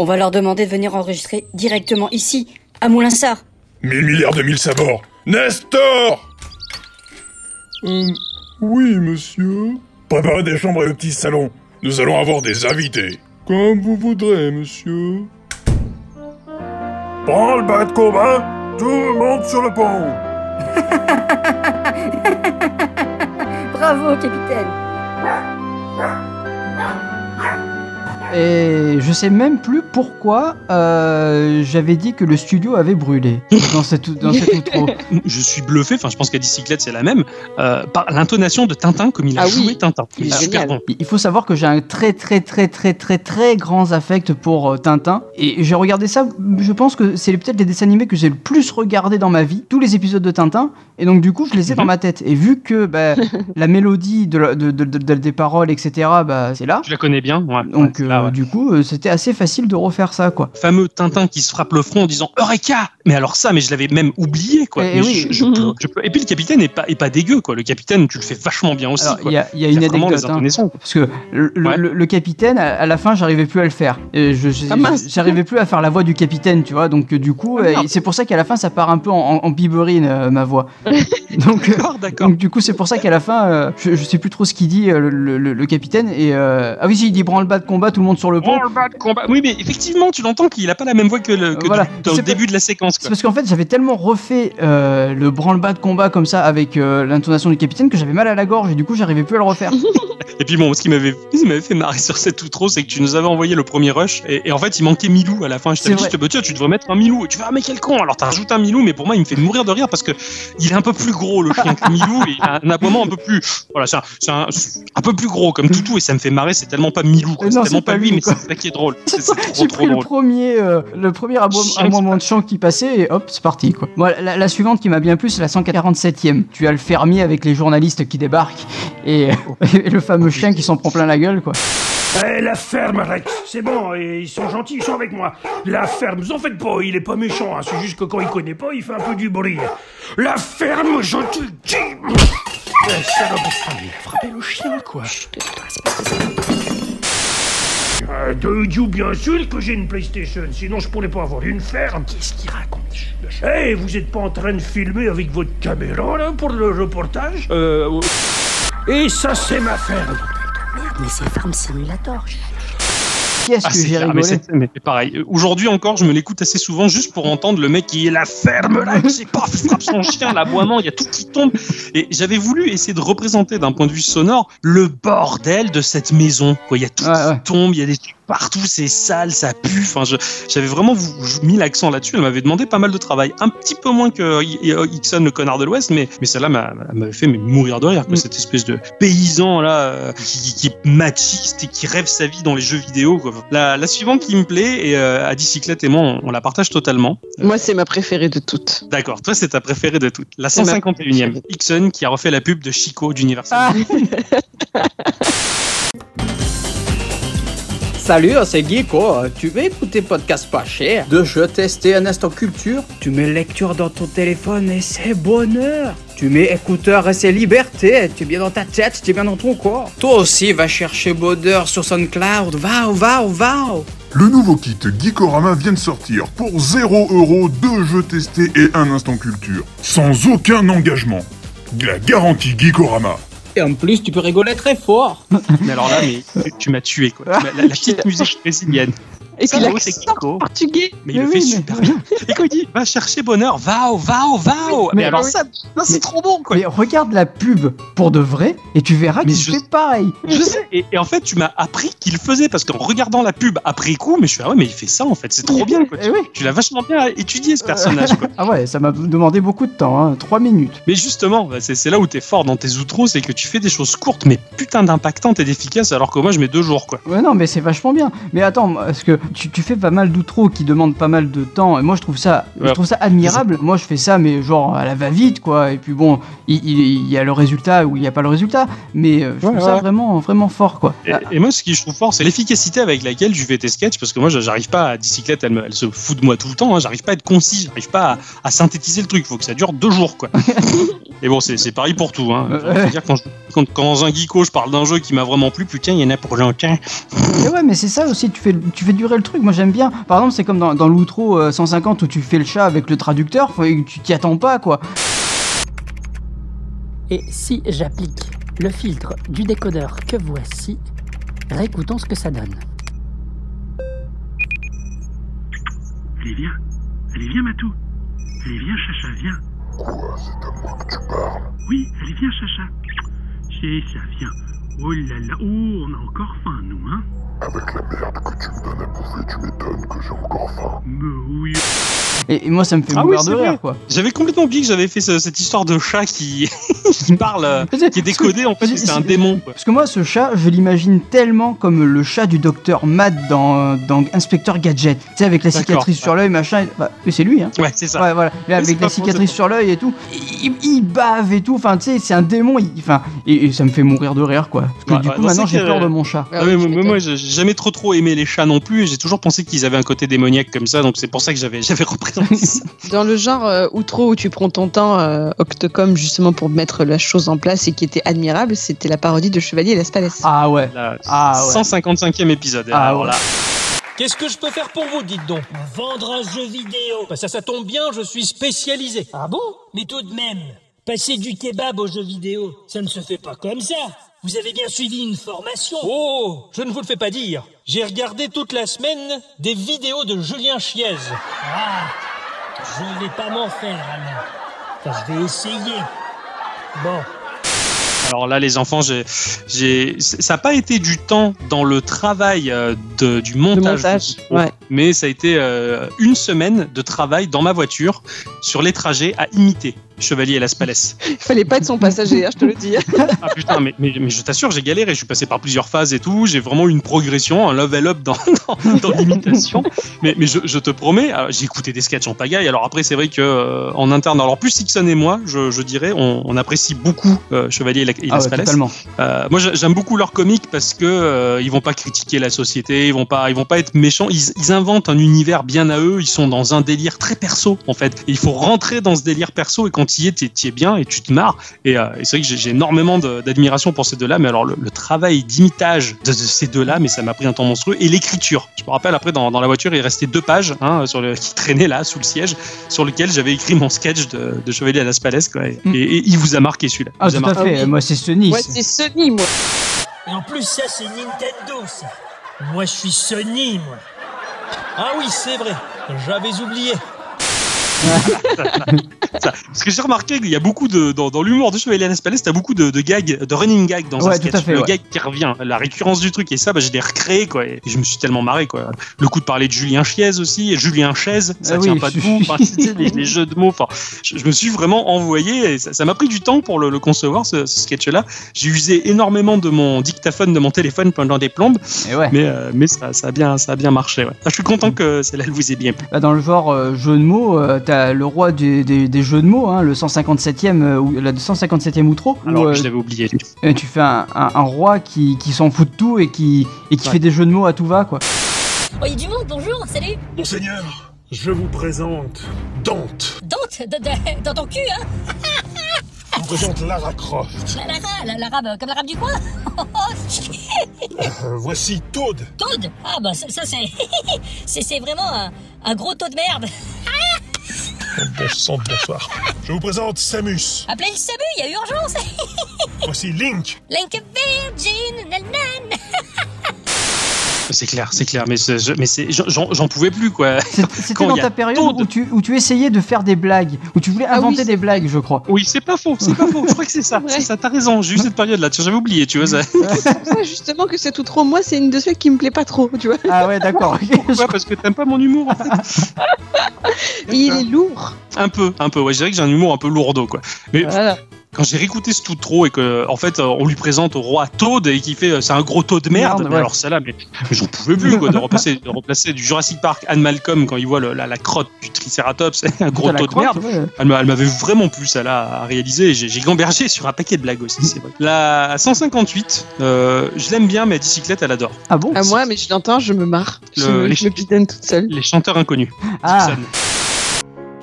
Speaker 19: On va leur demander de venir enregistrer directement ici, à Moulinsart.
Speaker 8: Mille milliards de mille sabords Nestor Euh, oui, monsieur. Préparez des chambres et le petit salon. Nous allons avoir des invités. Comme vous voudrez, monsieur. Prends le bas de combat, tout le monde sur le pont.
Speaker 19: Bravo, capitaine
Speaker 2: Et je sais même plus pourquoi euh, j'avais dit que le studio avait brûlé dans cette, dans cette outro.
Speaker 1: Je suis bluffé, enfin, je pense qu'à Dicyclette, c'est la même, euh, par l'intonation de Tintin comme il a
Speaker 3: Ah oui.
Speaker 1: joué Tintin. Il est super bon.
Speaker 2: Il faut savoir que j'ai un très très très très très très grand affect pour euh, Tintin et j'ai regardé ça. Je pense que c'est peut-être les dessins animés que j'ai le plus regardé dans ma vie, tous les épisodes de Tintin. Et donc du coup, je les ai dans ma tête. Et vu que bah, la mélodie de, la- de- de- de- des paroles, etc., bah, c'est là.
Speaker 1: Je la connais bien. Ouais,
Speaker 2: Donc
Speaker 1: ouais,
Speaker 2: euh,
Speaker 1: ouais.
Speaker 2: du coup, euh, c'était assez facile de refaire ça, quoi.
Speaker 1: fameux Tintin qui se frappe le front en disant Eureka Mais alors ça, mais je l'avais même oublié quoi.
Speaker 2: Eh
Speaker 1: Mais
Speaker 2: oui.
Speaker 1: je- je peux- je peux- Et puis le capitaine est pas, est pas dégueu quoi. Le capitaine, tu le fais vachement bien aussi.
Speaker 2: Il y a, y une anecdote.
Speaker 1: des
Speaker 2: hein, parce que le, le- le- le capitaine, à, à la fin, j'arrivais plus à le faire. Et je- je-
Speaker 3: Ah,
Speaker 2: j'arrivais plus à faire la voix du capitaine, tu vois. Donc, euh, du coup,
Speaker 1: Ah,
Speaker 2: euh, c'est pour ça qu'à la fin, ça part un peu en, en, en biberine, euh, ma voix. donc,
Speaker 1: D'accord, d'accord.
Speaker 2: donc, du coup, c'est pour ça qu'à la fin, euh, je, je sais plus trop ce qu'il dit, euh, le, le- le capitaine. Et euh, ah oui, si, il dit branle-bas de combat, tout le monde sur le pont.
Speaker 1: Oh, le bas de combat. Oui, mais effectivement, tu l'entends qu'il a pas la même voix que, le, que
Speaker 2: Voilà.
Speaker 1: du-
Speaker 2: pas-
Speaker 1: début de la séquence.
Speaker 2: C'est parce qu'en fait, j'avais tellement refait euh, le branle-bas de combat comme ça avec euh, l'intonation du capitaine que j'avais mal à la gorge et du coup, j'arrivais plus à le refaire.
Speaker 1: Et puis bon, ce qui m'avait ce qui m'avait fait marrer sur cette outro, c'est que tu nous avais envoyé le premier rush et, et en fait, il manquait Milou à la fin. Je t'avais dit, bah, tiens, tu devrais mettre un Milou. Et tu fais, ah, mais quel con Alors, t'as rajouté un Milou, mais pour moi, il me fait mourir de rire parce que il est un peu plus gros, le chien que Milou, et il a un aboiement un peu plus. Voilà, c'est un, c'est un, un peu plus gros comme Toutou, et ça me fait marrer. C'est tellement pas Milou, quoi.
Speaker 2: Euh,
Speaker 1: C'est tellement pas lui, mais c'est ça qui est drôle. C'est c'est trop,
Speaker 2: J'ai pris le
Speaker 1: drôle.
Speaker 2: premier, euh, le premier abo-
Speaker 1: Chien
Speaker 2: un moment de chant qui passait et hop, c'est parti quoi. Moi, la, la suivante qui m'a bien plu, c'est la 147e. Tu as le fermier avec les journalistes qui débarquent et, et le fameux chien qui s'en prend plein la gueule quoi.
Speaker 12: Eh, la ferme, Rex, c'est bon, et ils sont gentils, ils sont avec moi. La ferme, vous en faites pas, il est pas méchant, hein, c'est juste que quand il connaît pas, il fait un peu du bruit. La ferme, je te dis Eh, salope, il a frappé le chien, quoi. Euh, de Dieu bien sûr que j'ai une PlayStation, sinon je pourrais pas avoir une ferme. Qu'est-ce qu'il raconte Eh, vous êtes pas en train de filmer avec votre caméra, là, pour le reportage? Euh... Et ça, c'est ma ferme.
Speaker 19: Mais c'est Farm Simulator.
Speaker 2: Qu'est-ce
Speaker 1: Ah,
Speaker 2: que j'ai
Speaker 1: mais mais pareil. Aujourd'hui encore, je me l'écoute assez souvent juste pour entendre le mec qui est la ferme là, qui pas, frappe son chien, l'aboiement, il y a tout qui tombe. Et j'avais voulu essayer de représenter d'un point de vue sonore le bordel de cette maison. Quoi, il y a tout qui tombe, il y a des trucs partout, c'est sale, ça pue. Enfin, j'avais vraiment mis l'accent là-dessus. Elle m'avait demandé pas mal de travail, un petit peu moins que Ixon, le connard de l'Ouest, mais mais celle-là m'a- m'avait fait mourir de rire. Quoi, cette espèce de paysan là euh, qui, qui est machiste et qui rêve sa vie dans les jeux vidéo. Quoi. La, la suivante qui me plaît et euh, à bicyclette et moi on, on la partage totalement.
Speaker 3: Moi, c'est ma préférée de toutes.
Speaker 1: D'accord, toi c'est ta préférée de toutes. La
Speaker 3: C'est ma
Speaker 1: 151e, Ixon qui a refait la pub de Chico d'Universal.
Speaker 10: Salut, c'est Geeko. Tu veux écouter podcast pas cher De jeux testés un instant culture Tu mets lecture dans ton téléphone et c'est bonheur. Tu mets écouteur et c'est liberté. Tu es bien dans ta tête, tu es bien dans ton corps. Toi aussi, va chercher bonheur sur SoundCloud. Va, va, va.
Speaker 8: Le nouveau kit Geekorama vient de sortir pour 0 euros, deux jeux testés et un instant culture. Sans aucun engagement. La garantie Geekorama.
Speaker 10: Et en plus, tu peux rigoler très fort.
Speaker 1: Mais alors là, tu, m'as tué quoi. La petite musique brésilienne.
Speaker 3: Et puis l'accent portugais.
Speaker 1: Mais il le fait super bien. Et quand il dit va chercher bonheur, va, va, va. Mais,
Speaker 2: Mais
Speaker 1: alors
Speaker 2: oui.
Speaker 1: ça, c'est trop bon quoi.
Speaker 2: Mais regarde la pub pour de vrai et tu verras qu'il
Speaker 1: je-
Speaker 2: fait pareil.
Speaker 1: Je sais. Et, et en fait, tu m'as appris qu'il faisait parce qu'en regardant la pub après coup, mais je suis ah ouais, mais il fait ça en fait, c'est trop bien quoi. Tu, tu l'as vachement bien étudié ce personnage quoi.
Speaker 2: ah ouais, ça m'a demandé beaucoup de temps, hein, 3 minutes.
Speaker 1: Mais justement, bah, c'est là où t'es fort dans tes outros, c'est que tu fais des choses courtes mais putain d'impactantes et d'efficaces, alors que moi je mets deux jours quoi.
Speaker 2: Ouais, non, mais c'est vachement bien. Mais attends, parce que tu, tu fais pas mal d'outros qui demandent pas mal de temps, et moi je trouve ça, je trouve ça admirable. Moi je fais ça, mais genre à la va-vite, quoi. Et puis bon, il, il- il y a le résultat ou il n'y a pas le résultat, mais euh, je
Speaker 1: Ouais,
Speaker 2: trouve ça
Speaker 1: ouais.
Speaker 2: vraiment, vraiment fort, quoi.
Speaker 1: Et, et moi, ce qui je trouve fort, c'est l'efficacité avec laquelle tu fais tes sketchs, parce que moi, j'arrive pas à bicyclette, elle, elle se fout de moi tout le temps. hein, j'arrive pas à être concis, j'arrive pas à, à synthétiser le truc. Faut que ça dure deux jours, quoi. Et bon, c'est pareil pour tout. Hein. Dire, je- quand, quand dans un geeko, je parle d'un jeu qui m'a vraiment plu, putain, il y en a pour longtemps.
Speaker 2: Et ouais, mais c'est ça aussi, tu fais, tu fais durer le truc. Moi j'aime bien. Par exemple, c'est comme dans, dans l'outro euh, 150 où tu fais le chat avec le traducteur, faut- tu t'y attends pas, quoi.
Speaker 18: Et si j'applique le filtre du décodeur que voici, réécoutons ce que ça donne.
Speaker 14: Allez, viens. Allez, viens, Matou. Allez, viens, Chacha, viens.
Speaker 8: Quoi, c'est à moi que tu parles?
Speaker 14: Oui, allez, viens, Chacha. C'est ça, viens. Oh là là, oh, on a encore faim, nous, hein
Speaker 8: Avec la merde que tu me donnes à bouffer, tu m'étonnes que j'ai encore faim.
Speaker 14: Mais oui.
Speaker 2: Et, et moi ça me fait
Speaker 1: Ah
Speaker 2: mourir de rire, quoi.
Speaker 1: J'avais complètement oublié que j'avais fait ce- cette histoire de chat qui, qui parle, euh, qui est décodé, en fait,
Speaker 2: c'est-
Speaker 1: un démon, quoi.
Speaker 2: Parce que moi, ce chat, je l'imagine tellement comme le chat du docteur Matt dans, dans Inspecteur Gadget. Tu sais, avec la cicatrice
Speaker 1: ouais.
Speaker 2: sur l'œil, machin. et- Bah, c'est lui, hein.
Speaker 1: Ouais, c'est ça.
Speaker 2: Ouais, voilà. Mais
Speaker 1: Mais c'est
Speaker 2: avec la cicatrice sur l'œil et tout, il, il bave et tout. Enfin, tu sais, c'est un démon. il- Enfin, et, et ça me fait mourir de rire, quoi. Parce que
Speaker 1: Ouais,
Speaker 2: du coup, maintenant, j'ai peur de mon chat.
Speaker 1: Ah ouais, moi, moi, j'ai j'ai jamais trop trop aimé les chats non plus, et j'ai toujours pensé qu'ils avaient un côté démoniaque comme ça, donc c'est pour ça que j'avais j'avais représenté ça.
Speaker 3: Dans le genre euh, outro où tu prends ton temps, euh, Octocom, justement pour mettre la chose en place et qui était admirable, c'était la parodie de Chevalier et Las Palais.
Speaker 2: Ah ouais. Ah ouais.
Speaker 1: 155e épisode.
Speaker 2: Ah
Speaker 1: alors
Speaker 2: ouais.
Speaker 1: là.
Speaker 20: Qu'est-ce que je peux faire pour vous, dites donc? Vendre un jeu vidéo. Bah ça, ça tombe bien, je suis spécialisé. Ah bon? Mais tout de même, passer du kebab au jeu vidéo, ça ne se fait pas comme ça. Vous avez bien suivi une formation. Oh, je ne vous le fais pas dire. J'ai regardé toute la semaine des vidéos de Julien Chiez. Ah, je vais pas m'en faire alors. Enfin, je vais essayer. Bon.
Speaker 1: Alors là, les enfants, j'ai, j'ai, ça n'a pas été du temps dans le travail euh, de, du montage,
Speaker 3: montage, ouais.
Speaker 1: Mais ça a été euh, une semaine de travail dans ma voiture sur les trajets à imiter Chevalier et Las Palais.
Speaker 3: Fallait pas être son passager, hein, je te le dis.
Speaker 1: Ah putain, mais, mais, mais je t'assure, j'ai galéré. Je suis passé par plusieurs phases et tout. J'ai vraiment eu une progression, un level up dans, dans, dans l'imitation. Mais, mais je, je te promets, alors, j'ai écouté des sketchs en pagaille. Alors après, c'est vrai que euh, en interne, alors plus Ixon et moi, je, je dirais, on, on apprécie beaucoup euh, Chevalier et, la- et
Speaker 2: Ah
Speaker 1: Las
Speaker 2: ouais,
Speaker 1: Palais.
Speaker 2: totalement.
Speaker 1: Euh, moi, j'a- j'aime beaucoup leurs comiques parce que euh, ils vont pas critiquer la société, ils vont pas, ils vont pas être méchants. Ils, ils inventent un univers bien à eux. Ils sont dans un délire très perso en fait. Et il faut rentrer dans ce délire perso et quand tu y es, tu es bien et tu te marres. Et, euh, et c'est vrai que j'ai- énormément d'admiration pour ces deux-là. Mais alors le, le travail d'imitage de, de ces deux-là, mais ça m'a pris un temps monstrueux. Et l'écriture. Je me rappelle après dans, dans la voiture, il restait deux pages hein, sur le, qui traînaient là sous le siège, sur lequel j'avais écrit mon sketch de, de Chevalier à Las Palais. Quoi. Et, et il vous a marqué celui-là.
Speaker 2: Ah, tout à fait. Moi, c'est Sony.
Speaker 3: Ouais, c'est Sony, moi.
Speaker 20: Et en plus, ça, c'est Nintendo, ça. Moi, je suis Sony, moi. Ah oui, c'est vrai. J'avais oublié.
Speaker 1: Ça, parce que j'ai remarqué qu'il y a beaucoup de dans, dans l'humour de Chevalier Las Palais, t'as beaucoup de, de gags, de running gags dans un
Speaker 2: Ouais,
Speaker 1: sketch.
Speaker 2: à fait,
Speaker 1: le
Speaker 2: ouais.
Speaker 1: gag qui revient, la récurrence du truc et ça, bah, je l'ai recréé quoi. Et je me suis tellement marré quoi. Le coup de parler de Julien Chiez aussi, et Julien Chaise, ça
Speaker 2: Ah
Speaker 1: tient
Speaker 2: oui,
Speaker 1: pas debout. Enfin, tu sais, les, les jeux de mots. Enfin, je, je me suis vraiment envoyé. Et ça m'a pris du temps pour le, le concevoir ce, ce sketch-là. J'ai usé énormément de mon dictaphone de mon téléphone pendant des plombes,
Speaker 2: Et ouais.
Speaker 1: mais euh, mais ça, ça a bien ça a bien marché. Ouais. Ah, je suis content que celle-là elle vous ait bien plu.
Speaker 2: Bah, dans le genre euh, jeu de mots, euh, t'as le roi des, des, des des jeux de mots, hein, le 157e, euh, ou la 157e outro. où,
Speaker 1: Alors,
Speaker 2: euh,
Speaker 1: je l'avais oublié.
Speaker 2: euh, tu fais un, un- un roi qui, qui s'en fout de tout et qui, et qui
Speaker 1: Ouais.
Speaker 2: fait des jeux de mots à tout va, quoi.
Speaker 5: Oh, il y a du monde, bonjour, salut
Speaker 14: Monseigneur, je vous présente Dante.
Speaker 5: Dante, dans ton cul, hein
Speaker 14: Je vous présente Lara Croft.
Speaker 5: La- Lara, la- l'arabe, comme l'arabe du coin
Speaker 14: Euh, voici Toad.
Speaker 5: Toad Ah bah ça, ça, c'est... c'est... c'est vraiment un, un gros taux de merde
Speaker 14: Bon sang de bonsoir. Je vous présente Samus.
Speaker 5: Appelez le SAMU, il y a urgence
Speaker 14: Voici Link.
Speaker 5: Link Virgin, nanan
Speaker 1: C'est clair, c'est clair, mais, c'est- je- mais c'est- j'en j'en pouvais plus, quoi.
Speaker 2: C'était
Speaker 1: Quand
Speaker 2: dans ta période où tu, où tu essayais de faire des blagues, où tu voulais
Speaker 3: Ah oui,
Speaker 2: inventer des blagues, je crois.
Speaker 1: Oui, c'est pas faux, c'est pas faux. Je crois que c'est ça. C'est ça, t'as raison. J'ai eu cette période-là. Tiens, j'avais oublié, tu vois. Ça.
Speaker 3: C'est pour ça justement que c'est tout trop. Moi, c'est une de celles qui me plaît pas trop, tu vois.
Speaker 2: Ah ouais, d'accord.
Speaker 1: Pourquoi? Parce que t'aimes pas mon humour, en fait.
Speaker 3: Il est lourd.
Speaker 1: Un peu, un peu. Ouais, je dirais que j'ai un humour un peu lourdeau, quoi. Mais
Speaker 3: Voilà.
Speaker 1: Quand j'ai réécouté ce tout trop et que, en fait, euh, on lui présente au roi Toad et qu'il fait, euh, c'est un gros Toad de merde.
Speaker 2: Merde,
Speaker 1: mais
Speaker 2: ouais.
Speaker 1: alors celle-là, mais, mais j'en pouvais plus, quoi, de remplacer, de remplacer du Jurassic Park Anne Malcolm quand il voit le- la, la crotte du Triceratops, un gros
Speaker 2: la
Speaker 1: Toad de merde.
Speaker 2: ouais.
Speaker 1: Elle m'a- elle m'avait vraiment plu, celle-là, à réaliser. et J'ai j'ai gambergé sur un paquet de blagues aussi, c'est vrai. La 158, euh, je l'aime bien, mais bicyclette, elle adore.
Speaker 2: Ah bon
Speaker 3: À moi, mais je l'entends, je me marre. Je, me-
Speaker 1: les-
Speaker 3: je me bidonne toute seule.
Speaker 1: Les chanteurs inconnus.
Speaker 2: Ah.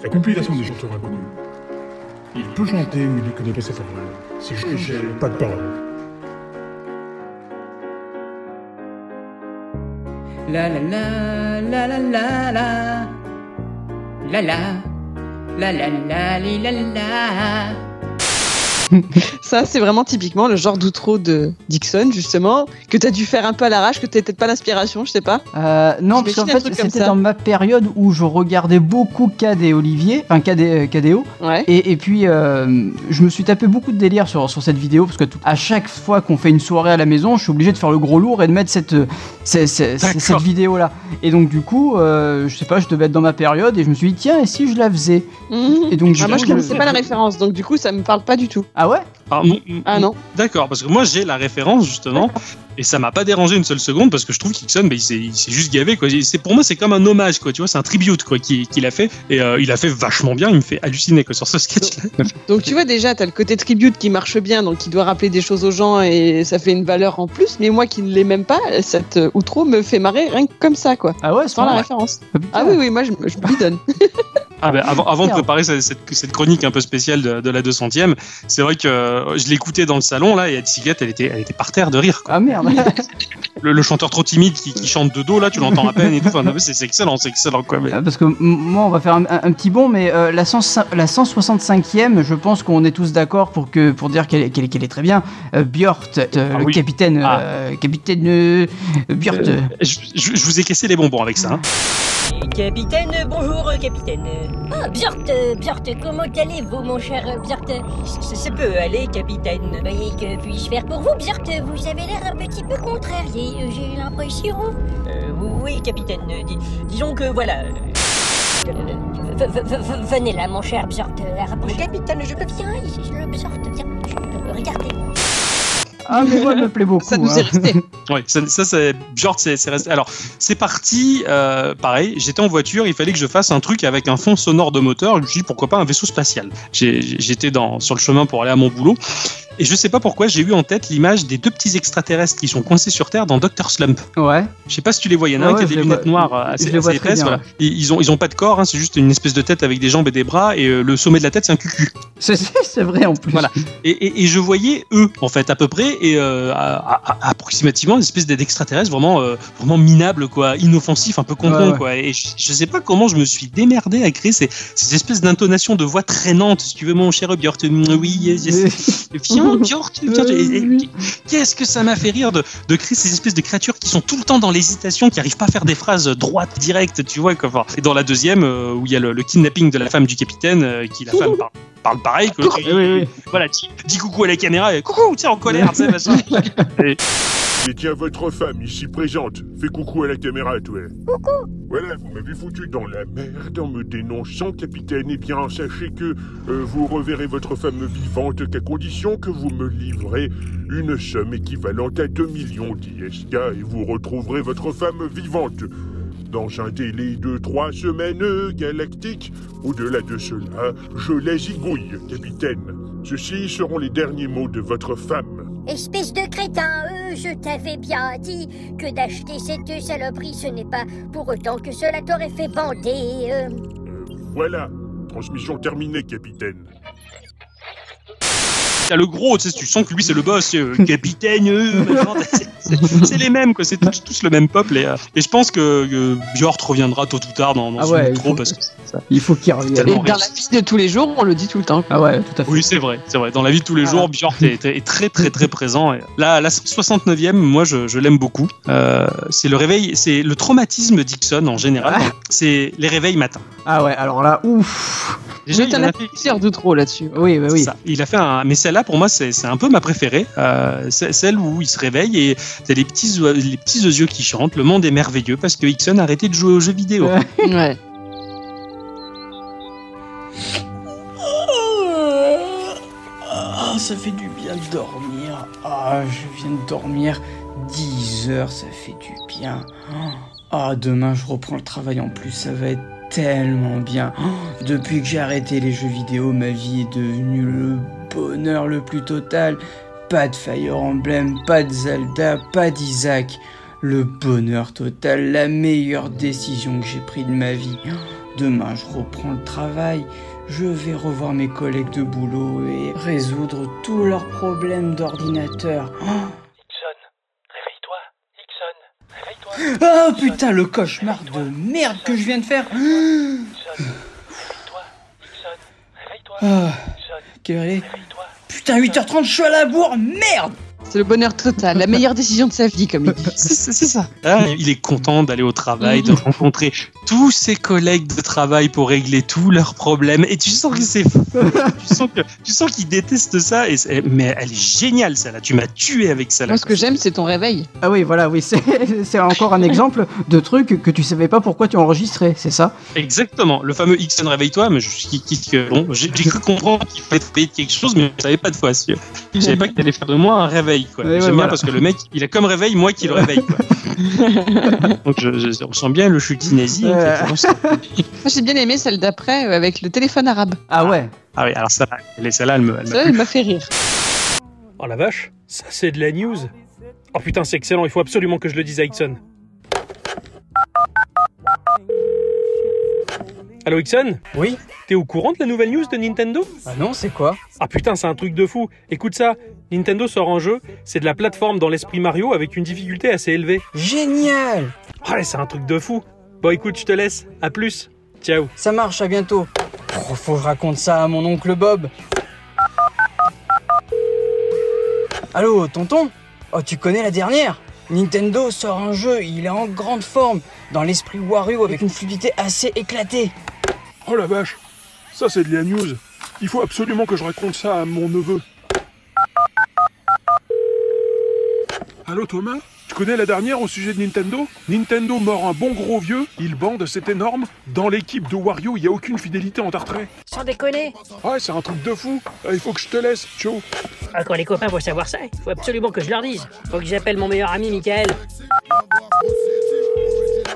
Speaker 14: La compilation des chanteurs inconnus. Il peut chanter, mais il ne connaît pas ses paroles. C'est juste pas de paroles.
Speaker 21: La la la la la la la la la la la la la la
Speaker 3: Ça, c'est vraiment typiquement le genre d'outro de Dixon, justement, que t'as dû faire un peu à l'arrache, que t'as peut-être pas l'inspiration, je sais pas.
Speaker 2: Euh, non, parce qu'en fait, c'était dans ma période où je regardais beaucoup Cad et Olivier, enfin Cad et, euh, KDO.
Speaker 3: Ouais.
Speaker 2: Et, et puis, euh, je me suis tapé beaucoup de délire sur, sur cette vidéo, parce que tout- à chaque fois qu'on fait une soirée à la maison, je suis obligé de faire le gros lourd et de mettre cette, cette, cette,
Speaker 1: D'accord.
Speaker 2: cette vidéo-là. Et donc, du coup, euh, je sais pas, je devais être dans ma période, et je me suis dit, tiens, et si je la faisais?
Speaker 3: Mhm.
Speaker 2: Et donc,
Speaker 3: Ah, moi, je connaissais pas la référence, donc du coup, ça me parle pas du tout.
Speaker 2: Ah ouais
Speaker 1: Ah, non,
Speaker 3: Ah non.
Speaker 1: D'accord, parce que moi j'ai la référence justement, et ça m'a pas dérangé une seule seconde parce que je trouve qu'Ixon, bah, il s'est il s'est juste gavé quoi. C'est pour moi c'est comme un hommage quoi, tu vois, c'est un tribute quoi qu'il qu'il a fait et euh, il a fait vachement bien. Il me fait halluciner quoi sur ce sketch. là
Speaker 3: Donc tu vois déjà, t'as le côté tribute qui marche bien, donc qui doit rappeler des choses aux gens et ça fait une valeur en plus. Mais moi qui ne l'ai même pas, cette euh, outro me fait marrer rien que comme ça, quoi.
Speaker 2: Ah ouais,
Speaker 3: Sans la
Speaker 1: ouais.
Speaker 3: référence. Ah oui, oui, moi je, je me bidonne.
Speaker 1: Ah ben, avant, avant de préparer cette, chronique un peu spéciale de, de la 200e, c'est vrai que euh, je l'écoutais dans le salon là et Bicyclette elle était, elle était par terre de rire. Quoi.
Speaker 2: Ah merde
Speaker 1: Le, le chanteur trop timide qui, qui chante de dos là, tu l'entends à peine et tout. Enfin, c'est excellent, c'est excellent quoi. mais-
Speaker 2: Ah, Parce que moi, on va faire un, un- un petit bond, mais euh, la, 100 la 165e, je pense qu'on est tous d'accord pour, que, pour dire qu'elle est, très bien. Euh, Björt, euh,
Speaker 1: Ah
Speaker 2: le
Speaker 1: oui.
Speaker 2: capitaine,
Speaker 1: Ah.
Speaker 2: capitaine Björt.
Speaker 1: Je, je- je vous ai cassé les bonbons avec ça. hein.
Speaker 5: Capitaine, bonjour capitaine. Ah, Björt, euh, Björt, comment allez-vous mon cher Björt ça, ça peut aller capitaine. Et que puis-je faire pour vous Björt Vous avez l'air un petit peu contrarié, euh, j'ai l'impression. Euh, oui capitaine, euh, dis- disons que voilà... euh, euh, v- v- v- venez là mon cher Björt. euh, capitaine, je viens, le Björt, viens, je- regardez.
Speaker 2: Ah, mais moi, elle me plaît beaucoup.
Speaker 3: Ça nous
Speaker 2: hein.
Speaker 3: est resté.
Speaker 1: Ouais, ça, ça c'est genre c'est resté. Alors c'est parti, euh, pareil. J'étais en voiture, il fallait que je fasse un truc avec un fond sonore de moteur. Je me suis dit pourquoi pas un vaisseau spatial. J'étais dans sur le chemin pour aller à mon boulot. Et je sais pas pourquoi, j'ai eu en tête l'image des deux petits extraterrestres qui sont coincés sur Terre dans Doctor Slump.
Speaker 2: Ouais.
Speaker 1: Je sais pas si tu les vois, il y en a
Speaker 2: Ouais,
Speaker 1: un qui a des lunettes
Speaker 2: vois-
Speaker 1: noires euh, assez, assez épaisses.
Speaker 2: bien,
Speaker 1: voilà. Ils, ils ont, ils ont pas de corps, hein, c'est juste une espèce de tête avec des jambes et des bras, et euh, le sommet de la tête c'est un cucu.
Speaker 2: C'est vrai en plus.
Speaker 1: Voilà. Et, et- et je voyais eux, en fait, à peu près, et euh, à- à- à- approximativement une espèce d'extraterrestre vraiment, euh, vraiment minable, quoi, inoffensif, un peu con
Speaker 2: Ouais,
Speaker 1: quoi. Et je, je sais pas comment je me suis démerdé à créer ces, ces espèces d'intonations de voix traînantes, si tu veux, mon cher Björn. Oui, yes, yes. Et- et- Qu'est-ce que ça m'a fait rire de, de créer ces espèces de créatures qui sont tout le temps dans l'hésitation, qui arrivent pas à faire des phrases droites, directes, tu vois. Quoi. Et dans la deuxième, euh, où il y a le, le kidnapping de la femme du capitaine, euh, qui la femme parle, parle pareil, que l'autre, il- voilà, dis, dis coucou à la caméra, et coucou, tu sais, en colère, tu sais, machin. Et-
Speaker 10: Et tiens, votre femme ici présente. Fais coucou à la caméra, toi. Coucou. Voilà, vous m'avez foutu dans la merde en me dénonçant, capitaine. Eh bien, sachez que euh, vous reverrez votre femme vivante qu'à condition que vous me livrez une somme équivalente à 2 millions d'ISK et vous retrouverez votre femme vivante.
Speaker 22: dans un délai de trois semaines galactiques. Au-delà de cela, je les zigouille, capitaine. Ceux-ci seront les derniers mots de votre femme.
Speaker 23: Espèce de crétin, euh, je t'avais bien dit que d'acheter cette saloperie, ce n'est pas pour autant que cela t'aurait fait bander. euh.
Speaker 22: Voilà, transmission terminée, capitaine.
Speaker 1: T'as le gros, tu sais, tu sens que lui c'est le boss, euh, capitaine, euh, c'est- les mêmes, quoi, c'est tous, tous le même peuple. Et, euh, et je pense que euh, Björk reviendra tôt ou tard dans, dans
Speaker 24: Ah
Speaker 1: ce
Speaker 24: ouais, faut-
Speaker 1: parce que
Speaker 24: Il faut qu'il revienne.
Speaker 3: Et dans la vie de tous les jours, on le dit tout le temps.
Speaker 24: Ah ouais, tout à fait.
Speaker 1: Oui, c'est vrai, c'est vrai. Dans la vie de tous les
Speaker 24: Ah.
Speaker 1: jours, Björk est, est très très très présent. Et Là, la 69e, moi je, je l'aime beaucoup. Euh, c'est le réveil, c'est le traumatisme Dixon en général. C'est les réveils matins.
Speaker 24: Ah ouais, alors là, ouf.
Speaker 1: Déjà,
Speaker 3: Mais
Speaker 1: il
Speaker 3: t'en
Speaker 1: en
Speaker 3: as
Speaker 1: a fait-
Speaker 3: plusieurs de trop là-dessus.
Speaker 24: Oui, bah oui.
Speaker 1: Ça. Il a fait un, mais celle-là pour moi c'est c'est un peu ma préférée. Euh, celle où il se réveille et t'as les petits les petits yeux qui chantent. Le monde est merveilleux parce que Ixon a arrêté de jouer aux jeux vidéo.
Speaker 3: Ouais.
Speaker 2: Ah, ça fait du bien de dormir. Ah, je viens de dormir 10 heures, ça fait du bien. Ah, demain je reprends le travail en plus, ça va être tellement bien. Depuis que j'ai arrêté les jeux vidéo, ma vie est devenue le bonheur le plus total. Pas de Fire Emblem, pas de Zelda, pas d'Isaac. Le bonheur total, la meilleure décision que j'ai prise de ma vie. Demain, je reprends le travail. Je vais revoir mes collègues de boulot et résoudre tous leurs problèmes d'ordinateur. Ah putain, le cauchemar de merde que je viens de faire. Ah, quelle heure il est? Putain, 8h30, je suis à la bourre, merde
Speaker 3: C'est le bonheur total, la meilleure décision de sa vie, comme il dit.
Speaker 1: C'est ça. Ah, il est content d'aller au travail, de rencontrer tous ses collègues de travail pour régler tous leurs problèmes. Et tu sens que c'est fou. tu sens que tu sens qu'il déteste ça. Et mais elle est géniale celle-là. Tu m'as tué avec celle-là.
Speaker 3: Moi, ce que j'aime, c'est ton réveil.
Speaker 24: Ah oui, voilà, oui, c'est encore un exemple de truc que tu savais pas pourquoi tu enregistrais, c'est ça?
Speaker 1: Exactement. Le fameux Ixon réveille-toi. Mais je suis qui que bon, j'ai cru comprendre qu'il fallait payer de quelque chose, mais je savais pas de fois. Je savais pas qu'il allait faire de moi un réveil. Quoi.
Speaker 24: Ouais, ouais,
Speaker 1: J'aime bien
Speaker 24: voilà.
Speaker 1: parce que le mec, il a comme réveil moi qui le réveille. Quoi. Donc je, je, on sent bien le chutinésie.
Speaker 3: j'ai bien aimé celle d'après euh, avec le téléphone arabe.
Speaker 24: Ah ouais
Speaker 1: Ah oui, alors ça, elle- celle-là, m'a
Speaker 3: elle m'a fait rire.
Speaker 6: Oh la vache, ça c'est de la news. Oh putain, c'est excellent, il faut absolument que je le dise à Ixon. Allô Ixon
Speaker 2: Oui
Speaker 6: T'es au courant de la nouvelle news de Nintendo?
Speaker 2: Ah non, c'est quoi?
Speaker 6: Ah putain, c'est un truc de fou. Écoute ça, Nintendo sort un jeu, c'est de la plateforme dans l'esprit Mario avec une difficulté assez élevée.
Speaker 2: Génial
Speaker 6: Ah ouais, c'est un truc de fou. Bon écoute, je te laisse. À plus. Ciao.
Speaker 2: Ça marche, à bientôt. Oh, faut que je raconte ça à mon oncle Bob. Allô, tonton? Oh, tu connais la dernière? Nintendo sort un jeu, il est en grande forme, dans l'esprit Wario avec une fluidité assez éclatée.
Speaker 10: Oh la vache, ça c'est de la news. Il faut absolument que je raconte ça à mon neveu. Allô Thomas? Tu connais la dernière au sujet de Nintendo? Nintendo mord un bon gros vieux, il bande, c'est énorme. Dans l'équipe de Wario, il n'y a aucune fidélité en retrait.
Speaker 5: Sans déconner
Speaker 10: Ouais, c'est un truc de fou. Ah, Il faut que je te laisse, ciao.
Speaker 5: Ah, quand les copains vont savoir ça, il faut absolument que je leur dise. Faut que j'appelle mon meilleur ami, Michael.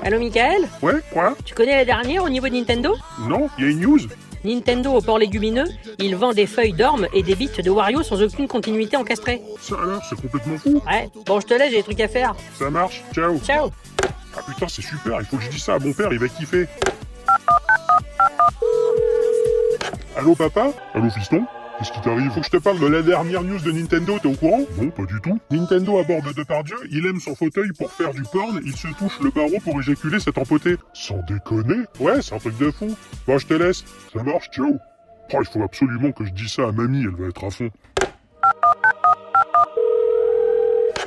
Speaker 5: Allô, Michael
Speaker 10: Ouais, quoi
Speaker 5: Tu connais la dernière au niveau de Nintendo
Speaker 10: Non, il y a une news
Speaker 5: Nintendo au port légumineux, il vend des feuilles d'orme et des bits de Wario sans aucune continuité encastrée.
Speaker 10: Ça alors, c'est complètement fou.
Speaker 5: Ouais, bon, je te laisse, j'ai des trucs à faire.
Speaker 10: Ça marche, ciao.
Speaker 5: Ciao.
Speaker 10: Ah putain, c'est super, il faut que je dise ça à mon père, il va kiffer. Allô papa? Allô fiston? Qu'est-ce qui t'arrive Faut que je te parle de la dernière news de Nintendo, t'es au courant Non, pas du tout. Nintendo aborde Depardieu, il aime son fauteuil pour faire du porn, il se touche le barreau pour éjaculer cette empoté. Sans déconner Ouais, c'est un truc de fou. Bon, je te laisse. Ça marche, ciao. Oh, il faut absolument que je dise ça à mamie, elle va être à fond.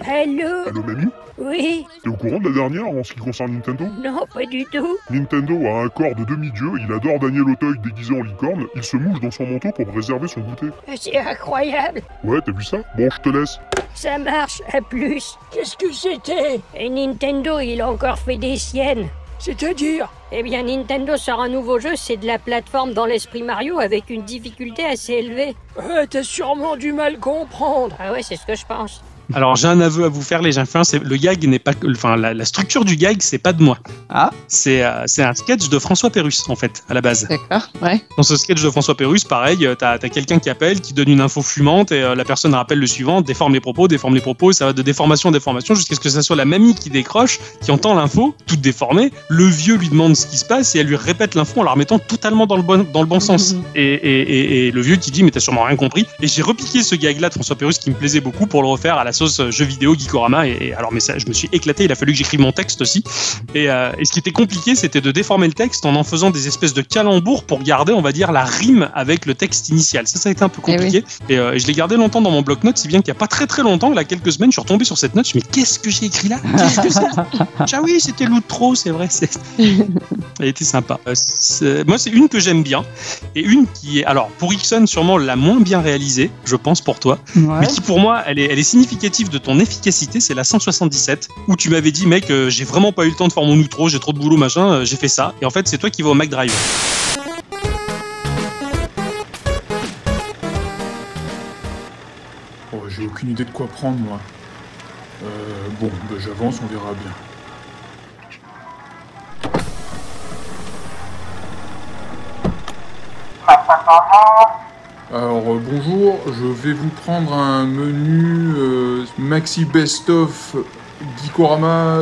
Speaker 23: Allô
Speaker 10: Allô mamie
Speaker 23: Oui?
Speaker 10: T'es au courant de la dernière en ce qui concerne Nintendo?
Speaker 23: Non, pas du tout.
Speaker 10: Nintendo a un corps de demi-dieu, il adore Daniel Auteuil déguisé en licorne, il se mouche dans son manteau pour réserver son goûter.
Speaker 23: C'est incroyable.
Speaker 10: Ouais, t'as vu ça? Bon, je te laisse.
Speaker 23: Ça marche, à plus. Qu'est-ce que c'était? Et Nintendo, il a encore fait des siennes.
Speaker 5: C'est-à-dire?
Speaker 23: Eh bien, Nintendo sort un nouveau jeu, c'est de la plateforme dans l'esprit Mario avec une difficulté assez élevée.
Speaker 5: Ouais, t'as sûrement du mal comprendre.
Speaker 23: Ah ouais, c'est ce que je pense.
Speaker 1: Alors j'ai un aveu à vous faire, les. C'est le gag n'est pas, enfin la, la structure du gag, c'est pas de moi.
Speaker 2: Ah.
Speaker 1: C'est euh, c'est un sketch de François Pérus en fait à la base.
Speaker 3: D'accord, ouais.
Speaker 1: Dans ce sketch de François Pérus, pareil, euh, t'as as, quelqu'un qui appelle, qui donne une info fumante et euh, la personne rappelle le suivant, déforme les propos, déforme les propos, et ça va de déformation en déformation jusqu'à ce que ça soit la mamie qui décroche, qui entend l'info, toute déformée. Le vieux lui demande ce qui se passe et elle lui répète l'info en la remettant totalement dans le bon, dans le bon sens. Et, et, et, et le vieux qui dit, mais t'as sûrement rien compris. Et j'ai repiqué ce gag-là de François Pérus qui me plaisait beaucoup pour le refaire à la sauce euh, jeu vidéo Geekorama. Et, et alors, mais ça, je me suis éclaté, il a fallu que j'écrive mon texte aussi. Et, euh, et ce qui était compliqué, c'était de déformer le texte en en faisant des espèces de calembours pour garder, on va dire, la rime avec le texte initial. Ça, ça a été un peu compliqué. Et, euh, et je l'ai gardé longtemps dans mon bloc-notes, si bien qu'il n'y a pas très très longtemps, là, quelques semaines, je suis retombé sur cette note. Je me mais qu'est-ce que j'ai écrit là? Qu'est-ce que c'est? Ah oui, c'était l'outro, c'est vrai. c'est- Elle était sympa. Moi, c'est une que j'aime bien. Et une qui est, alors, pour Ixon, sûrement la moins bien réalisée, je pense, pour toi. Mais qui, pour moi, elle est, elle est significative de ton efficacité. C'est la 177, où tu m'avais dit, mec, euh, j'ai vraiment pas eu le temps de faire mon outro, j'ai trop de boulot, machin, euh, j'ai fait ça. Et en fait, c'est toi qui vas au McDrive.
Speaker 25: Oh, j'ai aucune idée de quoi prendre, moi. Euh, bon, bah, j'avance, on verra bien. Alors, euh, bonjour, je vais vous prendre un menu euh, Maxi Best of Geekorama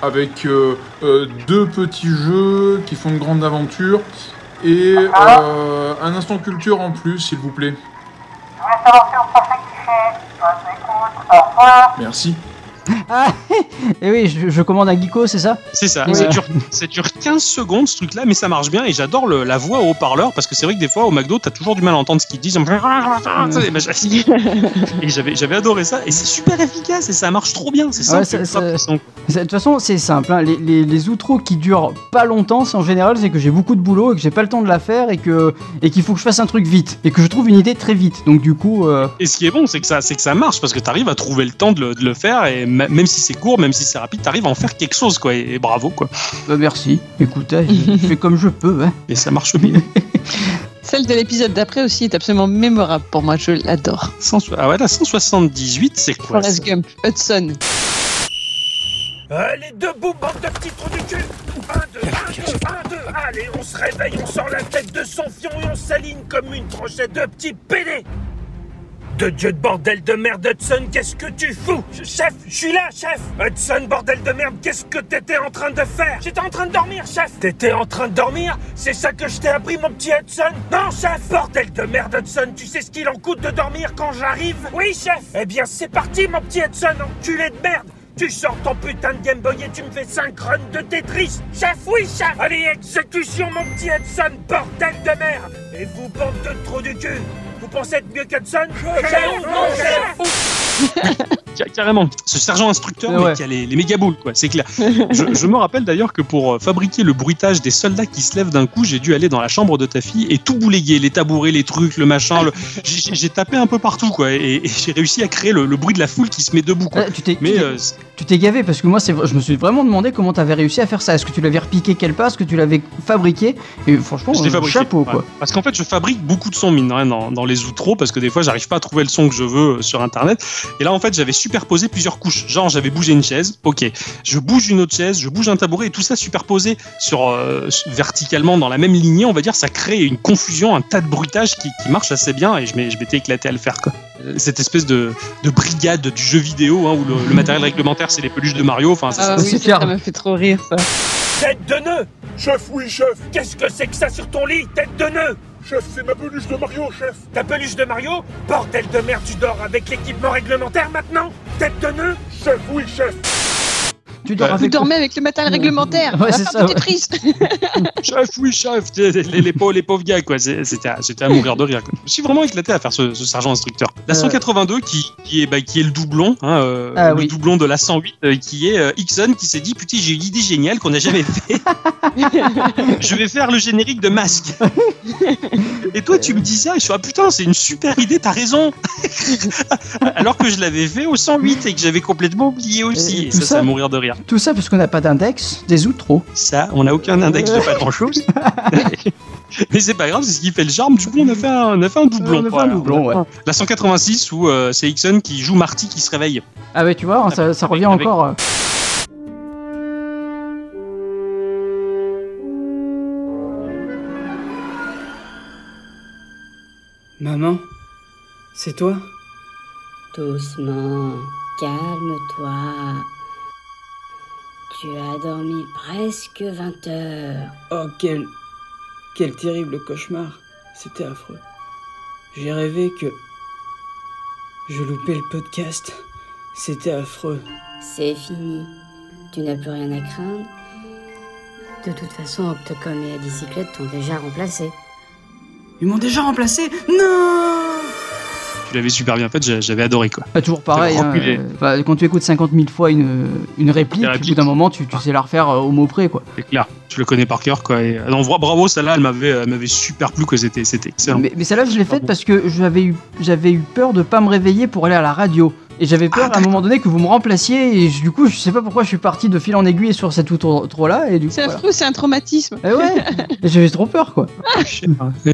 Speaker 25: avec euh, euh, deux petits jeux qui font de grandes aventures et un instant culture en plus, s'il vous plaît. Merci.
Speaker 2: Ah, et oui, je, je commande un Geeko, c'est ça?
Speaker 1: C'est ça,
Speaker 2: Ouais.
Speaker 1: ça, dure, ça dure 15 secondes ce truc-là, mais ça marche bien et j'adore le- la voix au haut-parleur parce que c'est vrai que des fois au McDo t'as toujours du mal à entendre ce qu'ils disent. Et j'avais j'avais adoré ça et c'est super efficace et ça marche trop bien, c'est ça-
Speaker 2: De toute façon, c'est simple. hein. Les, les, les outros qui durent pas longtemps, c'est en général, c'est que j'ai beaucoup de boulot et que j'ai pas le temps de la faire et que et qu'il faut que je fasse un truc vite et que je trouve une idée très vite. Donc du coup, euh,
Speaker 1: Et ce qui est bon, c'est que ça, c'est que ça marche parce que t'arrives à trouver le temps de le, de le faire et même si c'est court, même si c'est rapide, t'arrives à en faire quelque chose quoi. Et, et bravo quoi.
Speaker 2: bah, merci. Écoute, hein, je fais comme je peux. Hein.
Speaker 1: Et ça marche bien.
Speaker 3: Celle de l'épisode d'après aussi est absolument mémorable pour moi, je l'adore.
Speaker 1: ah ouais, la 178, c'est quoi
Speaker 3: Forrest Gump, Hudson.
Speaker 20: Allez, debout, bande de petits trous du cul Un, deux, un, deux, un, deux Allez, on se réveille, on sort la tête de son fion et on s'aligne comme une tranchette de petits PD de Dieu de bordel de merde, Hudson, qu'est-ce que tu fous? Chef, je suis là, chef! Hudson, bordel de merde, qu'est-ce que t'étais en train de faire? J'étais en train de dormir, chef! T'étais en train de dormir? C'est ça que je t'ai appris, mon petit Hudson? Non, chef! Bordel de merde, Hudson, tu sais ce qu'il en coûte de dormir quand j'arrive? Oui, chef! Eh bien, c'est parti, mon petit Hudson, enculé de merde! Tu sors ton putain de Game Boy et tu me fais 5 runs de Tetris! Chef, oui, chef! Allez, exécution, mon petit Hudson, bordel de merde! Et vous, bande de trous du cul Vous pensez être mieux qu'Hudson
Speaker 1: Carrément, ce sergent instructeur mais
Speaker 2: Ouais.
Speaker 1: qui a les, les méga boules, quoi, c'est clair. je, je me rappelle d'ailleurs que pour euh, fabriquer le bruitage des soldats qui se lèvent d'un coup, j'ai dû aller dans la chambre de ta fille et tout bouléguer, les tabourets, les trucs, le machin. le- J'ai tapé un peu partout, quoi, et, et j'ai réussi à créer le, le bruit de la foule qui se met debout, quoi.
Speaker 2: Tu t'es
Speaker 1: euh, c'est-
Speaker 2: tu t'es gavé parce que moi, je me suis vraiment demandé comment t'avais réussi à faire ça. Est-ce que tu l'avais repiqué quelque part? Est-ce que tu l'avais fabriqué? Et franchement,
Speaker 1: je l'ai
Speaker 2: euh,
Speaker 1: fabriqué.
Speaker 2: chapeau
Speaker 1: ouais.
Speaker 2: quoi.
Speaker 1: Parce qu'en fait, je fabrique beaucoup de sons, mine de rien, dans, dans les outros, parce que des fois, j'arrive pas à trouver le son que je veux euh, sur Internet. Et là, en fait, j'avais superposé plusieurs couches. Genre, j'avais bougé une chaise, ok. Je bouge une autre chaise, je bouge un tabouret, et tout ça superposé sur euh, verticalement dans la même lignée, on va dire, ça crée une confusion, un tas de bruitage qui, qui marche assez bien, et je m'étais éclaté à le faire, quoi. Euh, Cette espèce de, de brigade du jeu vidéo, hein, où le, le matériel réglementaire, c'est les peluches de Mario. Enfin, ça,
Speaker 3: Ah
Speaker 1: ça-
Speaker 3: oui, ça, ça m'a fait trop rire, ça.
Speaker 20: Tête de nœud Chef, oui, chef Qu'est-ce que c'est que ça sur ton lit, tête de nœud
Speaker 14: Chef, c'est ma peluche de Mario, chef.
Speaker 20: Ta peluche de Mario? Bordel de merde, tu dors avec l'équipement réglementaire maintenant? Tête de nœud?
Speaker 14: Chef, oui, chef
Speaker 2: Tu dors
Speaker 3: Vous
Speaker 2: avec
Speaker 3: dormez avec le matériel réglementaire.
Speaker 2: Ouais, c'est ça, ouais.
Speaker 3: Tetris.
Speaker 1: chef, oui, chef, les, les- les pauvres, les pauvres gars, quoi. C'était à, mourir de rire. quoi. Je me suis vraiment éclaté à faire ce, ce sergent instructeur. La
Speaker 2: Euh.
Speaker 1: 182, qui, qui, est, bah, qui est le doublon, hein, euh,
Speaker 2: Ah
Speaker 1: le
Speaker 2: oui.
Speaker 1: doublon de la 108, euh, qui est euh, Ixon, qui s'est dit Putain, j'ai une idée géniale qu'on n'a jamais fait. je vais faire le générique de masque. et toi, tu me dis ça, et je suis Ah putain, c'est une super idée, t'as raison. Alors que je l'avais fait au 108 et que j'avais complètement oublié aussi.
Speaker 2: Et
Speaker 1: Et,
Speaker 2: tout
Speaker 1: ça, c'est
Speaker 2: ça-
Speaker 1: à mourir de rire.
Speaker 2: Tout ça parce qu'on n'a pas d'index des outros.
Speaker 1: Ça, on n'a aucun index de pas grand chose. Mais c'est pas grave, c'est ce qui fait le charme. Du coup, on a fait un, on a fait un doublon.
Speaker 2: On a fait un
Speaker 1: Voilà.
Speaker 2: doublon, ouais.
Speaker 1: La 186 où euh, c'est Ixon qui joue Marty qui se réveille.
Speaker 2: Ah ouais, tu vois, ça, ça revient
Speaker 1: avec-
Speaker 2: encore. euh.
Speaker 10: Maman, c'est toi?
Speaker 5: Doucement, calme-toi. Tu as dormi presque 20 heures.
Speaker 10: Oh, quel. Quel terrible cauchemar. C'était affreux. J'ai rêvé que. Je loupais le podcast. C'était affreux.
Speaker 5: C'est fini. Tu n'as plus rien à craindre. De toute façon, Octocom et la bicyclette t'ont déjà remplacé.
Speaker 10: Ils m'ont déjà remplacé? Non
Speaker 1: Tu l'avais super bien fait, j'a- j'avais adoré quoi.
Speaker 2: Pas toujours pareil. Hein, euh, enfin, quand tu écoutes 50 000 fois une, une réplique, au bout d'un moment, tu, tu sais la refaire euh, au mot près, quoi.
Speaker 1: C'est clair, je le connais par cœur quoi. Et, euh, non, bravo, celle-là, elle m'avait, elle m'avait super plu que c'était, c'était excellent.
Speaker 2: Mais, mais celle-là, je l'ai faite parce que j'avais eu, j'avais eu peur de pas me réveiller pour aller à la radio. Et j'avais peur à un moment donné que vous me remplaciez. Et je- du coup, je sais pas pourquoi je suis parti de fil en aiguille sur cette outro-là. Et du coup,
Speaker 3: C'est
Speaker 2: voilà.
Speaker 3: c'est un traumatisme.
Speaker 2: Eh ouais, Et j'avais trop peur, quoi.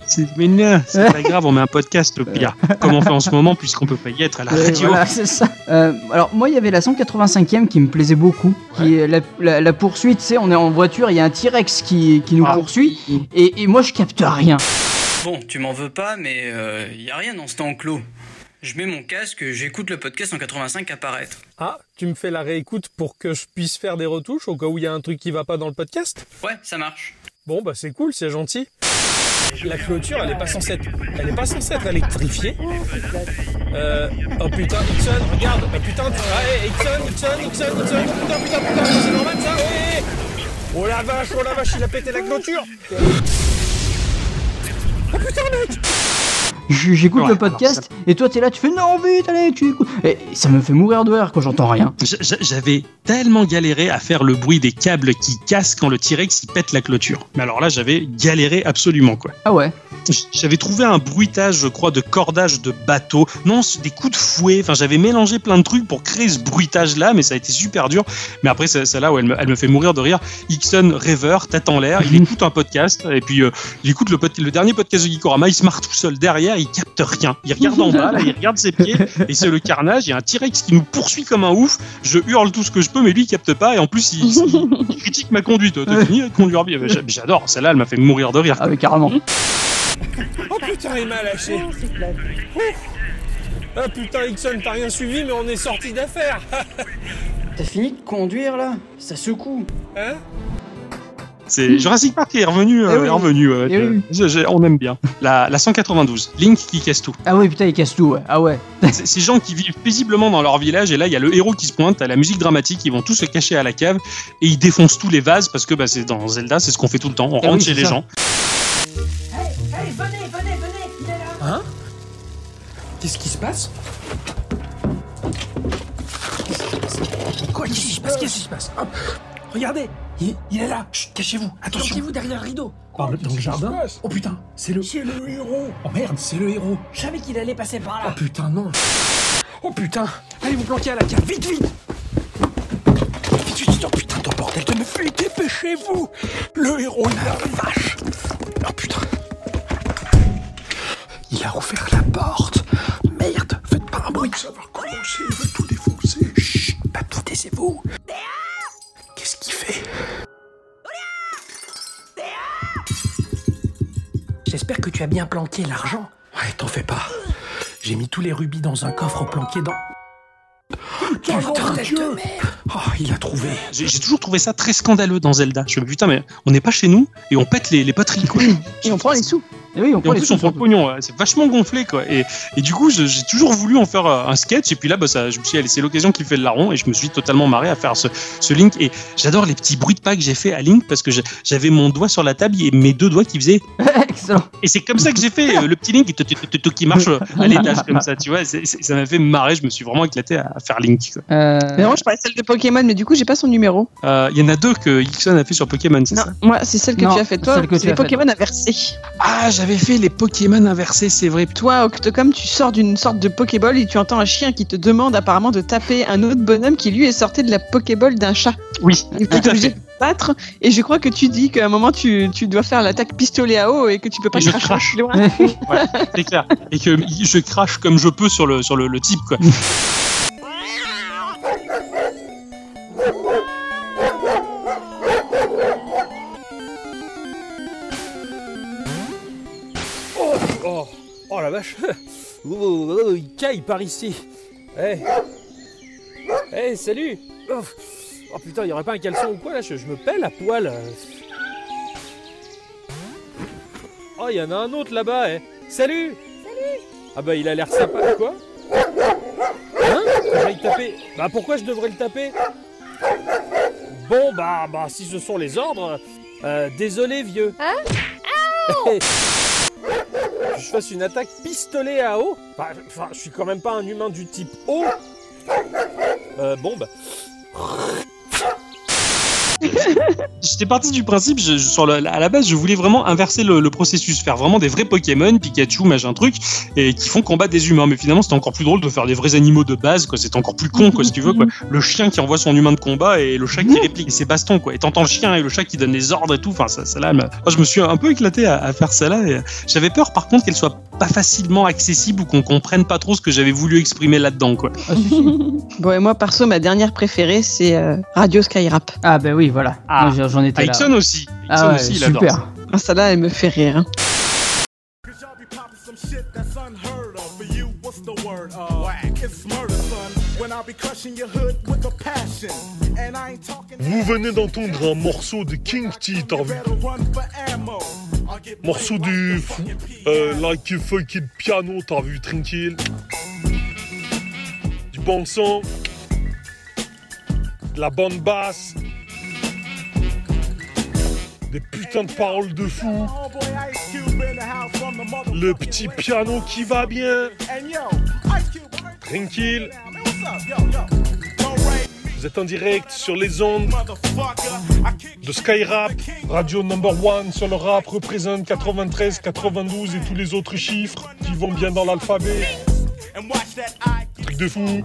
Speaker 1: C'est- Mais non, c'est pas grave, on met un podcast au pire. Comme on fait en ce moment, puisqu'on peut pas y être à la
Speaker 2: Ouais,
Speaker 1: radio.
Speaker 2: voilà, c'est ça. Euh, alors moi, il y avait la 185e qui me plaisait beaucoup, qui est la, la- la poursuite. Tu sais, on est en voiture, il y a un T-Rex qui, qui nous poursuit, et, et moi je capte rien.
Speaker 10: Bon, tu m'en veux pas, mais il y a rien dans ce temps clos. Je mets mon casque, j'écoute le podcast en 85 apparaître.
Speaker 6: Ah, tu me fais la réécoute pour que je puisse faire des retouches au cas où il y a un truc qui va pas dans le podcast?
Speaker 10: Ouais, ça marche.
Speaker 6: Bon, bah c'est cool, c'est gentil. La clôture, elle est pas censée être, elle est pas censée être électrifiée. Euh, oh putain, Ixon, regarde, oh putain, ah, hey, Ixon, Ixon, Ixon, Ixon, putain, putain, putain, c'est normal ça, ouais. Oh la vache, oh la vache, il a pété la clôture. Oh putain, mec
Speaker 2: J'écoute
Speaker 1: Ouais,
Speaker 2: le podcast, et toi t'es là, tu fais non, vite, allez, tu écoutes. Et ça me fait mourir de rire quand j'entends rien.
Speaker 1: J'avais tellement galéré à faire le bruit des câbles qui cassent quand le T-Rex il pète la clôture. Mais alors là, j'avais galéré absolument quoi.
Speaker 2: Ah ouais
Speaker 1: J'avais trouvé un bruitage, je crois, de cordage de bateau. Non, c'est des coups de fouet. Enfin, j'avais mélangé plein de trucs pour créer ce bruitage-là, mais ça a été super dur. Mais après, c'est là où elle me, elle me fait mourir de rire. Ixon, rêveur, tête en l'air, il écoute un podcast, et puis euh, il écoute le, le dernier podcast de Gikorama, il se marre tout seul derrière, il capte rien. Il regarde en bas, là, il regarde ses pieds, et c'est le carnage. Il y a un T-Rex qui nous poursuit comme un ouf. Je hurle tout ce que je peux, mais lui, il capte pas, et en plus, il, il- il critique ma conduite. T'as fini de conduire bien. J'a- J'adore, celle-là, elle m'a fait mourir de rire.
Speaker 2: Ah mais carrément.
Speaker 6: Oh putain, il m'a lâché. Ouf. Ah putain, Ixon, t'as rien suivi, mais on est sorti d'affaire.
Speaker 10: T'as fini de conduire là? Ça secoue.
Speaker 6: Hein?
Speaker 1: C'est Jurassic Park est revenu, euh,
Speaker 2: Eh oui.
Speaker 1: est revenu.
Speaker 2: Eh oui.
Speaker 1: Je- je- on aime bien. La, la 192, Link qui casse tout.
Speaker 2: Ah ouais, putain, il casse tout, ouais. Ah ouais.
Speaker 1: C'est- Ces gens qui vivent paisiblement dans leur village et là il y a le héros qui se pointe, à la musique dramatique, ils vont tous se cacher à la cave et ils défoncent tous les vases parce que bah, c'est dans Zelda, c'est ce qu'on fait tout le temps. On
Speaker 2: Eh
Speaker 1: rentre
Speaker 2: oui,
Speaker 1: chez les
Speaker 2: ça.
Speaker 1: gens.
Speaker 18: Hey, venez, venez, venez, il est là
Speaker 12: Hein? Qu'est-ce qui se passe?
Speaker 18: Quoi? Qu'est-ce qui se passe? Qu'est-ce qui se passe? Hop Regardez il, il est là. Chut, Cachez-vous Attention. Cachez-vous derrière le rideau.
Speaker 12: Dans le, dans le jardin. Oh putain, c'est le...
Speaker 18: C'est le héros.
Speaker 12: Oh merde, c'est le héros.
Speaker 18: Je savais qu'il allait passer par
Speaker 12: Oh
Speaker 18: là
Speaker 12: putain, non. Oh putain. Allez vous planquer à la cave, vite, vite. Vite, vite, vite, oh putain, ton bordel de me fait, dépêchez-vous. Le héros, la vache. Oh putain. Il a ouvert la porte. Merde, faites pas un bruit. Ça va recommencer, il veut tout défoncer. Chut, papy, taisez-vous Qu'est-ce qu'il fait
Speaker 18: J'espère que tu as bien planqué l'argent.
Speaker 12: Ouais, t'en fais pas. J'ai mis tous les rubis dans un coffre planqué dans...
Speaker 18: Quel
Speaker 12: Putain,
Speaker 18: bordel
Speaker 12: Dieu.
Speaker 18: de merde
Speaker 12: Oh, il a trouvé
Speaker 1: J'ai j'ai toujours trouvé ça très scandaleux dans Zelda. Je me dis putain mais on n'est pas chez nous et on pète les, les poteries quoi.
Speaker 3: Et on prend les sous.
Speaker 2: Et oui, on
Speaker 1: Et
Speaker 2: prend
Speaker 1: en plus, on prend le pognon, c'est vachement gonflé, quoi. Et, et du coup, j'ai toujours voulu en faire euh, un sketch, et puis là, bah, ça, je me suis dit, c'est l'occasion qui fait le larron, et je me suis totalement marré à faire ce, ce Link. Et j'adore les petits bruits de pas que j'ai fait à Link, parce que j'avais mon doigt sur la table et mes deux doigts qui faisaient.
Speaker 2: Excellent.
Speaker 1: Et c'est comme ça que j'ai fait euh, le petit Link qui, marche à l'étage, comme ça, tu vois. ça m'a fait marrer, je me suis vraiment éclaté à faire Link.
Speaker 2: Euh,
Speaker 3: Mais moi, je parlais de celle de Pokémon, mais du coup, j'ai pas son numéro.
Speaker 1: Euh, Il y en a deux que Ixon a fait sur Pokémon, c'est ça?
Speaker 3: moi, c'est celle que tu as fait toi.
Speaker 2: celle que
Speaker 3: C'est. Pokémon inversés.
Speaker 1: Ah, j'avais fait les Pokémon inversés, c'est vrai.
Speaker 3: Toi, Octocom, tu sors d'une sorte de Pokéball et tu entends un chien qui te demande apparemment de taper un autre bonhomme qui lui est sorti de la Pokéball d'un chat.
Speaker 1: Oui,
Speaker 3: Et
Speaker 1: tout
Speaker 3: obligé de battre. Et je crois que tu dis qu'à un moment, tu, tu dois faire l'attaque pistolet à eau et que tu peux pas
Speaker 1: Et je crache.
Speaker 3: plus loin.
Speaker 1: Ouais, c'est clair. Et que je crache comme je peux sur le, sur le, le type, quoi.
Speaker 6: oh, la vache. Oh, oh, oh, Il caille par ici. Eh. Eh, salut. Oh, putain, y aurait pas un caleçon ou quoi là je, je me pèle à poil. Oh, y en a un autre là-bas, eh. Salut. Salut. Ah bah il a l'air sympa, quoi. Hein? Que j'aille taper Bah pourquoi je devrais le taper? Bon bah, bah si ce sont les ordres, euh, désolé vieux.
Speaker 26: Hein?
Speaker 6: je fasse une attaque pistolet à eau Bah, Enfin, je suis quand même pas un humain du type eau. Euh, bon bah.
Speaker 1: J'étais parti du principe, je, je- sur le- à la base, je voulais vraiment inverser le, le processus, faire vraiment des vrais Pokémon, Pikachu, machin truc, et qui font combattre des humains. Mais finalement, c'était encore plus drôle de faire des vrais animaux de base, quoi. C'était encore plus con, quoi, si tu veux, quoi. Le chien qui envoie son humain de combat et le chat qui réplique ses bastons, quoi. Et t'entends le chien et le chat qui donne les ordres et tout. Enfin, ça, ça là, moi, je me suis un peu éclaté à, à faire ça là. et J'avais peur, par contre, qu'elle soit pas facilement accessible ou qu'on comprenne pas trop ce que j'avais voulu exprimer là-dedans, quoi.
Speaker 3: Bon, et moi, perso, ma dernière préférée, c'est euh, Radio Skyrap.
Speaker 2: Ah, ben oui, voilà.
Speaker 1: Ah.
Speaker 2: Moi, j'en- étais là.
Speaker 1: Ixon aussi.
Speaker 2: Ah
Speaker 1: Ixon
Speaker 2: ouais,
Speaker 1: aussi, il adore
Speaker 2: super.
Speaker 1: ça.
Speaker 3: Ah, celle-là, elle me fait rire. hein.
Speaker 20: Vous venez d'entendre un morceau de King T, t'as vu Morceau du fou, euh, like a fucking piano, t'as vu, tranquille. Du bon son, de la bonne basse, des putains de paroles de fou, le petit piano qui va bien, tranquille. Vous êtes en direct sur les ondes de Skyrap. Radio number one sur le rap représente 93, 92 et tous les autres chiffres qui vont bien dans l'alphabet. Truc de fou.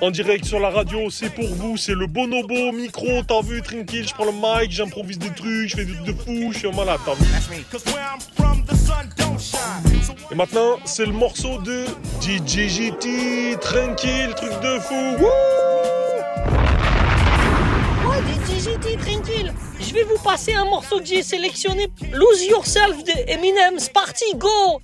Speaker 20: En direct sur la radio, c'est pour vous, c'est le bonobo, micro, t'as vu, tranquille, je prends le mic, j'improvise des trucs, je fais des trucs de fou, je suis un malade, t'as vu. Et maintenant, c'est le morceau de DJGT, tranquille, truc de fou. Wouh
Speaker 4: Oh, DJGT, tranquille. Je vais vous passer un morceau que j'ai sélectionné. Lose Yourself de Eminem. C'est parti, go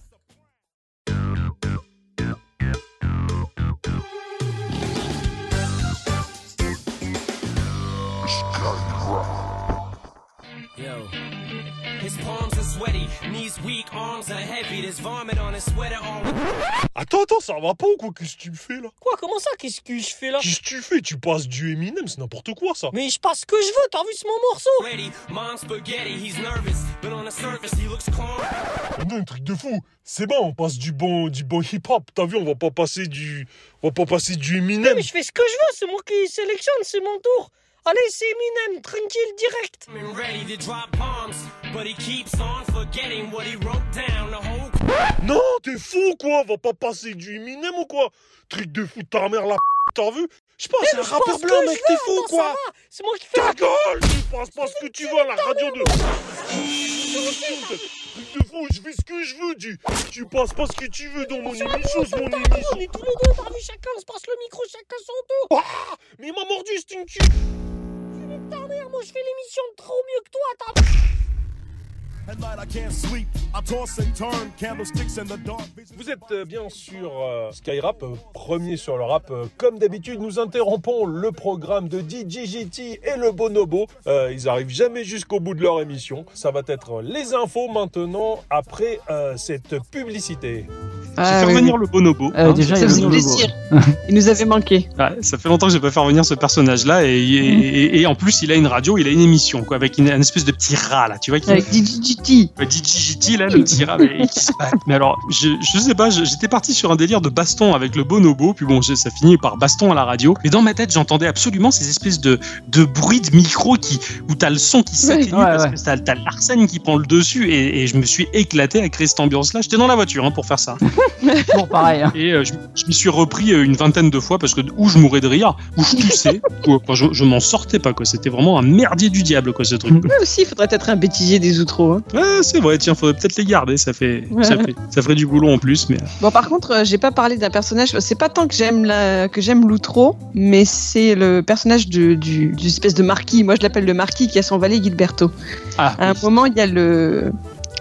Speaker 27: sweaty, knees weak, arms are heavy. There's vomit on his sweater all.
Speaker 20: Attends, attends, ça va pas ou quoi? Qu'est-ce que tu me fais là?
Speaker 4: Quoi, comment ça? Qu'est-ce que je fais là?
Speaker 20: Qu'est-ce que tu fais? Tu passes du Eminem, c'est n'importe quoi ça.
Speaker 4: Mais je passe ce que je veux, t'as vu, c'est mon morceau?
Speaker 27: Ready, mom's spaghetti. He's nervous, but on the surface he looks calm.
Speaker 20: Non, un truc de fou. C'est bon, on passe du bon, du bon hip-hop. T'as vu, on va pas passer du, on va pas passer du Eminem.
Speaker 4: Mais je fais ce que je veux, c'est moi qui sélectionne, c'est mon tour. Allez, c'est Eminem, tranquille, direct.
Speaker 27: And ready to drop bombs, but he keeps on forgetting what he wrote down. The whole
Speaker 20: Non, t'es fou quoi? Va pas passer du Eminem ou quoi? Truc de fou de ta mère la p***, t'as vu? Je pense c'est un rappeur blanc mec, t'es fou quoi?
Speaker 4: C'est moi qui fais
Speaker 20: Ta gueule! Tu passes pas ce que tu veux à la radio de... Truc de fou, je fais ce que je veux, tu, tu passes pas ce que tu veux dans mon émission, mon
Speaker 4: On
Speaker 20: émission.
Speaker 4: est tous les deux, t'as vu, chacun se passe le micro, chacun son tour.
Speaker 20: Ah Mais il m'a mordu, c'est une cul
Speaker 4: Ta mère, moi je fais l'émission trop mieux que toi, t'as
Speaker 20: Vous êtes euh, bien sur euh, Skyrap, euh, premier sur le rap. Euh, comme d'habitude, nous interrompons le programme de DJGT et le Bonobo. Euh, ils arrivent jamais jusqu'au bout de leur émission. Ça va être les infos maintenant, après euh, cette publicité.
Speaker 1: J'ai fait revenir le bonobo.
Speaker 2: Euh,
Speaker 1: hein.
Speaker 2: déjà,
Speaker 3: Ça faisait
Speaker 2: bonobo.
Speaker 3: plaisir. Il nous avait manqué.
Speaker 1: Ouais, ça fait longtemps que j'ai pas fait revenir ce personnage-là et, et, et- et en plus il a une radio, il a une émission quoi, avec une, un espèce de petit rat là, tu vois qui
Speaker 3: Avec DJGT.
Speaker 1: DJGT là, le petit rat, mais qui se bat. Mais alors, je, je sais pas, j'étais parti sur un délire de baston avec le bonobo, puis bon, ça finit par baston à la radio. Mais dans ma tête, j'entendais absolument ces espèces de, de bruits de micro qui, où t'as le son qui s'atténue
Speaker 2: Ouais,
Speaker 1: parce
Speaker 2: ouais.
Speaker 1: que t'as, l'arsène qui prend le dessus et, et je me suis éclaté à créer cette ambiance-là. J'étais dans la voiture hein, pour faire ça.
Speaker 2: Bon, pareil. hein.
Speaker 1: Et euh, je, je m'y suis repris euh, une vingtaine de fois parce que où je mourais de rire, où je toussais, ou quoi, je, je m'en sortais pas quoi. C'était vraiment un merdier du diable quoi ce truc.
Speaker 3: Moi aussi, il faudrait être un bêtisier des outros. hein.
Speaker 1: C'est vrai, tiens, faudrait peut-être les garder, ça fait,
Speaker 3: Ouais.
Speaker 1: ça fait, ça ferait du boulot en plus, mais.
Speaker 3: Bon, par contre, euh, j'ai pas parlé d'un personnage. C'est pas tant que j'aime la... que j'aime l'outro, mais c'est le personnage de, du, du espèce de marquis. Moi, je l'appelle le marquis qui a son valet Gilberto.
Speaker 1: Ah,
Speaker 3: À un moment, il y a le.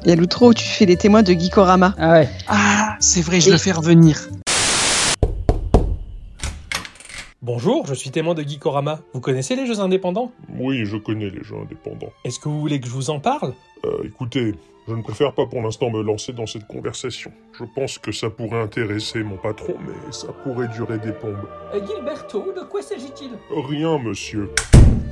Speaker 3: Il y a l'outro où tu fais les témoins de Gikorama.
Speaker 2: Ah ouais.
Speaker 1: Ah, c'est vrai, je le fais revenir.
Speaker 6: Bonjour, je suis témoin de Geekorama. Vous connaissez les jeux indépendants?
Speaker 14: Oui, je connais les jeux indépendants.
Speaker 6: Est-ce que vous voulez que je vous en parle?
Speaker 14: Euh, écoutez, je ne préfère pas pour l'instant me lancer dans cette conversation. Je pense que ça pourrait intéresser mon patron, mais ça pourrait durer des plombes.
Speaker 18: Euh, Gilberto, de quoi s'agit-il?
Speaker 14: Rien, monsieur.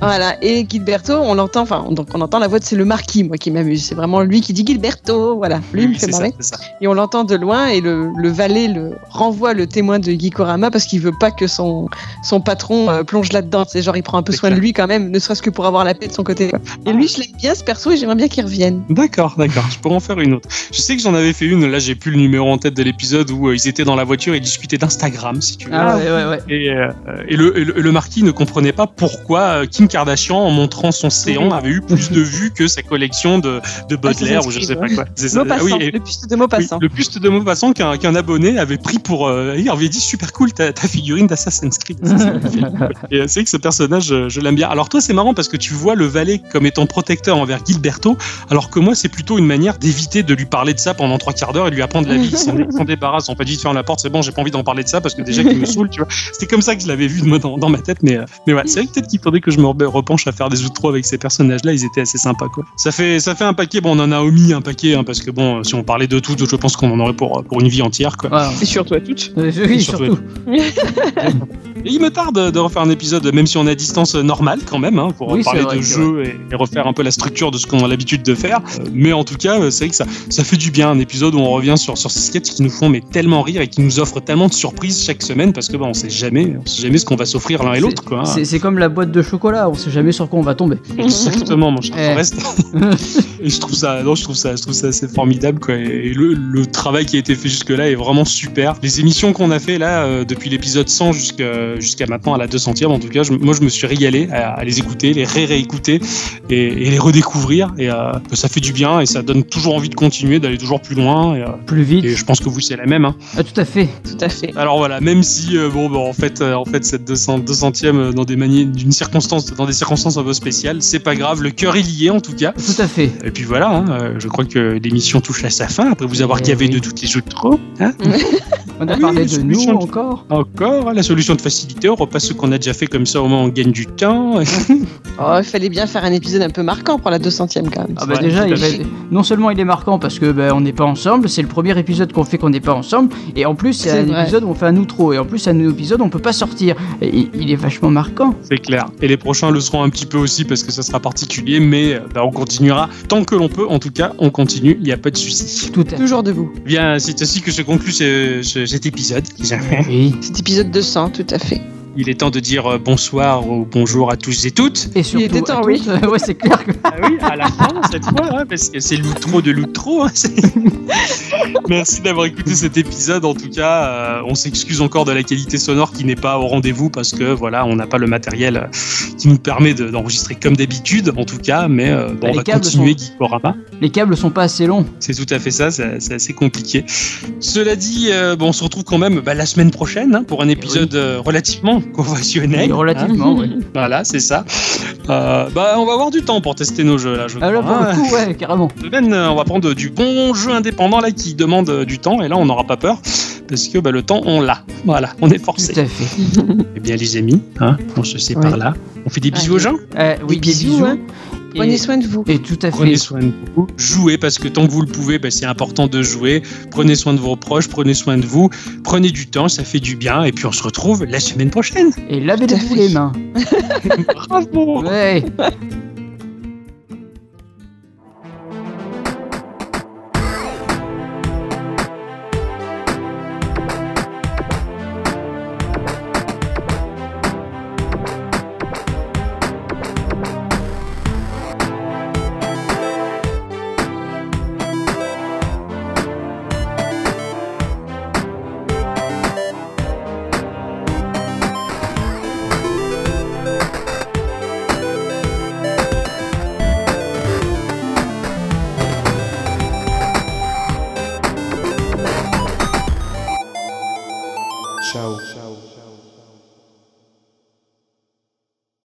Speaker 3: Voilà, et Gilberto, on l'entend, enfin, on- donc on entend la voix de c'est le marquis, moi qui m'amuse. C'est vraiment lui qui dit Gilberto, voilà. Lui il me
Speaker 1: Oui,
Speaker 3: fait
Speaker 1: ça,
Speaker 3: marrer.
Speaker 1: ça.
Speaker 3: Et on l'entend de loin et le, le valet le renvoie le témoin de Gikorama parce qu'il veut pas que son, son patron euh, plonge là-dedans. C'est genre il prend un peu soin de lui quand même, ne serait-ce que pour avoir la paix de son côté. quoi. Et lui, je l'aime bien ce perso et j'aimerais bien qu'il revienne.
Speaker 1: D'accord, d'accord, je pourrais en faire une autre. Je sais que j'en avais fait une, là j'ai plus le numéro en tête de l'épisode où euh, ils étaient dans la voiture et discutaient d'Instagram, si tu veux.
Speaker 2: Ah ouais, ouais, ouais.
Speaker 1: Et, euh, et, le, et le- et le marquis ne comprenait pas pourquoi euh, Kim Kardashian, en montrant son séant, avait eu plus de vues que sa collection de, de Baudelaire ou je sais pas quoi. Ça.
Speaker 3: Passant,
Speaker 1: Ah oui, et-
Speaker 3: le buste de mot passant.
Speaker 1: Oui, le buste de Maupassant qu'un qu'un abonné avait pris pour. euh, il avait dit super cool ta, ta figurine d'Assassin's Creed. Et c'est que ce personnage, je l'aime bien. Alors toi, c'est marrant parce que tu vois le valet comme étant protecteur envers Gilberto, alors que moi, c'est plutôt une manière d'éviter de lui parler de ça pendant trois quarts d'heure et de lui apprendre la vie. Il s'en il s'en débarrasse. On pas dit de fermer la porte, c'est bon, j'ai pas envie d'en parler de ça parce que déjà qu'il me saoule, tu vois. C'était comme ça que je l'avais vu dans, dans ma tête, mais, euh, mais ouais, c'est vrai que peut-être qu'il faudrait que je me re- repenche à faire des outros avec ces personnages-là. Ils étaient assez sympas, quoi. Ça fait, ça fait un paquet. Bon, on en a omis un paquet hein, parce que bon, si on parlait de tout, je pense qu'on en aurait pour, pour une vie entière, quoi.
Speaker 3: Et surtout à toutes.
Speaker 2: Oui,
Speaker 1: Et
Speaker 2: surtout.
Speaker 1: Et il me tarde de refaire un épisode, même si on est à distance normale quand même, hein, pour
Speaker 2: Oui,
Speaker 1: parler
Speaker 2: vrai,
Speaker 1: de jeux et, et refaire un peu la structure de ce qu'on a l'habitude de faire. Euh, mais en tout cas, euh, c'est vrai que ça, ça fait du bien, un épisode où on revient sur, sur ces sketchs qui nous font mais tellement rire et qui nous offrent tellement de surprises chaque semaine parce que bah, on sait jamais, on sait jamais ce qu'on va s'offrir l'un et l'autre. quoi. hein.
Speaker 2: C'est comme la boîte de chocolat, on sait jamais sur quoi on va tomber.
Speaker 1: Exactement, mon cher
Speaker 2: Eh.
Speaker 1: Forrest. et je trouve ça, non, je trouve ça, je trouve ça assez formidable, quoi. Et le, le travail qui a été fait jusque-là est vraiment super. Les émissions qu'on a fait là, euh, depuis l'épisode 100 jusqu'à jusqu'à maintenant à la 200e, en tout cas, je- moi je me suis régalé à, à les écouter, les ré-réécouter et, et les redécouvrir. Et euh, ça fait du bien et ça donne toujours envie de continuer, d'aller toujours plus loin. Et, euh,
Speaker 2: Plus vite.
Speaker 1: et je pense que vous c'est la même. Hein.
Speaker 2: Ah, tout à fait.
Speaker 3: Tout à fait.
Speaker 1: Alors voilà, même si euh, bon, bah, en fait, euh, en fait, cette 200, 200e euh, dans des manières, d'une circonstance, dans des circonstances un peu spéciales, c'est pas grave. Le cœur est lié en tout cas.
Speaker 2: Tout à fait.
Speaker 1: Et puis voilà, hein, euh, je crois que l'émission touche à sa fin après vous avoir gavé de toutes les autres trop. Hein
Speaker 2: On a
Speaker 1: Oui,
Speaker 2: parlé de nous
Speaker 1: de-
Speaker 2: encore.
Speaker 1: Encore, hein, la solution de facilité, on repasse ce qu'on a déjà fait comme ça, au moins on gagne du temps.
Speaker 3: Oh, il fallait bien faire un épisode un peu marquant pour la 200ème quand même.
Speaker 2: Ah bah déjà, il non seulement il est marquant parce que bah, on n'est pas ensemble, c'est le premier épisode qu'on fait qu'on n'est pas ensemble, et en plus c'est un
Speaker 3: vrai.
Speaker 2: épisode où on fait un outro, et en plus c'est un épisode où on peut pas sortir. Et il- est vachement marquant.
Speaker 1: C'est clair. Et les prochains le seront un petit peu aussi parce que ça sera particulier, mais euh, bah, on continuera tant que l'on peut. En tout cas, on continue, il n'y a pas de souci.
Speaker 2: Tout
Speaker 3: Toujours debout.
Speaker 1: Bien, c'est ainsi que se conclut ce- ce- cet épisode.
Speaker 2: Oui.
Speaker 3: Cet épisode 200, tout à fait.
Speaker 1: Il est temps de dire euh, bonsoir ou bonjour à tous et toutes.
Speaker 2: Et surtout,
Speaker 3: était temps, oui.
Speaker 2: ouais, c'est clair que.
Speaker 1: Ah oui, à la fin, cette fois, hein, parce que c'est l'outro de l'outro. hein, Merci d'avoir écouté cet épisode. En tout cas, euh, on s'excuse encore de la qualité sonore qui n'est pas au rendez-vous parce que voilà, on n'a pas le matériel euh, qui nous permet de- d'enregistrer comme d'habitude, en tout cas. Mais euh, bon,
Speaker 2: Les
Speaker 1: on va
Speaker 2: câbles
Speaker 1: continuer,
Speaker 2: sont-
Speaker 1: Geekorama.
Speaker 2: Les câbles sont pas assez longs.
Speaker 1: C'est tout à fait ça, c'est assez compliqué. Cela dit, euh, bon, on se retrouve quand même bah, la semaine prochaine hein, pour un épisode euh, relativement conventionnel.
Speaker 2: Relativement, oui.
Speaker 1: Voilà, c'est ça. Euh, bah, on va avoir du temps pour tester nos jeux là, je
Speaker 2: Ah là, pour
Speaker 1: hein.
Speaker 2: le coup, ouais, carrément.
Speaker 1: semaine, euh, on va prendre du bon jeu indépendant là qui demande euh, du temps et là on n'aura pas peur parce que bah, le temps on l'a. Voilà, on est forcé.
Speaker 2: Tout à fait.
Speaker 1: Eh bien les amis, hein, on se sépare
Speaker 3: Ouais.
Speaker 1: là. On fait des bisous aux gens?
Speaker 2: Euh, oui, des
Speaker 3: bisous,
Speaker 2: bisous.
Speaker 3: hein. Prenez soin de vous.
Speaker 2: Et tout à
Speaker 1: Prenez
Speaker 2: fait.
Speaker 1: soin de vous. Jouez parce que tant que vous le pouvez, bah, c'est important de jouer. Prenez soin de vos proches, prenez soin de vous. Prenez du temps, ça fait du bien. Et puis on se retrouve la semaine prochaine.
Speaker 2: Et lavez-vous les mains.
Speaker 1: Bravo.
Speaker 2: Ouais.